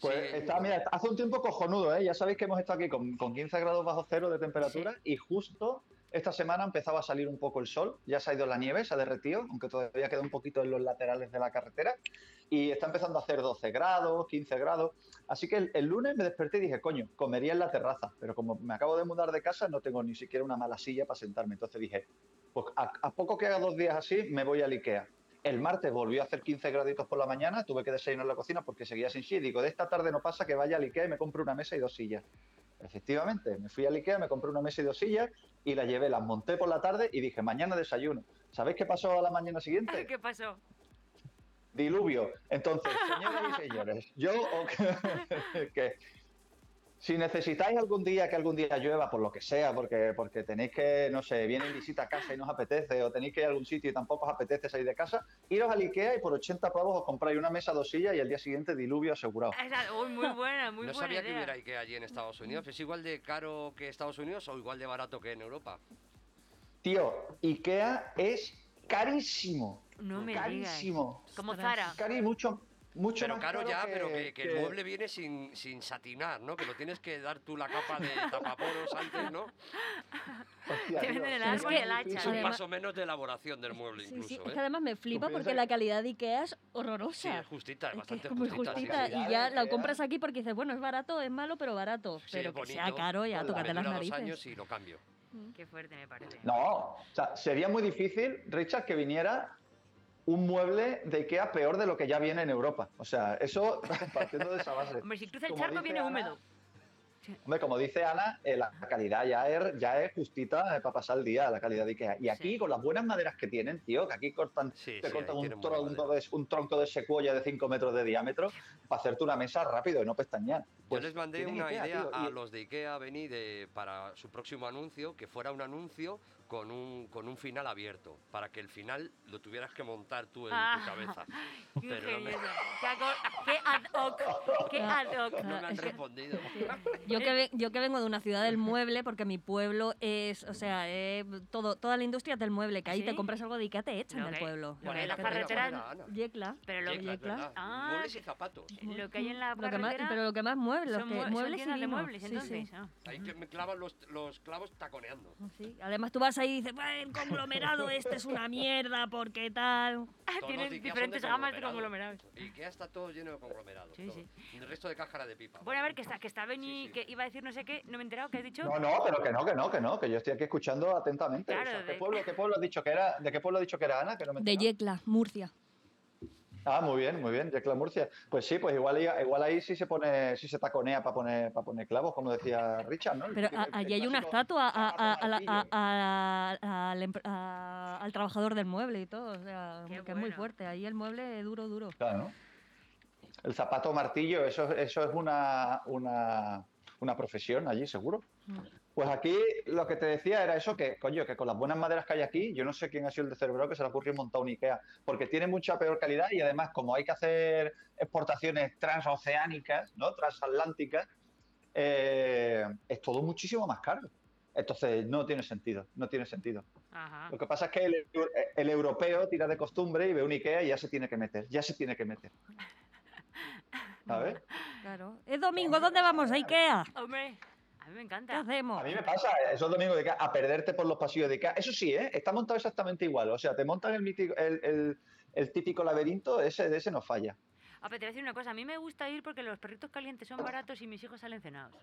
S11: Pues
S7: Sí,
S11: está, mira, hace un tiempo cojonudo, ¿eh? Ya sabéis que hemos estado aquí con, con 15 grados bajo cero de temperatura y justo esta semana empezaba a salir un poco el sol, ya se ha ido la nieve, se ha derretido, aunque todavía queda un poquito en los laterales de la carretera, y está empezando a hacer 12 grados, 15 grados. Así que el, el lunes me desperté y dije, coño, comería en la terraza, pero como me acabo de mudar de casa, no tengo ni siquiera una mala silla para sentarme. Entonces dije, pues a, a poco que haga dos días así, me voy al Ikea. El martes volvió a hacer 15 graditos por la mañana, tuve que desayunar en la cocina porque seguía sin silla. Digo, de esta tarde no pasa que vaya al Ikea y me compre una mesa y dos sillas. Efectivamente, me fui al Ikea, me compré una mesa y dos sillas y las llevé, las monté por la tarde y dije, mañana desayuno. ¿Sabéis qué pasó a la mañana siguiente?
S1: ¿Qué pasó?
S11: Diluvio. Entonces, señoras y señores, yo que si necesitáis algún día que algún día llueva, por lo que sea, porque, porque tenéis que, no sé, viene visita a casa y no os apetece, o tenéis que ir a algún sitio y tampoco os apetece salir de casa, iros al Ikea y por 80 pavos os compráis una mesa, dos sillas y al día siguiente diluvio asegurado.
S1: Esa- uy, muy buena, muy
S7: no
S1: buena
S7: sabía que hubiera Ikea allí en Estados Unidos. ¿Es igual de caro que Estados Unidos o igual de barato que en Europa?
S11: Tío, Ikea es carísimo.
S1: No me
S11: carísimo.
S1: digas. Como Zara.
S11: Cari mucho, mucho
S7: Pero
S11: más
S7: caro ya,
S11: que-
S7: pero que, que el mueble viene sin, sin satinar, ¿no? Que lo tienes que dar tú la capa de tapaporos antes, ¿no?
S11: Hostia,
S1: el
S11: es
S1: árbol el hacha.
S7: Es un paso menos de elaboración del mueble
S4: Sí,
S7: incluso,
S4: sí,
S7: ¿eh?
S4: es que además me flipa porque la calidad de Ikea es
S7: Sí,
S4: horrorosa.
S7: es justita, es bastante
S4: es muy
S7: justita. sí,
S4: justita
S7: sí.
S4: y ya la compras aquí porque dices, bueno, es barato, es malo, pero barato.
S7: Sí,
S4: pero que sea caro, ya
S11: la
S4: tócate las
S7: dura dos
S4: narices.
S7: años y lo cambio.
S1: Qué fuerte me parece.
S11: No, o sea, sería muy difícil, Richard, que viniera un mueble de Ikea peor de lo que ya viene en Europa. O sea, eso partiendo de esa base.
S1: Hombre, si cruza el
S11: Como
S1: charco
S11: dice
S1: viene
S11: Ana,
S1: húmedo.
S11: Hombre, como dice Ana, eh, la calidad ya es, ya es justita eh, para pasar el día, la calidad de Ikea. Y aquí,
S1: Sí.
S11: con las buenas maderas que tienen, tío, que aquí cortan,
S7: Sí,
S11: te
S7: sí,
S11: cortan un, tronco de, un tronco de secuoya de 5 metros de diámetro para hacerte una mesa rápido y no pestañear.
S7: Yo
S11: Pues
S7: les mandé una
S11: Ikea,
S7: idea
S11: tío,
S7: a
S11: y-
S7: los de Ikea Vení de, para su próximo anuncio, que fuera un anuncio con un, con un final abierto, para que el final lo tuvieras que montar tú en
S1: Ah,
S7: tu cabeza.
S1: Qué
S7: Pero no me.
S1: Qué, ad hoc. Qué ad hoc.
S7: no me han respondido.
S4: Yo que, yo que vengo de una ciudad del mueble, porque mi pueblo es, o sea, eh, todo, toda la industria es del mueble, que ahí te
S1: ¿Sí?
S4: compras algo de Ikea, te echan del pueblo.
S1: lo que
S7: ¿Cuál
S1: hay en
S7: era?
S1: las
S7: ¿Cuál era? ¿Cuál
S1: carreteras.
S7: era, Ana?
S4: Yecla.
S1: Pero lo,
S7: Yecla.
S1: Ah,
S7: Muebles y zapatos.
S1: lo que hay en la
S4: Lo que más,
S1: carretera
S4: pero lo que más muebles,
S1: son,
S4: que,
S1: mue- son
S4: muebles y
S1: de muebles,
S4: Sí, sí.
S1: entonces. ah.
S7: Ahí que me clavan los, los clavos taconeando.
S4: Sí, Además tú vas ahí y dices, "Bueno, el conglomerado este es una mierda, porque tal.
S7: Ikea son
S1: diferentes gamas de
S7: conglomerado.
S1: conglomerados.
S7: Ikea está todo lleno de conglomerados.
S1: Sí,
S7: todo.
S1: sí.
S7: El resto de cáscara de pipa.
S1: Bueno, a ver, que está, que está Beni,
S7: Sí, sí.
S1: que iba a decir no sé qué, no me he enterado, ¿qué has dicho?
S11: No, no, pero que no, que no, que no, que yo estoy aquí escuchando atentamente.
S1: Claro,
S11: O sea, ¿qué,
S1: de-
S11: pueblo, ¿Qué pueblo has dicho que era? ¿De qué pueblo has dicho que era Ana? Que no me he
S4: De. Yecla, Murcia.
S11: Ah, muy bien, muy bien, Yecla Murcia. Pues sí, pues igual, ahí- igual ahí sí se pone, sí se taconea para poner, para poner clavos, como decía Richard, ¿no?
S4: Pero a-
S11: el
S4: allí hay una estatua a- a- al trabajador del mueble y todo. O sea,
S1: Qué
S4: que es muy fuerte. Ahí el mueble es duro, duro.
S11: Claro, ¿no? El zapato martillo, eso, eso es una, una, una profesión allí, seguro.
S4: Mm.
S11: Pues aquí lo que te decía era eso, que coño, que con las buenas maderas que hay aquí, yo no sé quién ha sido el de cerebro que se le ocurrió montar un Ikea, porque tiene mucha peor calidad y además como hay que hacer exportaciones transoceánicas, ¿no? Transatlánticas, eh, es todo muchísimo más caro. Entonces no tiene sentido, no tiene sentido.
S1: Ajá.
S11: Lo que pasa es que el, el europeo tira de costumbre y ve un Ikea y ya se tiene que meter, ya se tiene que meter. ¿Sabes?
S4: Claro. Es domingo, ¿dónde vamos? ¿A Ikea?
S1: Hombre, a mí me
S4: ¿Qué
S1: encanta.
S4: hacemos?
S11: A mí me pasa, esos domingos de Ikea, a perderte por los pasillos de Ikea. Eso sí, ¿eh? está montado exactamente igual. O sea, te montan el, mítico- el, el- el típico laberinto, ese de ese no falla.
S1: Ah, pero te voy a decir una cosa, a mí me gusta ir porque los perritos calientes son baratos y mis hijos salen cenados.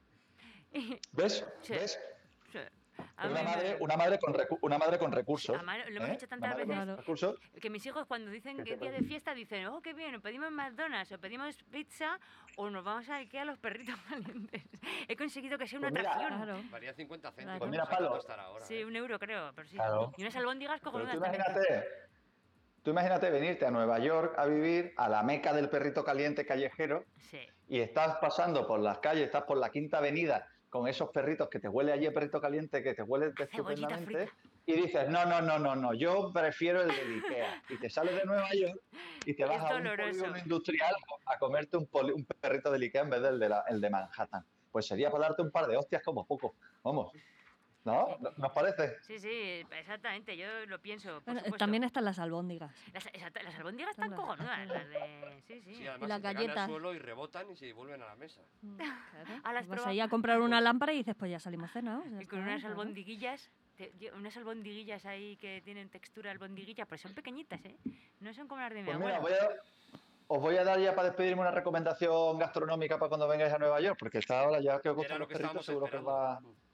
S11: ¿Ves?
S1: Sí.
S11: ¿Ves? Una madre, una madre con una madre con recursos.
S1: Lo hemos
S11: ¿eh?
S1: hecho tantas veces.
S11: recursos.
S1: Que mis hijos cuando dicen
S11: ¿Qué
S1: que es día de fiesta dicen, oh, qué bien, pedimos McDonald's o pedimos pizza o nos vamos a Ikea a los perritos calientes. He conseguido que sea una
S11: Pues mira,
S1: atracción.
S4: Claro.
S7: Valía 50
S4: Claro.
S7: céntimos.
S11: Pues mira, Palo.
S7: ahora,
S1: Sí,
S7: ¿eh?
S1: un euro creo, pero sí.
S11: Claro.
S1: Y unas albóndigas cojonudas
S11: imagínate, tú imagínate venirte a Nueva York a vivir a la meca del perrito caliente callejero
S1: Sí.
S11: y estás pasando por las calles, estás por la quinta avenida con esos perritos que te huele allí el perrito caliente, que te huele estupendamente, y dices, no, no, no, no, no, yo prefiero el del Ikea. Y te sales de Nueva York y te vas
S1: Es
S11: a un polígono industrial a comerte un, poli- un perrito del Ikea en vez del de, la- el de Manhattan. Pues sería para darte un par de hostias como poco. Vamos. ¿No? ¿Nos parece?
S1: Sí, sí, exactamente, yo lo pienso. Por
S4: Bueno,
S1: supuesto.
S4: también están las albóndigas.
S1: Las, exacto, las albóndigas están cojonudas, las de... Sí, sí.
S7: Sí, además
S4: las galletas.
S7: al suelo y rebotan y se vuelven a la mesa.
S1: A las
S4: Vas ahí a comprar una lámpara y dices, pues ya salimos cenados.
S1: Y con unas
S4: claro.
S1: albondiguillas, unas albondiguillas ahí que tienen textura albondiguilla, pero son pequeñitas, ¿eh? No son como las de mi
S11: Pues mira,
S1: abuela.
S11: voy a- os voy a dar ya para despedirme una recomendación gastronómica para cuando vengáis a Nueva York, porque está ahora ya que os gustan
S7: lo
S11: los perritos, seguro que os
S7: esperando.
S11: va... que os va-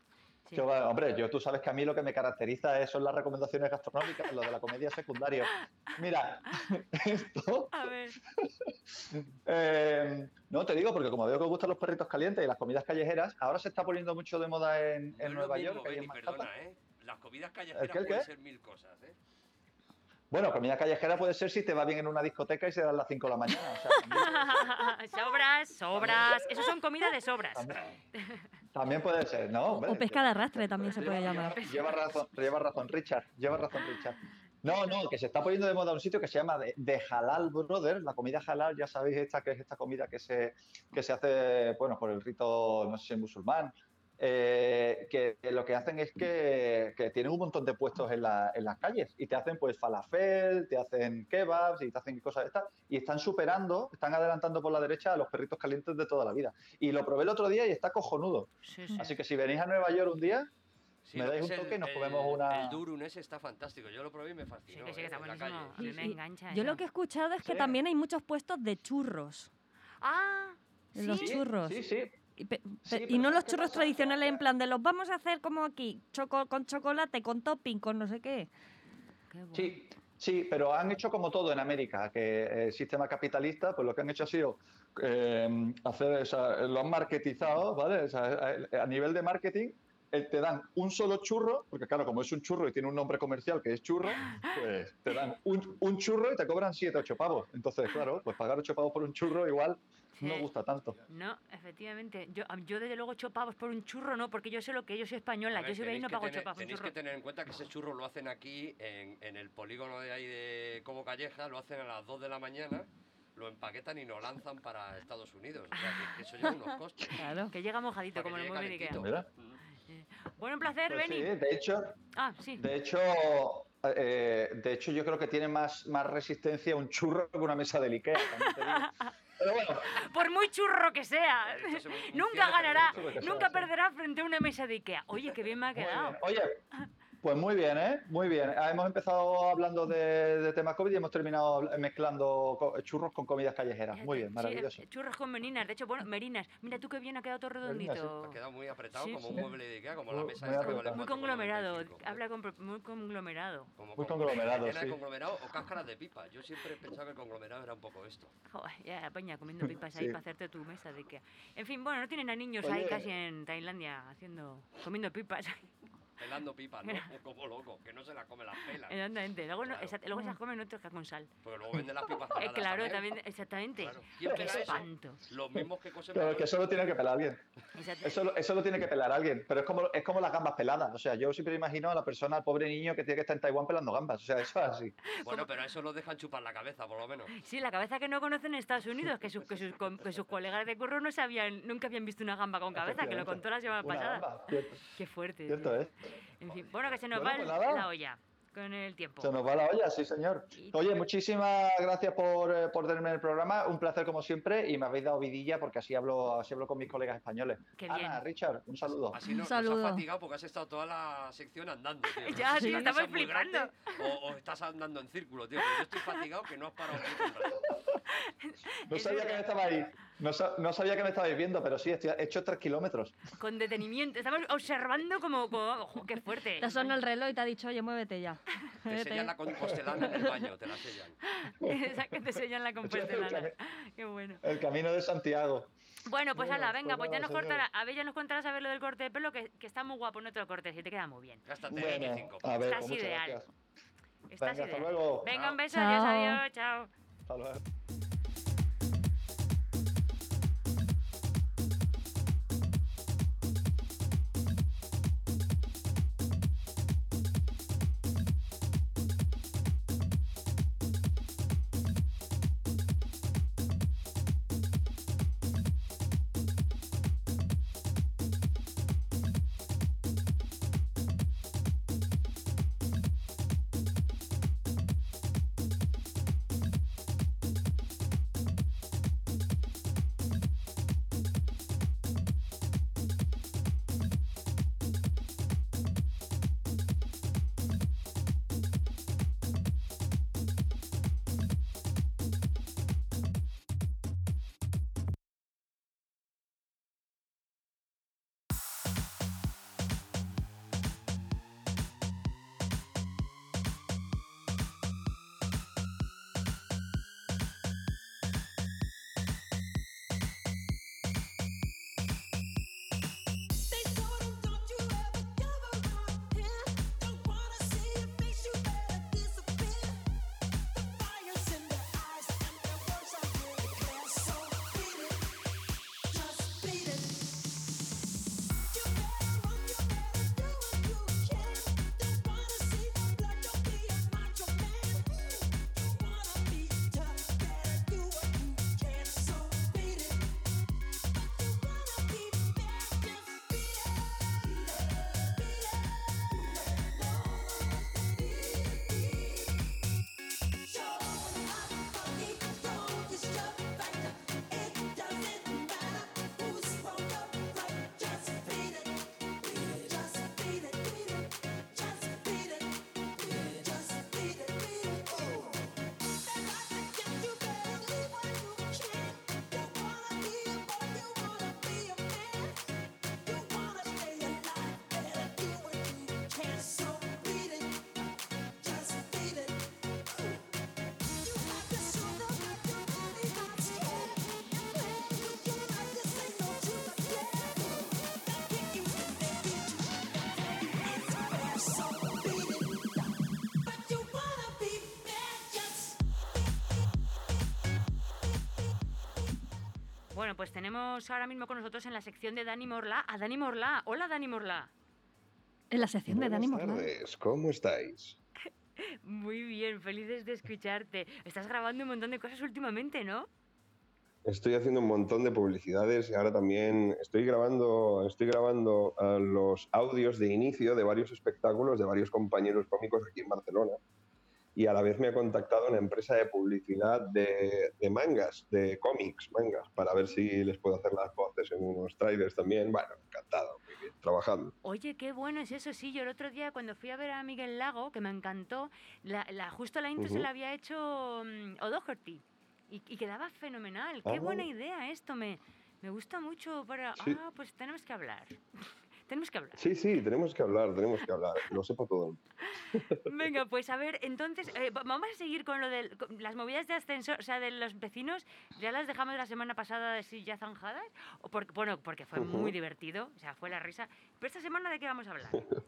S11: Hombre, yo tú sabes que a mí lo que me caracteriza es- son las recomendaciones gastronómicas, lo de la comedia secundaria. Mira, esto...
S1: A ver.
S11: eh, no, te digo, porque como veo que os gustan los perritos calientes y las comidas callejeras, ahora se está poniendo mucho de moda en,
S7: No
S11: en
S7: es
S11: Nueva
S7: mismo,
S11: York. en
S7: perdona, ¿eh? Las comidas callejeras
S11: qué,
S7: pueden
S11: qué?
S7: ser mil cosas, ¿eh?
S11: Bueno, comida callejera puede ser si te va bien en una discoteca y se dan las 5 de la mañana. o sea,
S1: sobras, sobras. Eso son comida de sobras.
S11: También puede ser, ¿no? Hombre,
S4: O pesca de arrastre también se puede
S11: Lleva-
S4: llamar.
S11: Lleva razón, lleva razón, Richard. Lleva razón, Richard. No, no, que se está poniendo de moda un sitio que se llama de, de Halal Brothers. La comida halal, ya sabéis, esta que es esta comida que se, que se hace, bueno, por el rito, no sé si musulmán. Eh, que lo que hacen es que, que tienen un montón de puestos en, la- en las calles y te hacen pues falafel, te hacen kebabs y te hacen cosas de estas y están superando, están adelantando por la derecha a los perritos calientes de toda la vida. Y lo probé el otro día y está cojonudo.
S1: Sí, sí.
S11: Así que si venís a Nueva York un día,
S7: Sí,
S11: me
S7: que
S11: dais un
S7: es el-
S11: toque y nos
S7: el-
S11: comemos una...
S7: El durum ese está fantástico. Yo lo probé y me fascinó.
S1: Sí, que sí, que
S7: ¿eh?
S1: está buenísimo. mí me engancha.
S4: Yo
S1: eso.
S4: lo que he escuchado es que
S11: Sí.
S4: también hay muchos puestos de churros.
S1: Ah,
S4: Los
S1: sí.
S4: churros.
S11: Sí, sí.
S4: Y, pe-
S11: Sí,
S4: pe- y
S11: pero
S4: no
S11: ¿sabes
S4: los churros
S11: pasa?
S4: tradicionales en plan de los vamos a hacer como aquí, choco con chocolate, con topping, con no sé qué.
S1: Qué bueno.
S11: Sí, sí, pero han hecho como todo en América, que el sistema capitalista, pues lo que han hecho ha sido eh, hacer, o sea, lo han marketizado, ¿vale? O sea, a, a nivel de marketing, eh, te dan un solo churro, porque claro, como es un churro y tiene un nombre comercial que es churro, pues te dan un, un churro y te cobran 7, 8 pavos. Entonces, claro, pues pagar 8 pavos por un churro igual no
S1: Sí.
S11: gusta tanto.
S1: No, efectivamente. Yo, yo desde luego ocho pavos por un churro, no, porque yo sé lo que yo soy española.
S7: Ver,
S1: yo soy de ahí no
S7: que
S1: pago
S7: tener-
S1: un
S7: Tenéis
S1: churro.
S7: que tener en cuenta que ese churro lo hacen aquí, en, en el polígono de ahí de Como Calleja, lo hacen a las 2 de la mañana, lo empaquetan y lo lanzan para Estados Unidos. O sea, que, eso lleva unos costes.
S4: Claro.
S1: Que llega mojadito,
S7: para que
S1: como el de Ikea.
S11: Mira.
S1: Bueno, un placer,
S11: Pues sí, de hecho,
S1: Ah, sí.
S11: De hecho, eh, de hecho, yo creo que tiene más, más resistencia un churro que una mesa del Ikea. Pero bueno,
S1: Por muy churro que sea. Nunca ganará, nunca perderá frente a una mesa de Ikea. Oye, qué bien me ha quedado.
S11: Oye, pues muy bien, ¿eh? Muy bien. Ah, Hemos empezado hablando de, de temas COVID y hemos terminado mezclando churros con comidas callejeras. Muy bien,
S1: Sí,
S11: maravilloso.
S1: eh, churros con merinas. De hecho, bueno, merinas. Mira tú qué bien ha quedado todo
S11: Merinas, sí.
S1: redondito.
S7: Ha quedado muy apretado,
S1: Sí,
S7: como
S1: sí.
S7: un mueble de Ikea, como la
S11: Muy-
S7: mesa
S11: muy
S7: esta que vale.
S1: Muy
S7: 4,95.
S1: conglomerado. Habla con pro- muy conglomerado.
S7: Como
S11: Muy
S7: con-
S11: conglomerado,
S7: de
S11: sí.
S7: conglomerado o cáscaras de pipa. Yo siempre he pensado que el conglomerado era un poco esto.
S1: Joder, ya, peña, comiendo pipas ahí
S11: Sí.
S1: para hacerte tu mesa de Ikea. En fin, bueno, no tienen a niños ahí
S11: Oye.
S1: casi en Tailandia haciendo, comiendo pipas.
S7: Pelando pipas, ¿no? Como loco, que no se las come las pelas.
S1: Exactamente. Luego, no-
S7: Claro.
S1: exact- luego se las comen otros que con sal.
S7: Porque luego venden las pipas
S1: Eh, claro,
S7: también.
S1: también, exactamente.
S7: Claro. ¿Quién
S1: Qué
S7: pela eso?
S1: espanto.
S7: Los mismos que cosen
S11: Pero que eso lo tiene que pelar alguien. Eso, lo- eso lo tiene que pelar alguien. Pero es como, es como las gambas peladas. O sea, yo siempre imagino a la persona, al pobre niño que tiene que estar en Taiwán pelando gambas. O sea, eso es así.
S7: Bueno, pero a eso los dejan chupar la cabeza, por lo menos.
S1: Sí, la cabeza que no conocen en Estados Unidos, que sus, que sus, que sus colegas de curro no sabían, nunca habían visto una gamba con cabeza, que lo contó la semana pasada.
S11: gamba.
S1: Qué fuerte.
S11: cierto
S1: tío.
S11: Es.
S1: En fin, bueno, que se nos
S11: Bueno,
S1: va
S11: pues
S1: la olla con el tiempo.
S11: Se nos va la olla, sí, señor. Oye, muchísimas gracias por, eh, por tenerme en el programa. Un placer como siempre y me habéis dado vidilla porque así hablo, así hablo con mis colegas españoles.
S1: Qué
S11: Ana,
S1: bien.
S11: Richard, un saludo.
S7: Así no,
S4: Un
S7: nos
S4: saludo.
S7: has fatigado porque has estado toda la sección andando, tío. No
S1: Ya,
S7: la
S1: estamos flipando.
S7: grande O, o estás andando en círculo, tío. Pero yo estoy fatigado que no has parado.
S11: No
S1: es
S11: sabía que me estabais, no, no sabía que me estabais viendo, pero sí, estoy, he hecho tres kilómetros.
S1: Con detenimiento. Estamos observando como, como ojo, qué fuerte.
S4: Te suena el reloj y te ha dicho, oye, muévete ya.
S7: Te sellan
S4: ya.
S7: la compostelana en el baño, te la sellan.
S1: Te enseñan la compostelana. Qué bueno.
S11: El camino de Santiago.
S1: Bueno, pues ala, venga,
S11: pues
S1: ya nos contarás, a ver, ya nos contarás a ver lo del corte de pelo, que, que está muy guapo nuestro corte, si te queda muy bien.
S7: Gástate
S11: Bueno,
S7: 25.
S11: a ver,
S1: Estás
S11: pues
S1: ideal.
S11: gracias.
S1: Estás
S11: Venga, hasta
S1: ideal.
S11: luego.
S1: Venga, un beso,
S4: Chao.
S1: adiós, adiós, chao.
S11: Ha det.
S1: Bueno, pues tenemos ahora mismo con nosotros en la sección de Dani Morla a Dani Morla. Hola, Dani Morla.
S4: En la sección de Dani
S12: Buenas
S4: Morla.
S12: tardes, ¿cómo estáis?
S1: Muy bien, felices de escucharte. Estás grabando un montón de cosas últimamente, ¿no?
S12: Estoy haciendo un montón de publicidades y ahora también estoy grabando, estoy grabando ah, los audios de inicio de varios espectáculos de varios compañeros cómicos aquí en Barcelona. Y a la vez me ha contactado una empresa de publicidad de, de mangas, de cómics, mangas, para ver si les puedo hacer las voces en unos trailers también. Bueno, encantado, muy bien, trabajando.
S1: Oye, qué bueno es eso. Sí, yo el otro día cuando fui a ver a Miguel Lago, que me encantó, la, la- justo la intro se
S12: Ujú.
S1: la había hecho mm, O'Doherty. Y, y quedaba fenomenal. Qué
S12: Ah.
S1: buena idea esto. Me, me gusta mucho para...
S12: Sí.
S1: Ah, pues tenemos que hablar. tenemos que hablar.
S12: Sí, sí, tenemos que hablar, tenemos que hablar, lo sepa todo.
S1: Venga, pues a ver, entonces, eh, va- vamos a seguir con lo de las movidas de ascensor, o sea, de los vecinos, ya las dejamos la semana pasada de sí ya zanjadas, o porque, bueno, porque fue muy
S12: Ujú.
S1: divertido, o sea, fue la risa. Pero esta semana, ¿de qué vamos a hablar?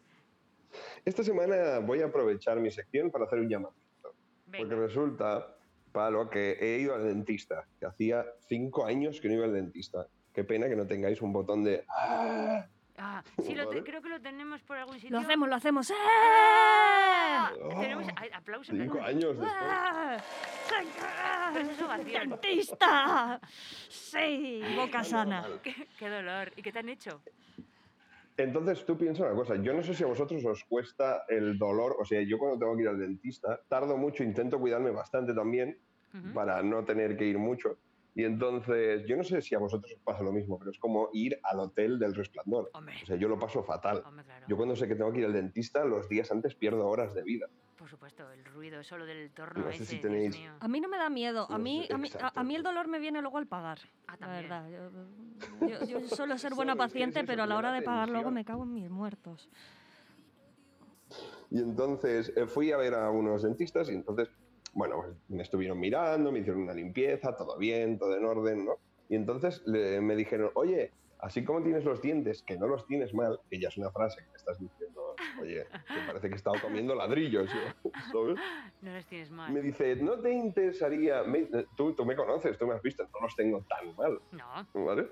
S12: Esta semana voy a aprovechar mi sección para hacer un llamamiento. Porque resulta, Palo, que he ido al dentista, que hacía cinco años que no iba al dentista. Qué pena que no tengáis un botón de... ¡Ah!
S1: Ah, sí, lo te- creo que lo tenemos por algún sitio.
S4: Lo hacemos, lo hacemos. ¡Eh!
S1: Tenemos ay, aplausos.
S12: Cinco años después.
S4: ¡Ah! ¡Dentista! Sí, boca sana.
S1: qué, qué dolor. ¿Y qué te han hecho?
S12: Entonces tú piensa una cosa, yo no sé si a vosotros os cuesta el dolor, o sea, yo cuando tengo que ir al dentista, tardo mucho, intento cuidarme bastante también para no tener que ir mucho. Y entonces, yo no sé si a vosotros os pasa lo mismo, pero es como ir al hotel del resplandor. O sea, yo lo paso fatal. Yo cuando sé que tengo que ir al dentista, los días antes pierdo horas de vida.
S1: Por supuesto, el ruido solo del torno
S12: No sé
S1: ese,
S12: si
S1: Dios
S12: tenéis-
S1: mío.
S4: A mí no me da miedo. A
S12: No
S4: mí,
S12: sé,
S4: a, mí, a- a mí el dolor me viene luego al pagar.
S1: Ah,
S4: la verdad. Yo, yo- yo suelo ser buena
S12: ¿Sabes qué es
S4: paciente,
S12: eso?
S4: pero a la hora de pagar luego me cago en mis muertos.
S12: Y entonces eh, fui a ver a unos dentistas y entonces, bueno, pues, me estuvieron mirando, me hicieron una limpieza, todo bien, todo en orden, ¿no? Y entonces le- me dijeron, oye, así como tienes los dientes, que no los tienes mal, que ya es una frase que me estás diciendo, oye, que parece que he estado comiendo ladrillos, ¿sabes?
S1: No los tienes mal.
S12: Me dice, ¿no te interesaría? me- tú, tú me conoces, tú me has visto, no los tengo tan mal,
S1: No.
S12: ¿vale?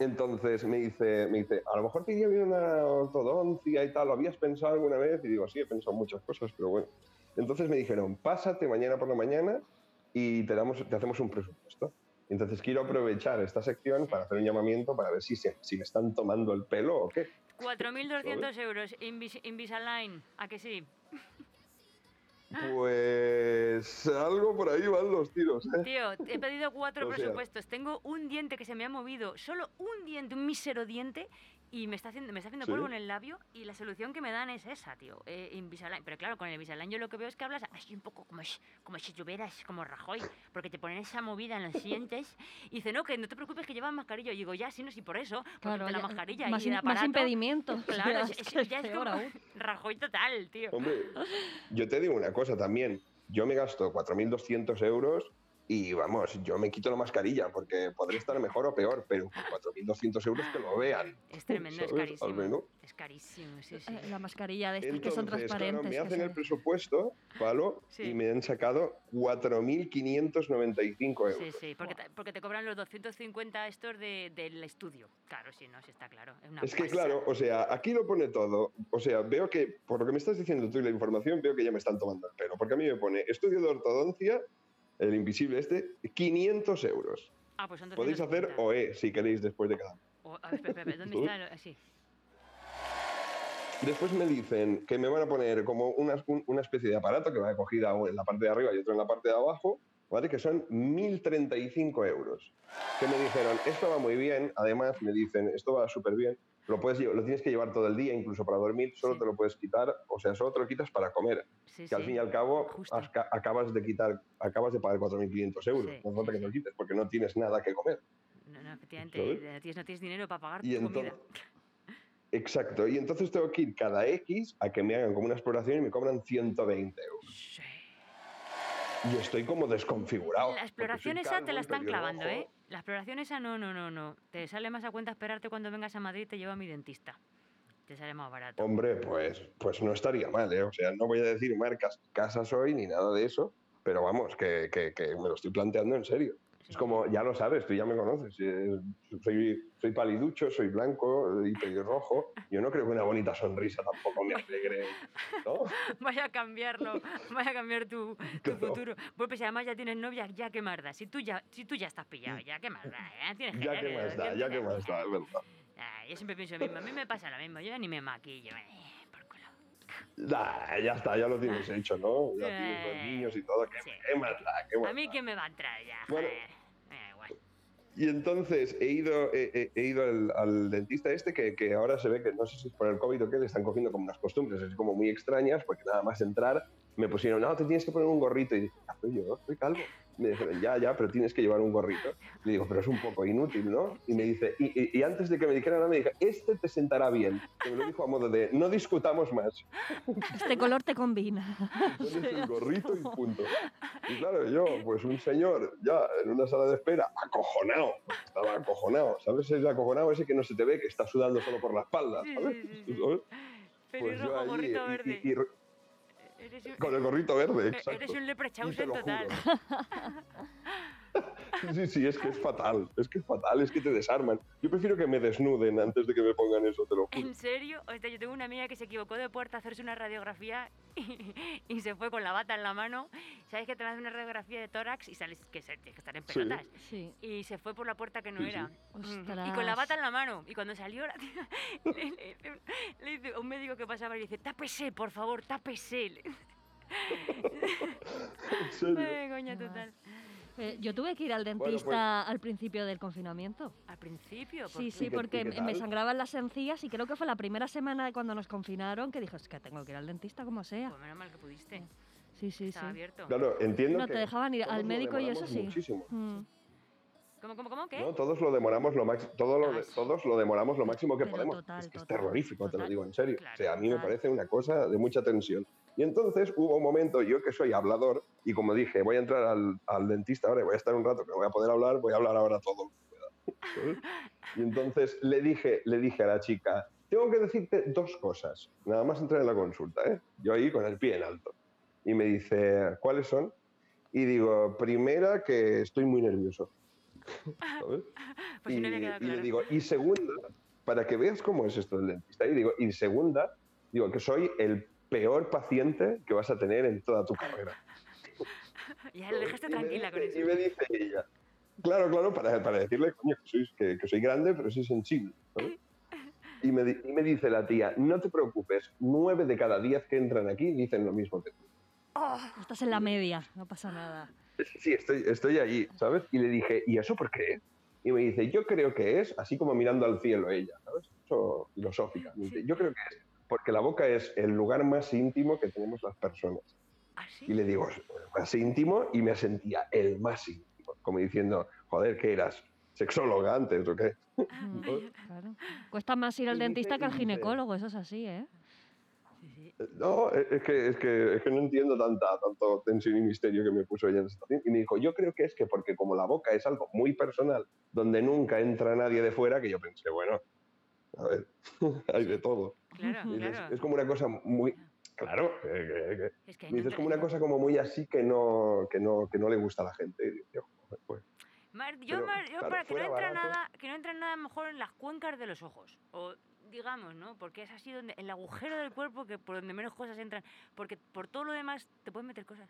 S12: Entonces me dice, me dice, a lo mejor te iría bien una ortodoncia y tal, ¿lo habías pensado alguna vez? Y digo, sí, he pensado muchas cosas, pero bueno. Entonces me dijeron, pásate mañana por la mañana y te, damos, te hacemos un presupuesto. Entonces quiero aprovechar esta sección para hacer un llamamiento para ver si, se, si me están tomando el pelo o qué.
S1: 4.200 euros, Invis Invisalign, ¿a que sí?
S12: Pues algo por ahí van los tiros. ¿eh?
S1: Tío, he pedido cuatro
S12: O sea-
S1: presupuestos. Tengo un diente que se me ha movido, solo un diente, un mísero diente, y me está haciendo, me está haciendo
S12: ¿Sí?
S1: polvo en el labio. Y la solución que me dan es esa, tío, eh, Invisalign. Pero claro, con el Invisalign yo lo que veo es que hablas así un poco como, si- como si tuvieras como Rajoy, porque te ponen esa movida en los dientes. Y dice, no, que no te preocupes que llevan mascarilla. Y digo, ya, sí, no, sí, por eso, porque
S4: Claro,
S1: de la
S4: ya-
S1: mascarilla
S4: más
S1: y el
S4: im- más
S1: aparato.
S4: impedimento.
S1: Claro, es,
S4: Es
S1: es- ya es como
S4: aún.
S1: Rajoy total, tío.
S12: Hombre, yo te digo una cosa también. Yo me gasto 4.200 euros y vamos, yo me quito la mascarilla porque podré estar mejor o peor, pero con 4.200 euros que lo vean.
S1: Es tremendo, es
S12: ¿sabes? Al
S1: carísimo.
S12: menos.
S1: Es carísimo, sí, sí.
S4: Eh, La mascarilla de estas que son
S12: Entonces, claro,
S4: transparentes.
S12: me hacen el presupuesto, Palo,
S1: Sí.
S12: y me han sacado 4.595 euros.
S1: Sí, sí, porque, te, porque te cobran los 250 estos de, del estudio. Claro, sí, no, sí está claro. Es, una
S12: Es que claro, o sea, aquí lo pone todo. O sea, veo que, por lo que me estás diciendo tú y la información, veo que ya me están tomando el pelo. Porque a mí me pone estudio de ortodoncia, el invisible este, 500 euros.
S1: Ah, pues son
S12: Podéis hacer
S1: 250.
S12: OE si queréis después de cada.
S1: O- a ver, espera, espera, ¿dónde
S12: ¿Tú?
S1: está? el- Así.
S12: Después me dicen que me van a poner como una, un- una especie de aparato que va acogida en la parte de arriba y otro en la parte de abajo, ¿vale? Que son 1.035 euros. Que me dijeron, esto va muy bien, además me dicen, esto va súper bien, lo, puedes, lo tienes que llevar todo el día, incluso para dormir, solo te lo puedes quitar, o sea, solo te lo quitas para comer.
S1: Sí,
S12: que al fin y al cabo has acabas de quitar, acabas de pagar 4.500 euros. No hace falta que te lo quites porque no tienes nada que comer.
S1: No, no, efectivamente,
S12: ¿Sabes?
S1: eh, tienes, no tienes dinero para pagar
S12: Y
S1: tu comida.
S12: exacto, y entonces tengo que ir cada X a que me hagan como una exploración y me cobran 120 euros. Y estoy como desconfigurado.
S1: La exploración esa te la están clavando, ¿eh? La exploración esa no, no, no, no. Te sale más a cuenta esperarte cuando vengas a Madrid y te lleva a mi dentista. Te sale más barato.
S12: Hombre, pues, pues no estaría mal, ¿eh? O sea, no voy a decir marcas, casas hoy ni nada de eso, pero vamos, que, que- que me lo estoy planteando en serio. Es como, ya lo sabes, tú ya me conoces. eh, Soy, soy paliducho, soy blanco y pelirrojo. Yo no creo que una bonita sonrisa tampoco me alegre. ¿no?
S1: Vaya a cambiarlo, vaya a cambiar tu, tu
S12: Claro.
S1: futuro. Bueno, pues si además ya tienes novia, ya qué más da. Si tú ya, si tú ya estás pillado, ya qué más da. Ya, tienes
S12: Ya que más da, ya que más da, es verdad.
S1: Ah, yo siempre pienso lo mismo. A mí me pasa lo mismo. Yo ni me maquillo. eh.
S12: Nah, ya está, ya lo tienes hecho, ¿no? Ya tienes los niños y todo. ¿Qué, qué más da? ¿Qué más
S1: A mí quién me va a entrar ya.
S12: Bueno.
S1: Eh, igual.
S12: Y entonces he ido, he, he- ido al, al dentista este que, que ahora se ve que no sé si es por el COVID o qué, le están cogiendo como unas costumbres así como muy extrañas, porque nada más entrar me pusieron, no, te tienes que poner un gorrito. Y dije, "Ah, pero yo soy calvo. Me dijeron, ya, ya, pero tienes que llevar un gorrito. Le digo, pero es un poco inútil, ¿no? Y me dice, y, y- y antes de que me dijera nada, me dije, este te sentará bien. Que me lo dijo a modo de, no discutamos más.
S4: Este color te combina.
S12: Pones el gorrito y punto. Y claro, yo, pues un señor, ya en una sala de espera, acojonado. Estaba acojonado. ¿Sabes? Es acojonado ese que no se te ve, que está sudando solo por la espalda. ¿sabes?
S1: sí, sí, sí.
S12: Pues yo allí,
S1: verde.
S12: y-
S1: Eres un-
S12: con el gorrito verde, exacto.
S1: Eres un leprechausen
S12: lo
S1: total.
S12: Sí, sí, es que es fatal. Es que es fatal, es que te desarman. Yo prefiero que me desnuden antes de que me pongan eso, te lo juro.
S1: ¿En serio? O sea, yo tengo una amiga que se equivocó de puerta a hacerse una radiografía y, y se fue con la bata en la mano. ¿Sabes que te hacen una radiografía de tórax y sales que, tienes que estar en
S12: Sí.
S1: pelotas?
S4: Sí.
S1: Y se fue por la puerta que no
S12: Sí, sí.
S1: era. Mm, Y con la bata en la mano. Y cuando salió, la tía le, le le dice a un médico que pasaba y le dice, tápese, por favor, tápese.
S12: En serio.
S1: Ay, coña total.
S4: Eh, yo tuve que ir al
S12: Bueno,
S4: dentista
S12: pues-
S4: al principio del confinamiento.
S1: Al principio, ¿por
S4: Sí, sí,
S12: ¿Y qué-
S4: porque me- sangraban las encías y creo que fue la primera semana de cuando nos confinaron que dijo, es que tengo que ir al dentista como sea.
S1: Pues menos mal que pudiste.
S4: Sí, sí, sí.
S1: Abierto.
S12: Claro, entiendo
S4: No,
S12: que
S4: te dejaban ir al médico y eso sí.
S12: Muchísimo.
S4: Mm.
S1: ¿Cómo, cómo, cómo? ¿Qué?
S12: ¿no? Todos lo demoramos lo máximo, todo lo
S1: Ah, sí.
S12: todos lo demoramos lo máximo que
S4: Pero
S12: podemos.
S4: total,
S12: es que es
S4: total,
S12: terrorífico, te lo digo en serio.
S1: Claro,
S12: o sea, a mí me parece una cosa de mucha tensión. Y entonces hubo un momento, yo que soy hablador, y como dije, voy a entrar al, al dentista ahora y voy a estar un rato que no voy a poder hablar, voy a hablar ahora todo. Y entonces le dije, le dije a la chica, tengo que decirte dos cosas. Nada más entrar en la consulta, ¿eh? Yo ahí con el pie en alto. Y me dice, ¿cuáles son? Y digo, primera, que estoy muy nervioso. ¿Sabes?
S1: Pues si no había
S12: y, y le
S1: claro.
S12: digo, y segunda, para que veas cómo es esto del dentista, y digo, y segunda, digo que soy el peor paciente que vas a tener en toda tu carrera.
S1: Ya lo dejaste
S12: Y me
S1: tranquila con
S12: dice-
S1: eso.
S12: Y me dice ella, claro, claro, para, para decirle, coño, que soy, que, que soy grande, pero soy sensible. ¿sabes? Y me, y me dice la tía, no te preocupes, nueve de cada diez que entran aquí dicen lo mismo que tú.
S4: Estás en la media, no pasa nada.
S12: Sí, estoy, estoy allí, ¿sabes? Y le dije, ¿y eso por qué? Y me dice, yo creo que es, así como mirando al cielo ella, ¿sabes? Eso filosófica. Me dice, yo creo que es porque la boca es el lugar más íntimo que tenemos las personas.
S1: ¿Ah, sí?
S12: Y le digo, más íntimo, y me sentía el más íntimo. Como diciendo, joder, ¿qué eras? ¿Sexóloga antes o qué?
S4: Claro. Cuesta más ir al
S12: Y dice-
S4: dentista que al ginecólogo, eso es así, ¿eh?
S1: Sí.
S12: No, es es que, es que, es que no entiendo tanta, tanto tensión y misterio que me puso ella en esa situación. Y me dijo, yo creo que es que porque como la boca es algo muy personal, donde nunca entra nadie de fuera, que yo pensé, bueno, a ver, hay de todo.
S1: Claro,
S12: dices,
S1: claro.
S12: Es como una cosa muy... Claro, que- que- que-
S1: Es que
S12: me dices como una cosa como muy así que no, que no, que no le gusta a la gente. Y yo, pues,
S1: Mar- yo,
S12: Pero,
S1: Mar- yo
S12: claro,
S1: para que no
S12: barato.
S1: nada, que no entre nada mejor en las cuencas de los ojos. O digamos, ¿no? Porque es así donde, el agujero del cuerpo que por donde menos cosas entran. Porque por todo lo demás te pueden meter cosas.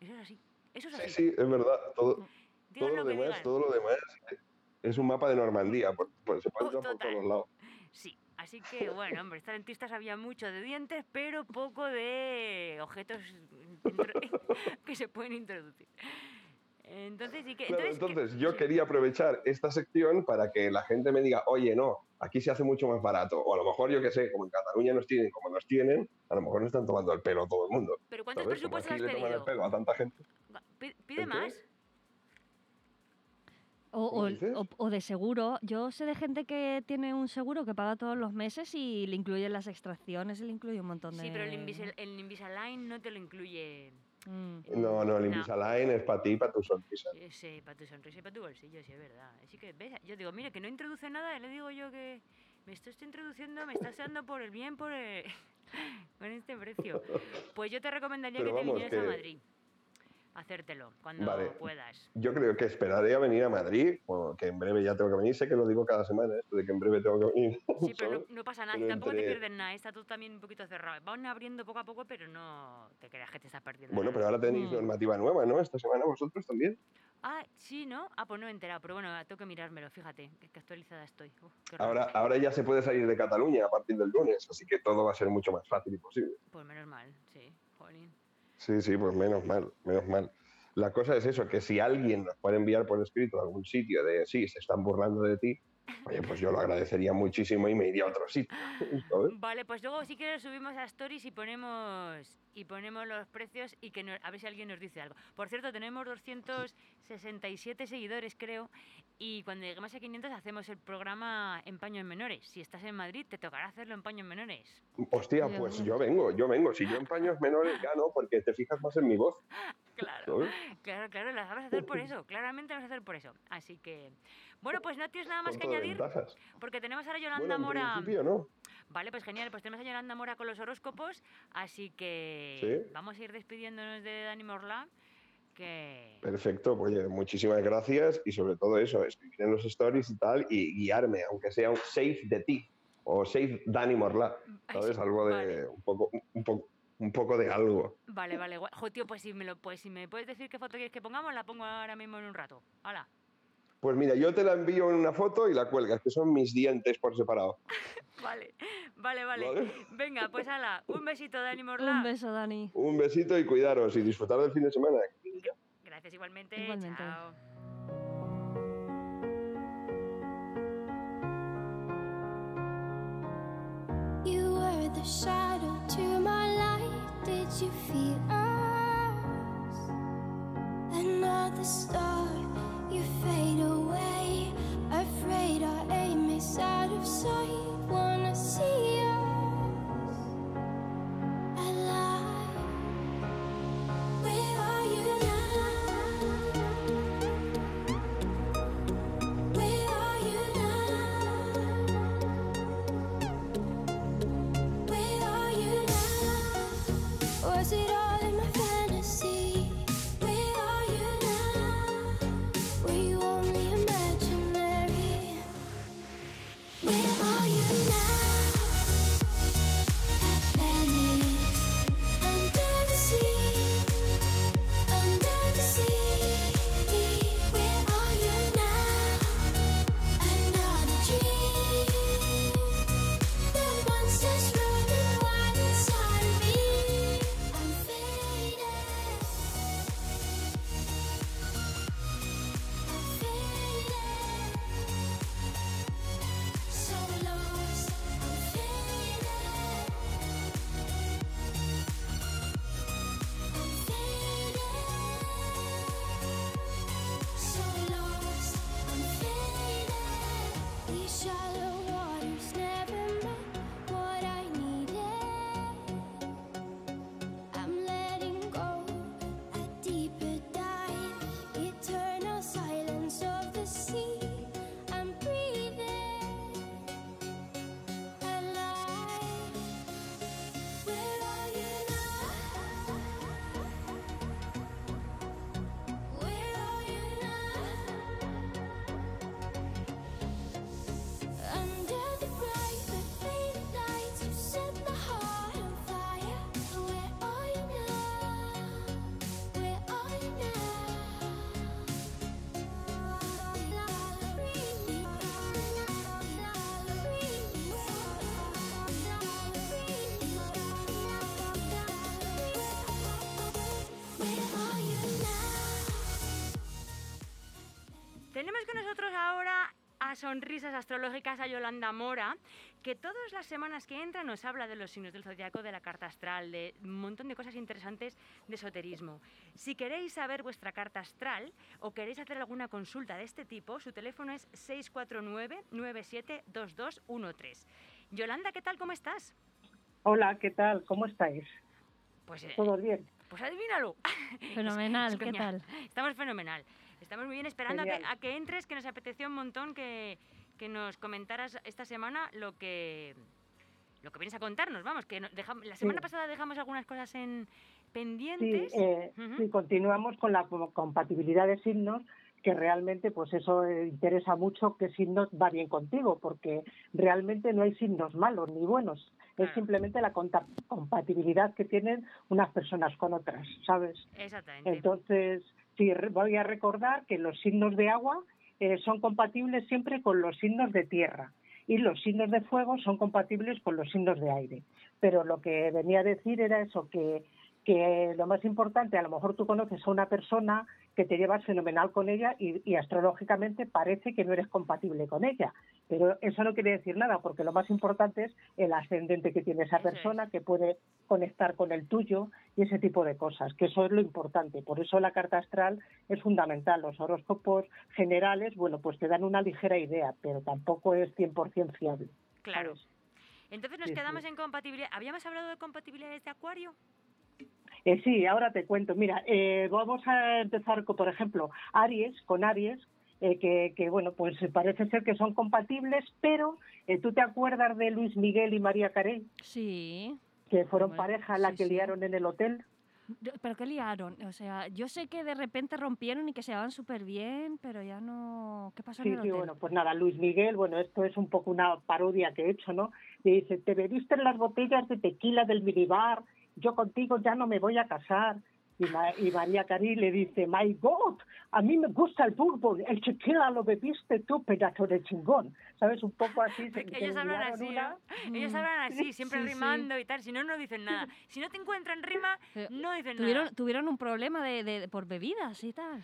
S1: Eso es así. Eso es
S12: Sí,
S1: así.
S12: sí, es verdad. Todo, todo
S1: lo
S12: demás, todo lo demás es un mapa de Normandía. por- por- se puede
S1: Oh,
S12: entrar por todos lados.
S1: Sí, así que bueno, hombre, esta dentista sabía mucho de dientes, pero poco de objetos que se pueden introducir. Entonces, sí que.
S12: Claro,
S1: entonces, ¿qué-
S12: entonces yo
S1: sí.
S12: quería aprovechar esta sección para que la gente me diga, oye, no, aquí se hace mucho más barato. O a lo mejor, yo qué sé, como en Cataluña nos tienen como nos tienen, a lo mejor no están tomando el pelo todo el mundo.
S1: ¿Pero cuántos presupuestos has
S12: le toman el
S1: pedido?
S12: pelo a tanta gente.
S1: Pi- ¿Pide
S12: ¿El qué?
S4: O,
S12: ¿Cómo
S4: o- o- o de seguro. Yo sé de gente que tiene un seguro que paga todos los meses y le incluye las extracciones y le incluye un montón de...
S1: Sí, pero el, Invisil- el Invisalign no te lo incluye.
S4: Mm.
S12: No, no, el Invisalign es para ti, para tu sonrisa.
S1: Sí, para tu sonrisa y para tu bolsillo, sí, es verdad. Así que, ¿ves? Yo digo, mire, que no introduce nada, y le digo yo que me estoy introduciendo, me estás dando por el bien, por el- con este precio. Pues yo te recomendaría
S12: Pero
S1: que te vinieras a
S12: que-
S1: Madrid. Hacértelo cuando
S12: Vale.
S1: puedas.
S12: Yo creo que esperaré a venir a Madrid, bueno, que en breve ya tengo que venir. Sé que lo digo cada semana, esto de que en breve tengo que venir.
S1: Sí, pero no, pasa nada,
S12: Pero
S1: tampoco te
S12: entre-
S1: pierdes nada, está todo también un poquito cerrado. Van abriendo poco a poco, pero no te creas que te estás perdiendo.
S12: Bueno,
S1: nada.
S12: pero ahora tenéis
S4: Mm.
S12: normativa nueva, ¿no? Esta semana vosotros también.
S1: Ah, sí, ¿no? Ah, pues no me he enterado, pero bueno, tengo que mirármelo, fíjate, que, actualizada estoy. Uf.
S12: Ahora, ahora ya se puede salir de Cataluña a partir del lunes, así que todo va a ser mucho más fácil y posible.
S1: Pues menos mal, sí, jolín.
S12: Sí, sí, pues menos mal, menos mal. La cosa es eso, que si alguien nos puede enviar por escrito a algún sitio de sí, se están burlando de ti, oye, pues yo lo agradecería muchísimo y me iría a otro sitio. ¿sabes?
S1: Vale, pues luego si quieres subimos a Stories y ponemos y ponemos los precios y que no- a ver si alguien nos dice algo. Por cierto, tenemos 267 seguidores, creo, y cuando lleguemos a 500 hacemos el programa en paños menores. Si estás en Madrid, te tocará hacerlo en paños menores.
S12: Hostia, pues yo vengo, yo vengo. Si yo en paños menores ya no, porque te fijas más en mi voz.
S1: Claro, claro, claro, las vamos a hacer por eso, claramente las vamos a hacer por eso. Así que, bueno, pues no tienes nada más que añadir,
S12: ventajas.
S1: porque tenemos ahora a Yolanda
S12: Bueno, en
S1: Mora.
S12: no.
S1: Vale, pues genial, pues tenemos a Yolanda Mora con los horóscopos, así que
S12: Sí.
S1: vamos a ir despidiéndonos de Dani Morla, que...
S12: Perfecto, pues oye, muchísimas gracias y sobre todo eso, escribir en los stories y tal y guiarme, aunque sea un save de ti o save Dani Morla, ¿sabes? Algo de un poco, un poco, un poco de algo.
S1: Vale, vale, guay. Jo, tío, pues si me lo, pues si me puedes decir qué foto quieres que pongamos, la pongo ahora mismo en un rato. Hala.
S12: Pues mira, yo te la envío en una foto y la cuelgas, que son mis dientes por separado.
S1: Vale, vale, vale.
S12: Vale.
S1: Venga, pues hala, un besito Dani Morla.
S4: Un beso, Dani.
S12: Un besito y cuidaros y disfrutar del fin de semana.
S1: Gracias igualmente.
S4: Igualmente.
S1: Chao.
S13: You were the shadow to my light. Did you feel us? Another star, you fade away. Afraid our aim is out of sight. Wanna see
S1: Sonrisas Astrológicas a Yolanda Mora, que todas las semanas que entra nos habla de los signos del zodiaco, de la carta astral, de un montón de cosas interesantes de esoterismo. Si queréis saber vuestra carta astral o queréis hacer alguna consulta de este tipo, su teléfono es 649-972213. Yolanda, ¿qué tal? ¿Cómo estás?
S14: Hola, ¿qué tal? ¿Cómo estáis?
S1: Pues, eh,
S14: ¿Todo bien?
S1: pues adivínalo.
S4: Fenomenal,
S1: Es
S4: ¿qué
S1: coña.
S4: tal?
S1: Estamos fenomenal. Estamos muy bien esperando a que, a que entres, que nos apeteció un montón que, que nos comentaras esta semana lo que lo que vienes a contarnos. Vamos, que la semana pasada dejamos algunas cosas en pendientes.
S14: Sí, eh,
S1: Ujú.
S14: sí, continuamos con la co- compatibilidad de signos, que realmente pues eso eh, interesa mucho qué signo va bien contigo, porque realmente no hay signos malos ni buenos, es simplemente la compatibilidad que tienen unas personas con otras, ¿sabes?
S1: Exactamente.
S14: Entonces, sí, voy a recordar que los signos de agua eh, son compatibles siempre con los signos de tierra y los signos de fuego son compatibles con los signos de aire. Pero lo que venía a decir era eso, que, que lo más importante, a lo mejor tú conoces a una persona que te llevas fenomenal con ella y, y astrológicamente parece que no eres compatible con ella. Pero eso no quiere decir nada, porque lo más importante es el ascendente que tiene esa persona, que puede conectar con el tuyo y ese tipo de cosas, que eso es lo importante. Por eso la carta astral es fundamental. Los horóscopos generales, bueno, pues te dan una ligera idea, pero tampoco es 100% fiable.
S1: Claro. Entonces nos
S14: Sí,
S1: quedamos
S14: sí.
S1: en compatibilidad. ¿Habíamos hablado de compatibilidades de Acuario?
S14: Eh, sí, ahora te cuento. Mira, eh, vamos a empezar con, por ejemplo, Aries, con Aries, eh, que, que, bueno, pues parece ser que son compatibles, pero eh, ¿tú te acuerdas de Luis Miguel y María Carey?
S4: Sí.
S14: Que fueron
S4: Bueno,
S14: pareja la
S4: sí,
S14: que
S4: sí.
S14: liaron en el hotel.
S4: ¿Pero qué liaron? O sea, yo sé que de repente rompieron y que se llevaban súper bien, pero ya no... ¿Qué pasó
S14: Sí,
S4: en el
S14: sí,
S4: hotel?
S14: bueno, pues nada, Luis Miguel, bueno, esto es un poco una parodia que he hecho, ¿no? Le dice, te bebiste las botellas de tequila del minibar, yo contigo ya no me voy a casar. Y, Ma- y María Cari le dice, my God, a mí me gusta el bourbon, el tequila lo bebiste tú, pedazo de chingón. ¿Sabes? Un poco así. se-
S1: Ellos hablan así,
S14: una-
S1: ¿no? Ellos hablan así, siempre
S4: Sí, sí.
S1: rimando y tal. Si no, no dicen nada. Si no te encuentran rima, no dicen
S4: ¿Tuvieron,
S1: nada.
S4: tuvieron un problema de, de- por bebidas y tal.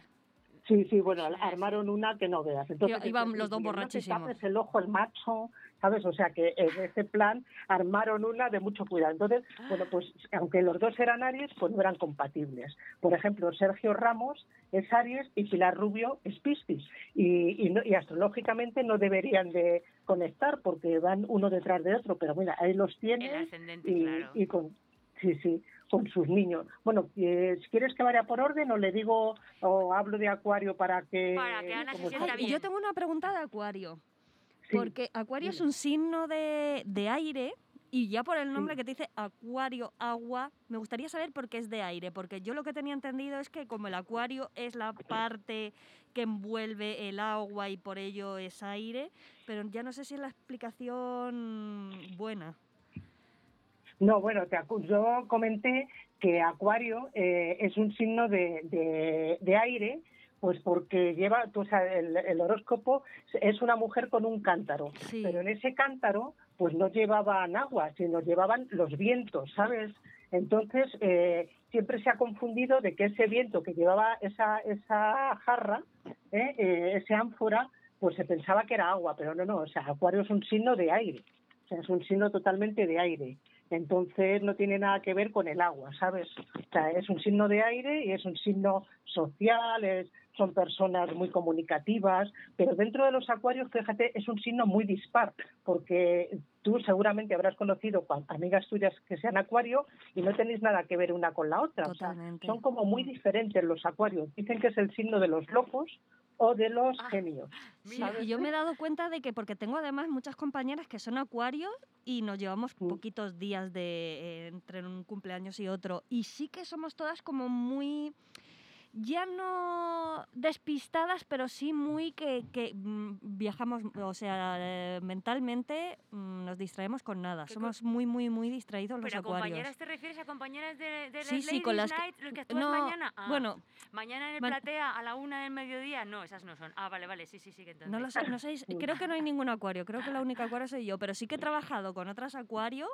S14: Sí, sí, bueno, armaron una que no veas. Entonces,
S4: iban
S14: este,
S4: los dos borrachísimos.
S14: No te tapes el ojo el macho, ¿sabes? O sea que en ese plan armaron una de mucho cuidado. Entonces, bueno, pues aunque los dos eran Aries, pues no eran compatibles. Por ejemplo, Sergio Ramos es Aries y Pilar Rubio es Piscis. Y, y, no- y astrológicamente no deberían de conectar porque van uno detrás de otro, pero mira, ahí los
S1: El
S14: tienen
S1: ascendente,
S14: y,
S1: claro.
S14: y con sí sí con sus niños bueno eh, si quieres que vaya por orden o le digo o hablo de acuario para que
S1: Para que Ana se sienta
S4: yo tengo una pregunta de Acuario.
S14: Sí,
S4: Porque Acuario es un signo de, de aire y ya por el nombre que te dice Acuario, agua, me gustaría saber por qué es de aire. Porque yo lo que tenía entendido es que como el Acuario es la parte que envuelve el agua y por ello es aire, pero ya no sé si es la explicación buena.
S14: No, bueno, te yo comenté que Acuario eh, es un signo de, de- de aire, pues porque lleva, sabes, el, el horóscopo es una mujer con un cántaro, pero en ese cántaro pues no llevaban agua, sino llevaban los vientos, ¿sabes? Entonces eh, siempre se ha confundido de que ese viento que llevaba esa, esa jarra, ¿eh? Eh, ese ánfora, pues se pensaba que era agua, pero no, no, o sea, Acuario es un signo de aire, o sea, es un signo totalmente de aire. Entonces no tiene nada que ver con el agua, ¿sabes? O sea, es un signo de aire y es un signo social, es- son personas muy comunicativas, pero dentro de los acuarios, fíjate, es un signo muy dispar, porque tú seguramente habrás conocido amigas tuyas que sean acuario y no tenéis nada que ver una con la otra. O sea, son como muy diferentes los acuarios. Dicen que es el signo de los locos o de los genios.
S4: Sí, y yo me he dado cuenta de que, porque tengo además muchas compañeras que son acuarios y nos llevamos poquitos días de eh, entre un cumpleaños y otro. Y sí que somos todas como muy, ya no despistadas, pero sí muy que, que, mm, viajamos, o sea, eh, mentalmente mm, nos distraemos con nada. Somos muy, muy, muy distraídos los
S1: Pero a
S4: acuarios.
S1: compañeras te refieres a compañeras de, de
S4: Sí, sí, con las que-
S1: Night, lo que actúas
S4: no,
S1: mañana. Ah,
S4: bueno,
S1: mañana en el
S4: man-
S1: platea a la una del mediodía. No, esas no son. Ah, vale, vale, sí, sí, sí, que entonces.
S4: No lo sé, no sé, creo que no hay ningún acuario, creo que la única acuario soy yo, pero sí que he trabajado con otras acuario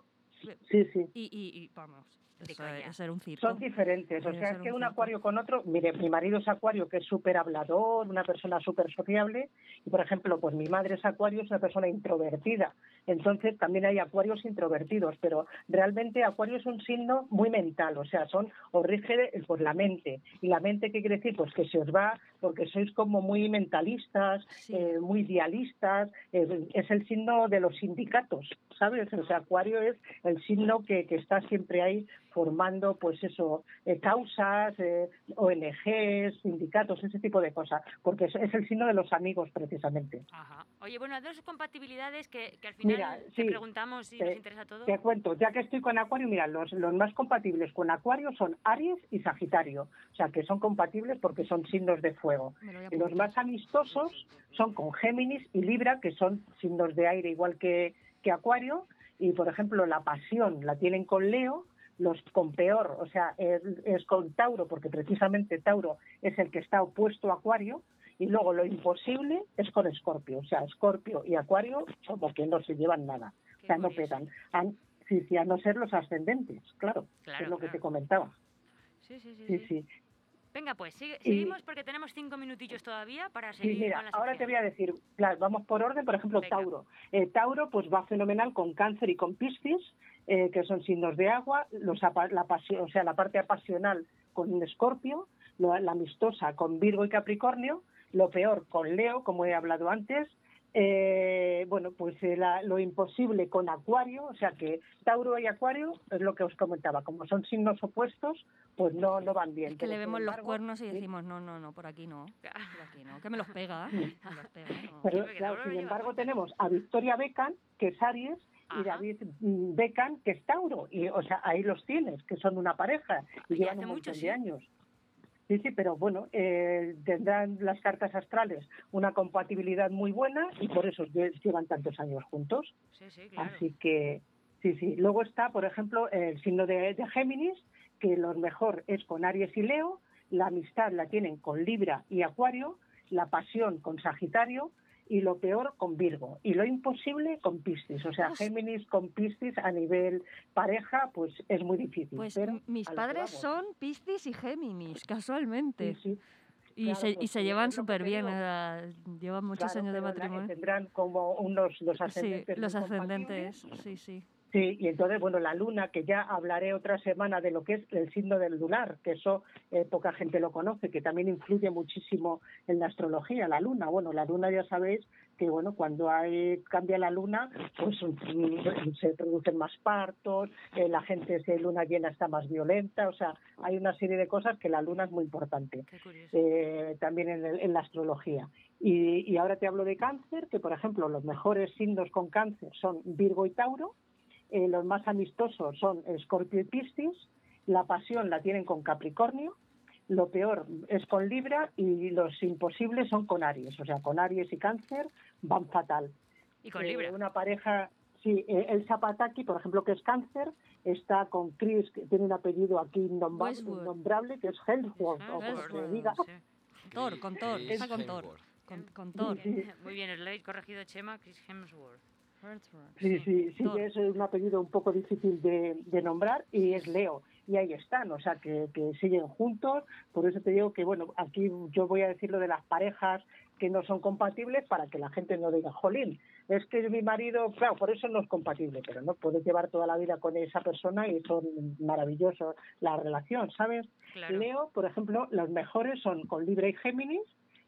S14: Sí, sí.
S4: y, y, y, vamos, eso, eso era un circo.
S14: Son diferentes, o sea, es que
S4: un
S14: acuario con otro, mire, mi marido es acuario, que es súper hablador, una persona súper sociable, y por ejemplo, pues mi madre es acuario, es una persona introvertida, entonces también hay acuarios introvertidos, pero realmente acuario es un signo muy mental, o sea, son, os rige pues, la mente, y la mente, ¿qué quiere decir? Pues que se os va, porque sois como muy mentalistas, eh, muy idealistas, eh, es el signo de los sindicatos, ¿sabes? O sea, acuario es el signo que, que está siempre ahí formando, pues eso, eh, causas, ONGs, sindicatos, ese tipo de cosas, porque es, es el signo de los amigos precisamente.
S1: Ajá. Oye, bueno, dos compatibilidades que, que al final
S14: Mira,
S1: te
S14: sí,
S1: preguntamos si
S14: te-
S1: nos interesa todo.
S14: Te cuento, ya que estoy con Acuario, mira, los, los más compatibles con Acuario son Aries y Sagitario, o sea, que son compatibles porque son signos de fuego. Y los más amistosos son con Géminis y Libra, que son signos de aire igual que, que Acuario, y por ejemplo la pasión la tienen con Leo, los con peor, o sea, es, es con Tauro, porque precisamente Tauro es el que está opuesto a Acuario, y luego lo imposible es con Escorpio, o sea, Escorpio y Acuario como que no se llevan nada, o sea, no pegan. Sí, sí, a no ser los ascendentes, claro,
S1: Claro,
S14: es lo que te comentaba.
S1: Sí, sí, sí.
S14: Sí,
S1: sí.
S14: sí.
S1: Venga, pues sigue- seguimos porque tenemos cinco minutillos todavía para
S14: Sí,
S1: seguir
S14: mira,
S1: con la
S14: ahora te voy a decir, vamos por orden, por ejemplo, Tauro. Eh, Tauro pues va fenomenal con Cáncer y con Piscis, eh, que son signos de agua, los la pasión, o sea, la parte apasional con Escorpio, lo- la amistosa con Virgo y Capricornio, lo peor con Leo, como he hablado antes, eh, bueno, pues eh, la- lo imposible con Acuario, o sea que Tauro y Acuario es lo que os comentaba, como son signos opuestos, pues no, no van bien.
S4: Que le vemos los cuernos y decimos, no, no, no, por aquí no. Por aquí no. Que me los pega.
S14: Sí.
S4: Me los pega, no.
S14: Pero, claro, sin embargo, tenemos a Victoria Beckham, que es Aries, y David mm, Beckham, que es Tauro. Y, o sea, ahí los tienes, que son una pareja y llevan
S1: hace
S14: un
S1: mucho, sí.
S14: años. Sí, sí, pero bueno, eh, tendrán las cartas astrales una compatibilidad muy buena y por eso lle- llevan tantos años juntos.
S1: Sí, sí, claro.
S14: Así que, sí, sí. Luego está, por ejemplo, el signo de, de Géminis, que lo mejor es con Aries y Leo, la amistad la tienen con Libra y Acuario, la pasión con Sagitario y lo peor con Virgo y lo imposible con Piscis. O sea, Géminis con Piscis a nivel pareja, pues es muy difícil.
S4: Pues
S14: pero
S4: mis padres son Piscis y Géminis, casualmente.
S14: Sí, sí.
S4: Y,
S14: Claro,
S4: se, y
S14: pues,
S4: se llevan súper bien, llevan muchos
S14: Claro,
S4: años de matrimonio.
S14: tendrán como unos los
S4: Sí,
S14: ascendentes
S4: los ascendentes, sí, sí.
S14: Sí, y entonces, bueno, la luna, que ya hablaré otra semana de lo que es el signo del lunar, que eso eh, poca gente lo conoce, que también influye muchísimo en la astrología, la luna. Bueno, la luna ya sabéis que, bueno, cuando hay cambia la luna, pues mm, se producen más partos, eh, la gente, si hay luna llena, está más violenta, o sea, hay una serie de cosas que la luna es muy importante eh, también en, el- en la astrología. Y, y ahora te hablo de cáncer, que por ejemplo los mejores signos con cáncer son Virgo y Tauro, eh, los más amistosos son Escorpio y Piscis, la pasión la tienen con Capricornio, lo peor es con Libra y los imposibles son con Aries, o sea, con Aries y Cáncer van fatal.
S1: Y con
S14: Eh,
S1: Libra.
S14: una pareja, sí, eh, el Zapataki, por ejemplo, que es Cáncer, está con Chris, que tiene un apellido aquí innombrable, que es Hemsworth, o como se diga.
S4: Thor, con Thor, está con Thor. Con, con Thor.
S1: Muy bien, os lo he corregido Chema, Chris Hemsworth.
S14: Sí, sí, sí, es un apellido un poco difícil de, de nombrar y es Leo. Y ahí están, o sea, que, que siguen juntos. Por eso te digo que, bueno, aquí yo voy a decir lo de las parejas que no son compatibles para que la gente no diga, jolín, es que mi marido, claro, por eso no es compatible, pero no puedes llevar toda la vida con esa persona y son maravillosos la relación, ¿sabes?
S1: Claro.
S14: Leo, por ejemplo, los mejores son con Libra y Géminis,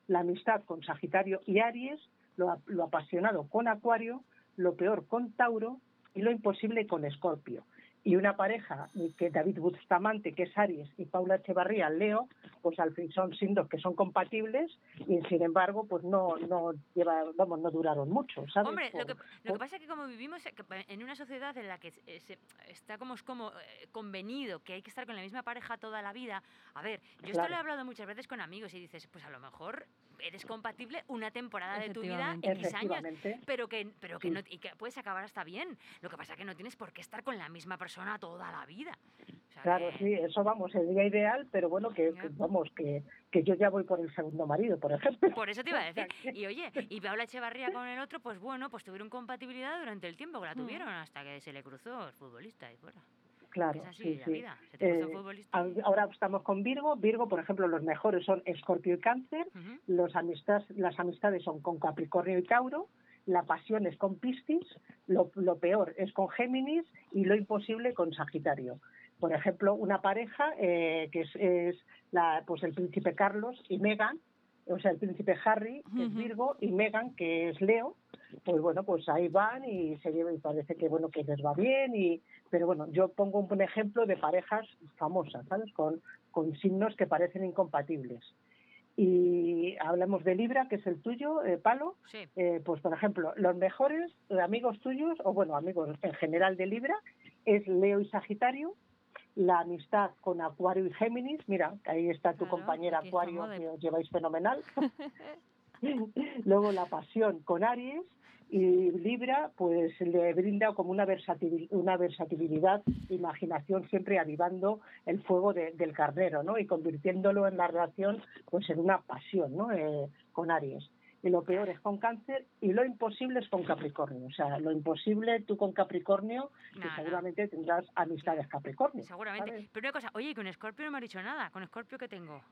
S14: la amistad con Sagitario y Aries, lo, lo apasionado con Acuario, lo peor con Tauro y lo imposible con Escorpio. Y una pareja que David Bustamante, que es Aries, y Paula Echevarría, Leo, pues al fin son signos que son compatibles y sin embargo, pues no, no lleva, vamos, no duraron mucho, ¿sabes?
S1: Hombre, lo que,
S14: Por-
S1: lo que pasa es que como vivimos eh, en una sociedad en la que eh, se- está como, es como eh, convenido que hay que estar con la misma pareja toda la vida, a ver, yo esto lo he hablado muchas veces con amigos y dices, pues a lo mejor eres compatible una temporada de tu vida. X años, pero que, pero que
S14: Sí.
S1: no, y que puedes acabar hasta bien. Lo que pasa es que no tienes por qué estar con la misma persona toda la vida. O sea,
S14: Claro,
S1: que-
S14: sí, eso vamos, sería ideal, pero bueno, que, que, vamos, que, que yo ya voy por el segundo marido, por ejemplo.
S1: Por eso te iba a decir. Y oye, y Paula Echevarría con el otro, pues bueno, pues tuvieron compatibilidad durante el tiempo que la
S14: Mm.
S1: tuvieron, hasta que se le cruzó el futbolista y fuera.
S14: Claro,
S1: Es así
S14: sí,
S1: la
S14: sí.
S1: vida. Se te
S14: Eh,
S1: futbolista.
S14: ahora estamos con Virgo. Virgo, por ejemplo, los mejores son Escorpio y Cáncer. Los amistades, las amistades son con Capricornio y Tauro. La pasión es con Piscis. Lo, lo peor es con Géminis y lo imposible con Sagitario. Por ejemplo, una pareja eh, que es, es la, pues el príncipe Carlos y Meghan, o sea, el príncipe Harry, que es Virgo, y Meghan, que es Leo, pues bueno, pues ahí van y se llevan y parece que bueno que les va bien y pero bueno, yo pongo un buen ejemplo de parejas famosas, ¿sabes? Con, con signos que parecen incompatibles. Y hablamos de Libra, que es el tuyo, eh, Palo.
S1: Sí.
S14: Eh, pues, por ejemplo, los mejores amigos tuyos, o bueno, amigos en general de Libra, es Leo y Sagitario. La amistad con Acuario y Géminis. Mira, ahí está tu compañera Acuario,
S4: de-
S14: que os lleváis fenomenal. Luego la pasión con Aries y Libra pues le brinda como una, versatil- una versatilidad, imaginación siempre avivando el fuego de- del carnero, ¿no? Y convirtiéndolo en la relación pues en una pasión, ¿no? Eh, con Aries. Y lo peor es con Cáncer y lo imposible es con Capricornio. O sea, lo imposible tú con Capricornio, que seguramente tendrás amistades Capricornio.
S1: Seguramente.
S14: ¿sabes?
S1: Pero una cosa, oye, con Scorpio no me ha dicho nada. ¿Con Scorpio qué tengo?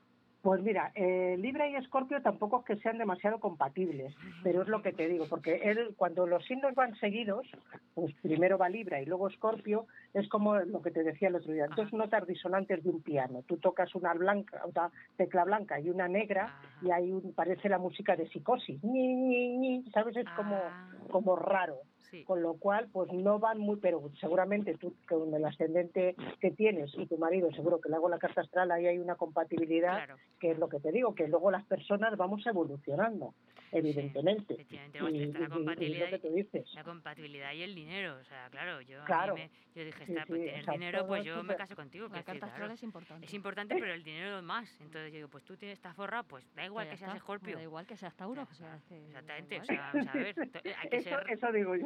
S14: Pues mira, eh, Libra y Escorpio tampoco es que sean demasiado compatibles, pero es lo que te digo, porque él, cuando los signos van seguidos, pues primero va Libra y luego Escorpio, es como lo que te decía el otro día, dos notas disonantes de un piano. Tú tocas una blanca, una tecla blanca y una negra, y ahí parece la música de psicosis. Ñi, ñi, ñi, ¿Sabes? Es como, como raro. Con lo cual, pues no van muy, pero seguramente tú con el ascendente que tienes y tu marido, seguro que le hago la carta astral, ahí hay una compatibilidad, que es lo que te digo, que luego las personas vamos evolucionando, evidentemente.
S1: Efectivamente, vamos,
S14: Y-
S1: la
S14: y
S1: compatibilidad,
S14: lo que tú dices.
S1: la compatibilidad y el dinero. O sea, claro, yo, a mí
S14: Claro.
S1: me- yo dije,
S14: Sí,
S1: está, pues
S14: sí, sea,
S1: dinero, pues
S14: es
S1: yo me caso contigo.
S4: La carta astral
S1: claro.
S4: es importante.
S1: Es importante, pero el dinero más. Entonces yo digo, pues tú tienes esta forra, pues da igual que seas
S4: está,
S1: Scorpio.
S4: Da igual que seas Tauro. o sea, es
S1: Exactamente, o sea, vamos a ver, hay que
S14: Eso-
S1: ser
S14: eso digo yo.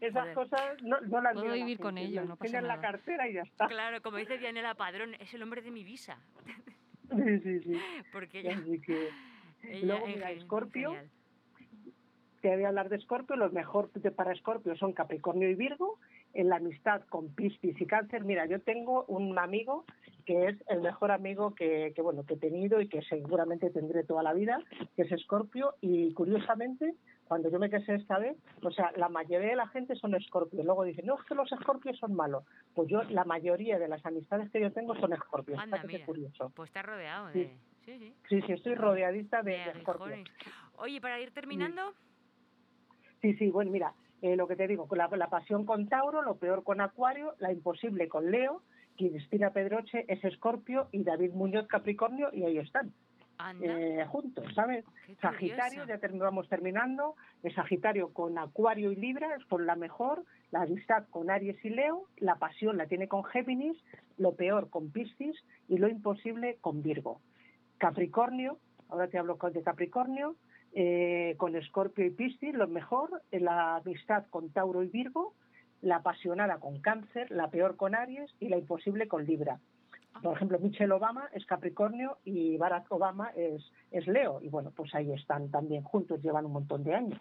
S14: Esas
S1: joder.
S14: cosas no, no las
S4: Puedo vivir con ello, no pasa
S14: la cartera y ya está.
S1: Claro, como dice Dianela Padrón, es el hombre de mi visa.
S14: Sí, sí, sí.
S1: Porque ella,
S14: Así que-
S1: ella
S14: Luego, mira, Escorpio,
S1: genial.
S14: te voy a hablar de Escorpio, los mejores para Escorpio son Capricornio y Virgo, en la amistad con Piscis y Cáncer. Mira, yo tengo un amigo que es el mejor amigo que, que, bueno que he tenido y que seguramente tendré toda la vida, que es Escorpio, y curiosamente, cuando yo me casé esta vez, o sea, la mayoría de la gente son Escorpio. Luego dicen, no, es que los Escorpios son malos. Pues yo, la mayoría de las amistades que yo tengo son Escorpios.
S1: Anda, mira.
S14: curioso.
S1: Pues está rodeado
S14: Sí.
S1: de... Sí, sí.
S14: Sí, sí, estoy rodeadita de,
S1: de
S14: de Escorpio.
S1: aguijones. Oye, para ir terminando,
S14: Sí, sí, bueno, mira, eh, lo que te digo, la, la pasión con Tauro, lo peor con Acuario, la imposible con Leo, Cristina Pedroche es Escorpio y David Muñoz Capricornio y ahí están. Eh, juntos, ¿sabes? Sagitario, ya termi- vamos terminando, el Sagitario con Acuario y Libra es con la mejor, la amistad con Aries y Leo, la pasión la tiene con Géminis, lo peor con Piscis y lo imposible con Virgo. Capricornio, ahora te hablo con- de Capricornio, eh, con Escorpio y Piscis, lo mejor, eh, la amistad con Tauro y Virgo, la apasionada con Cáncer, la peor con Aries y la imposible con Libra. Por ejemplo, Michelle Obama es Capricornio y Barack Obama es, es Leo. Y bueno, pues ahí están también juntos, llevan un montón de años.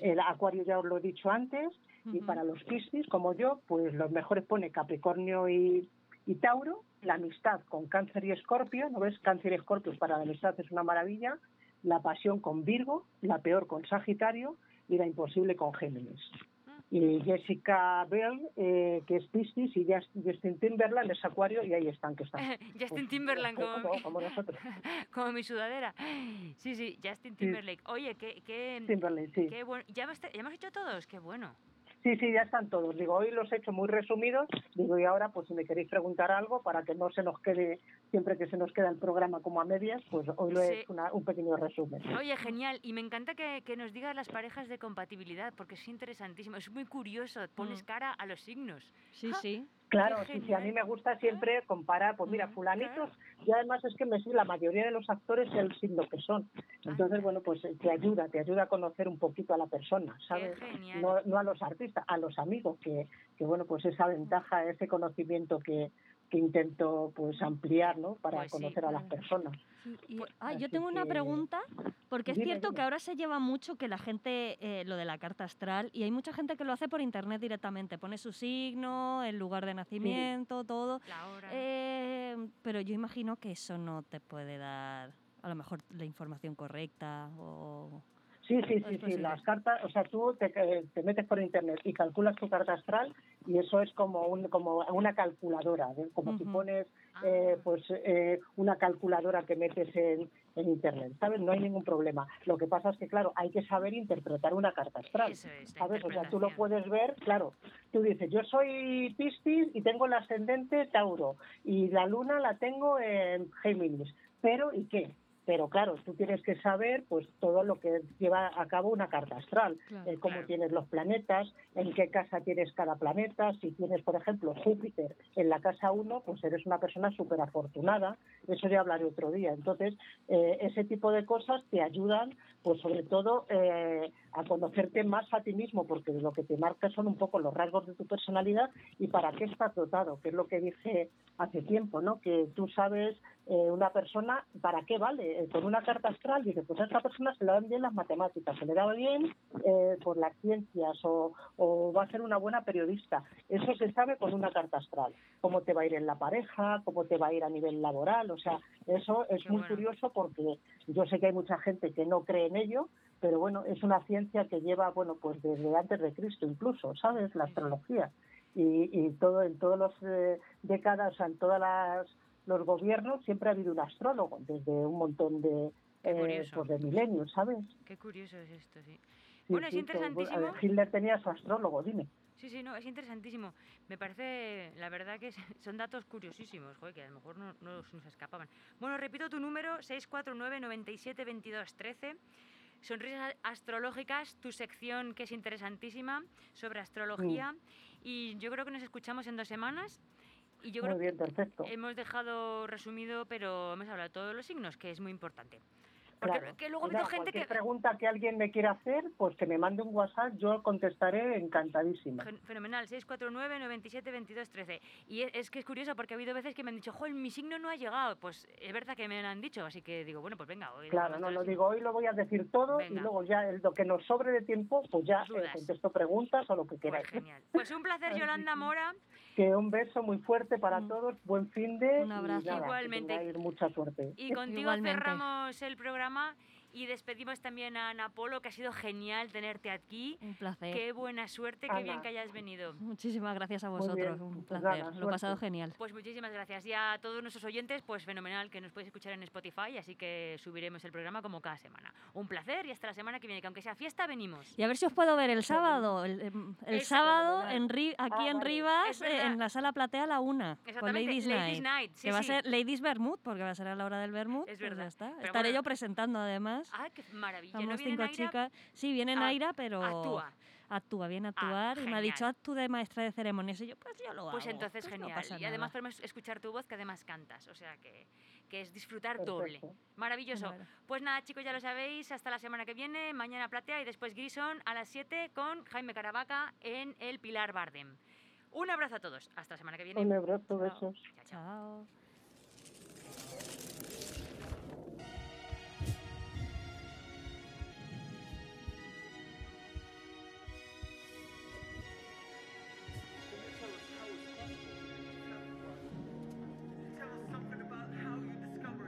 S14: El Acuario ya os lo he dicho antes, y para los Piscis, como yo, pues los mejores pone Capricornio y, y Tauro, la amistad con Cáncer y Escorpio, ¿no ves? Cáncer y Escorpio para la amistad es una maravilla, la pasión con Virgo, la peor con Sagitario y la imposible con Géminis. Y Jessica Bell, eh, que es Piscis, y Justin Timberland es Acuario, y ahí están, que están.
S1: Justin Timberlake como,
S14: como-
S1: mi-
S14: como nosotros.
S1: como mi sudadera. Sí, sí, Justin Timberlake. Oye, qué, qué,
S14: Timberlake, sí.
S1: qué bueno. ¿Ya hemos, ya hemos hecho todos? Qué bueno.
S14: Sí, sí, ya están todos. Digo, hoy los he hecho muy resumidos. Digo, y ahora, pues si me queréis preguntar algo para que no se nos quede, siempre que se nos queda el programa como a medias, pues hoy lo he
S1: Sí.
S14: hecho una- un pequeño resumen.
S1: Oye, genial. Y me encanta que, que nos digas las parejas de compatibilidad, porque es interesantísimo. Es muy curioso. Pones cara a los signos.
S4: Sí, sí.
S14: Claro, sí, sí, a mí me gusta siempre comparar, pues
S1: Mm,
S14: mira, fulanitos, y además es que me la mayoría de los actores el signo que son. Entonces, bueno, pues eh, te ayuda, te ayuda a conocer un poquito a la persona, ¿sabes? No, no a los artistas, a los amigos, que, que bueno, pues esa ventaja, ese conocimiento que, que intento pues ampliar, ¿no? Para
S4: Pues sí,
S14: conocer a las personas.
S4: Y- ah, yo tengo una pregunta, porque es
S14: Dime,
S4: cierto
S14: dime.
S4: que ahora se lleva mucho que la gente, eh, lo de la carta astral, y hay mucha gente que lo hace por internet directamente, pone su signo, el lugar de nacimiento, todo. Eh, pero yo imagino que eso no te puede dar, a lo mejor, la información correcta o...
S14: Sí, sí,
S4: ¿Es
S14: sí, sí, las cartas, o sea, tú te, eh, te metes por internet y calculas tu carta astral y eso es como un, como una calculadora, ¿eh? como si pones eh, pues eh, una calculadora que metes en, en internet, ¿sabes? No hay ningún problema. Lo que pasa es que, claro, hay que saber interpretar una carta astral,
S1: Eso es, la
S14: ¿sabes? O sea, tú lo puedes ver, claro, tú dices, yo soy Piscis y tengo el ascendente Tauro y la luna la tengo en Géminis, pero ¿y qué? Pero claro, tú tienes que saber pues todo lo que lleva a cabo una carta astral,
S4: Claro.
S14: eh, cómo
S1: Claro.
S14: tienes los planetas, en qué casa tienes cada planeta, si tienes, por ejemplo, Júpiter en la casa 1, pues eres una persona súper afortunada, eso ya hablaré otro día. Entonces, eh, ese tipo de cosas te ayudan, pues sobre todo, eh, a conocerte más a ti mismo, porque lo que te marca son un poco los rasgos de tu personalidad y para qué estás dotado, que es lo que dije hace tiempo, ¿no? Que tú sabes eh, una persona para qué vale. Eh, con una carta astral dice, pues a esta persona se le dan bien las matemáticas, se le da bien eh, por las ciencias o, o va a ser una buena periodista. Eso se sabe con una carta astral. Cómo te va a ir en la pareja, cómo te va a ir a nivel laboral. O sea, eso es
S1: Qué
S14: muy
S1: bueno.
S14: curioso porque yo sé que hay mucha gente que no cree en ello, pero bueno, es una ciencia que lleva, bueno, pues desde antes de Cristo incluso, ¿sabes? La astrología. Y, y todo en todos los eh, décadas, o sea, en todas las los gobiernos siempre ha habido un astrólogo desde un montón de eh, pues de milenios, ¿sabes?
S1: Qué curioso es esto, sí.
S14: Sí,
S1: Bueno, es
S14: sí,
S1: interesantísimo.
S14: ver, Hitler tenía su astrólogo, dime.
S1: Sí, sí, no, es interesantísimo. Me parece, la verdad que son datos curiosísimos, joder, que a lo mejor no, nos escapaban. Bueno, repito tu número, 649 97 22 13. Sonrisas astrológicas, tu sección que es interesantísima sobre astrología. Y yo creo que nos escuchamos en dos semanas. Y yo
S14: Muy
S1: creo
S14: bien, perfecto.
S1: que hemos dejado resumido, pero hemos hablado de todos los signos, que es muy importante. Porque
S14: Claro.
S1: que luego ha
S14: Y
S1: gente que...
S14: pregunta que alguien me quiera hacer, pues que me mande un WhatsApp, yo contestaré encantadísima.
S1: Fen- Fenomenal, 649 97 22 13. Y es, es que es curioso porque ha habido veces que me han dicho, joder, mi signo no ha llegado. Pues es verdad que me lo han dicho, así que digo, bueno, pues venga. Hoy
S14: Claro, no lo digo hoy, lo voy a decir todo y
S1: Venga.
S14: luego ya el- lo que nos sobre de tiempo, pues ya eh, contesto preguntas o lo que
S1: Pues
S14: queráis.
S1: genial. Pues un placer, Yolanda
S14: que-
S1: Mora.
S14: Que un beso muy fuerte para
S4: Mm.
S14: todos, buen fin de
S4: Un abrazo.
S14: y nada, que
S1: Igualmente.
S14: tengáis mucha suerte.
S1: Y contigo
S4: Igualmente.
S1: cerramos el programa programa y despedimos también a Ana Polo, que ha sido genial tenerte aquí.
S4: Un placer.
S1: Qué buena suerte, qué bien que hayas venido.
S4: Muchísimas gracias a vosotros. Un
S14: pues
S4: placer. Lo he pasado genial.
S1: Pues muchísimas gracias. Y a todos nuestros oyentes, pues fenomenal que nos podéis escuchar en Spotify, así que subiremos el programa como cada semana. Un placer y hasta la semana que viene, que aunque sea fiesta, venimos.
S4: Y a ver si os puedo ver el sábado. El, el
S1: Eso,
S4: sábado
S14: fenomenal.
S4: en Ri- aquí
S14: Ah,
S4: en
S14: vale.
S4: Rivas,
S1: verdad.
S4: en la sala platea a la una. Con
S1: Exactamente,
S4: Ladies,
S1: Ladies
S4: Night.
S1: Night, sí,
S4: que va a ser Ladies Vermouth, porque va a ser a la hora del Vermouth.
S1: Es
S4: pues
S1: verdad.
S4: ya está. Estaré
S1: bueno.
S4: yo presentando además.
S1: ¡Ah, qué maravilla! ¿No
S4: Somos cinco chicas. Sí, viene
S1: Ah,
S4: Naira, pero
S1: Actúa.
S4: actúa, viene a actuar. y me ha dicho, haz tú de maestra de ceremonias. Y yo, pues yo lo
S1: Pues
S4: hago.
S1: entonces
S4: pues no
S1: genial.
S4: pasa
S1: y además podemos escuchar tu voz que además cantas. O sea que, que es disfrutar doble. Maravilloso.
S4: Bueno.
S1: Pues nada, chicos, ya lo sabéis. Hasta la semana que viene. Mañana Platea y después Grison a las 7 con Jaime Caravaca en el Pilar Bardem. Un abrazo a todos. Hasta la semana que viene.
S14: Un abrazo,
S1: Chao.
S14: besos.
S1: Chao, chao.
S4: Chao.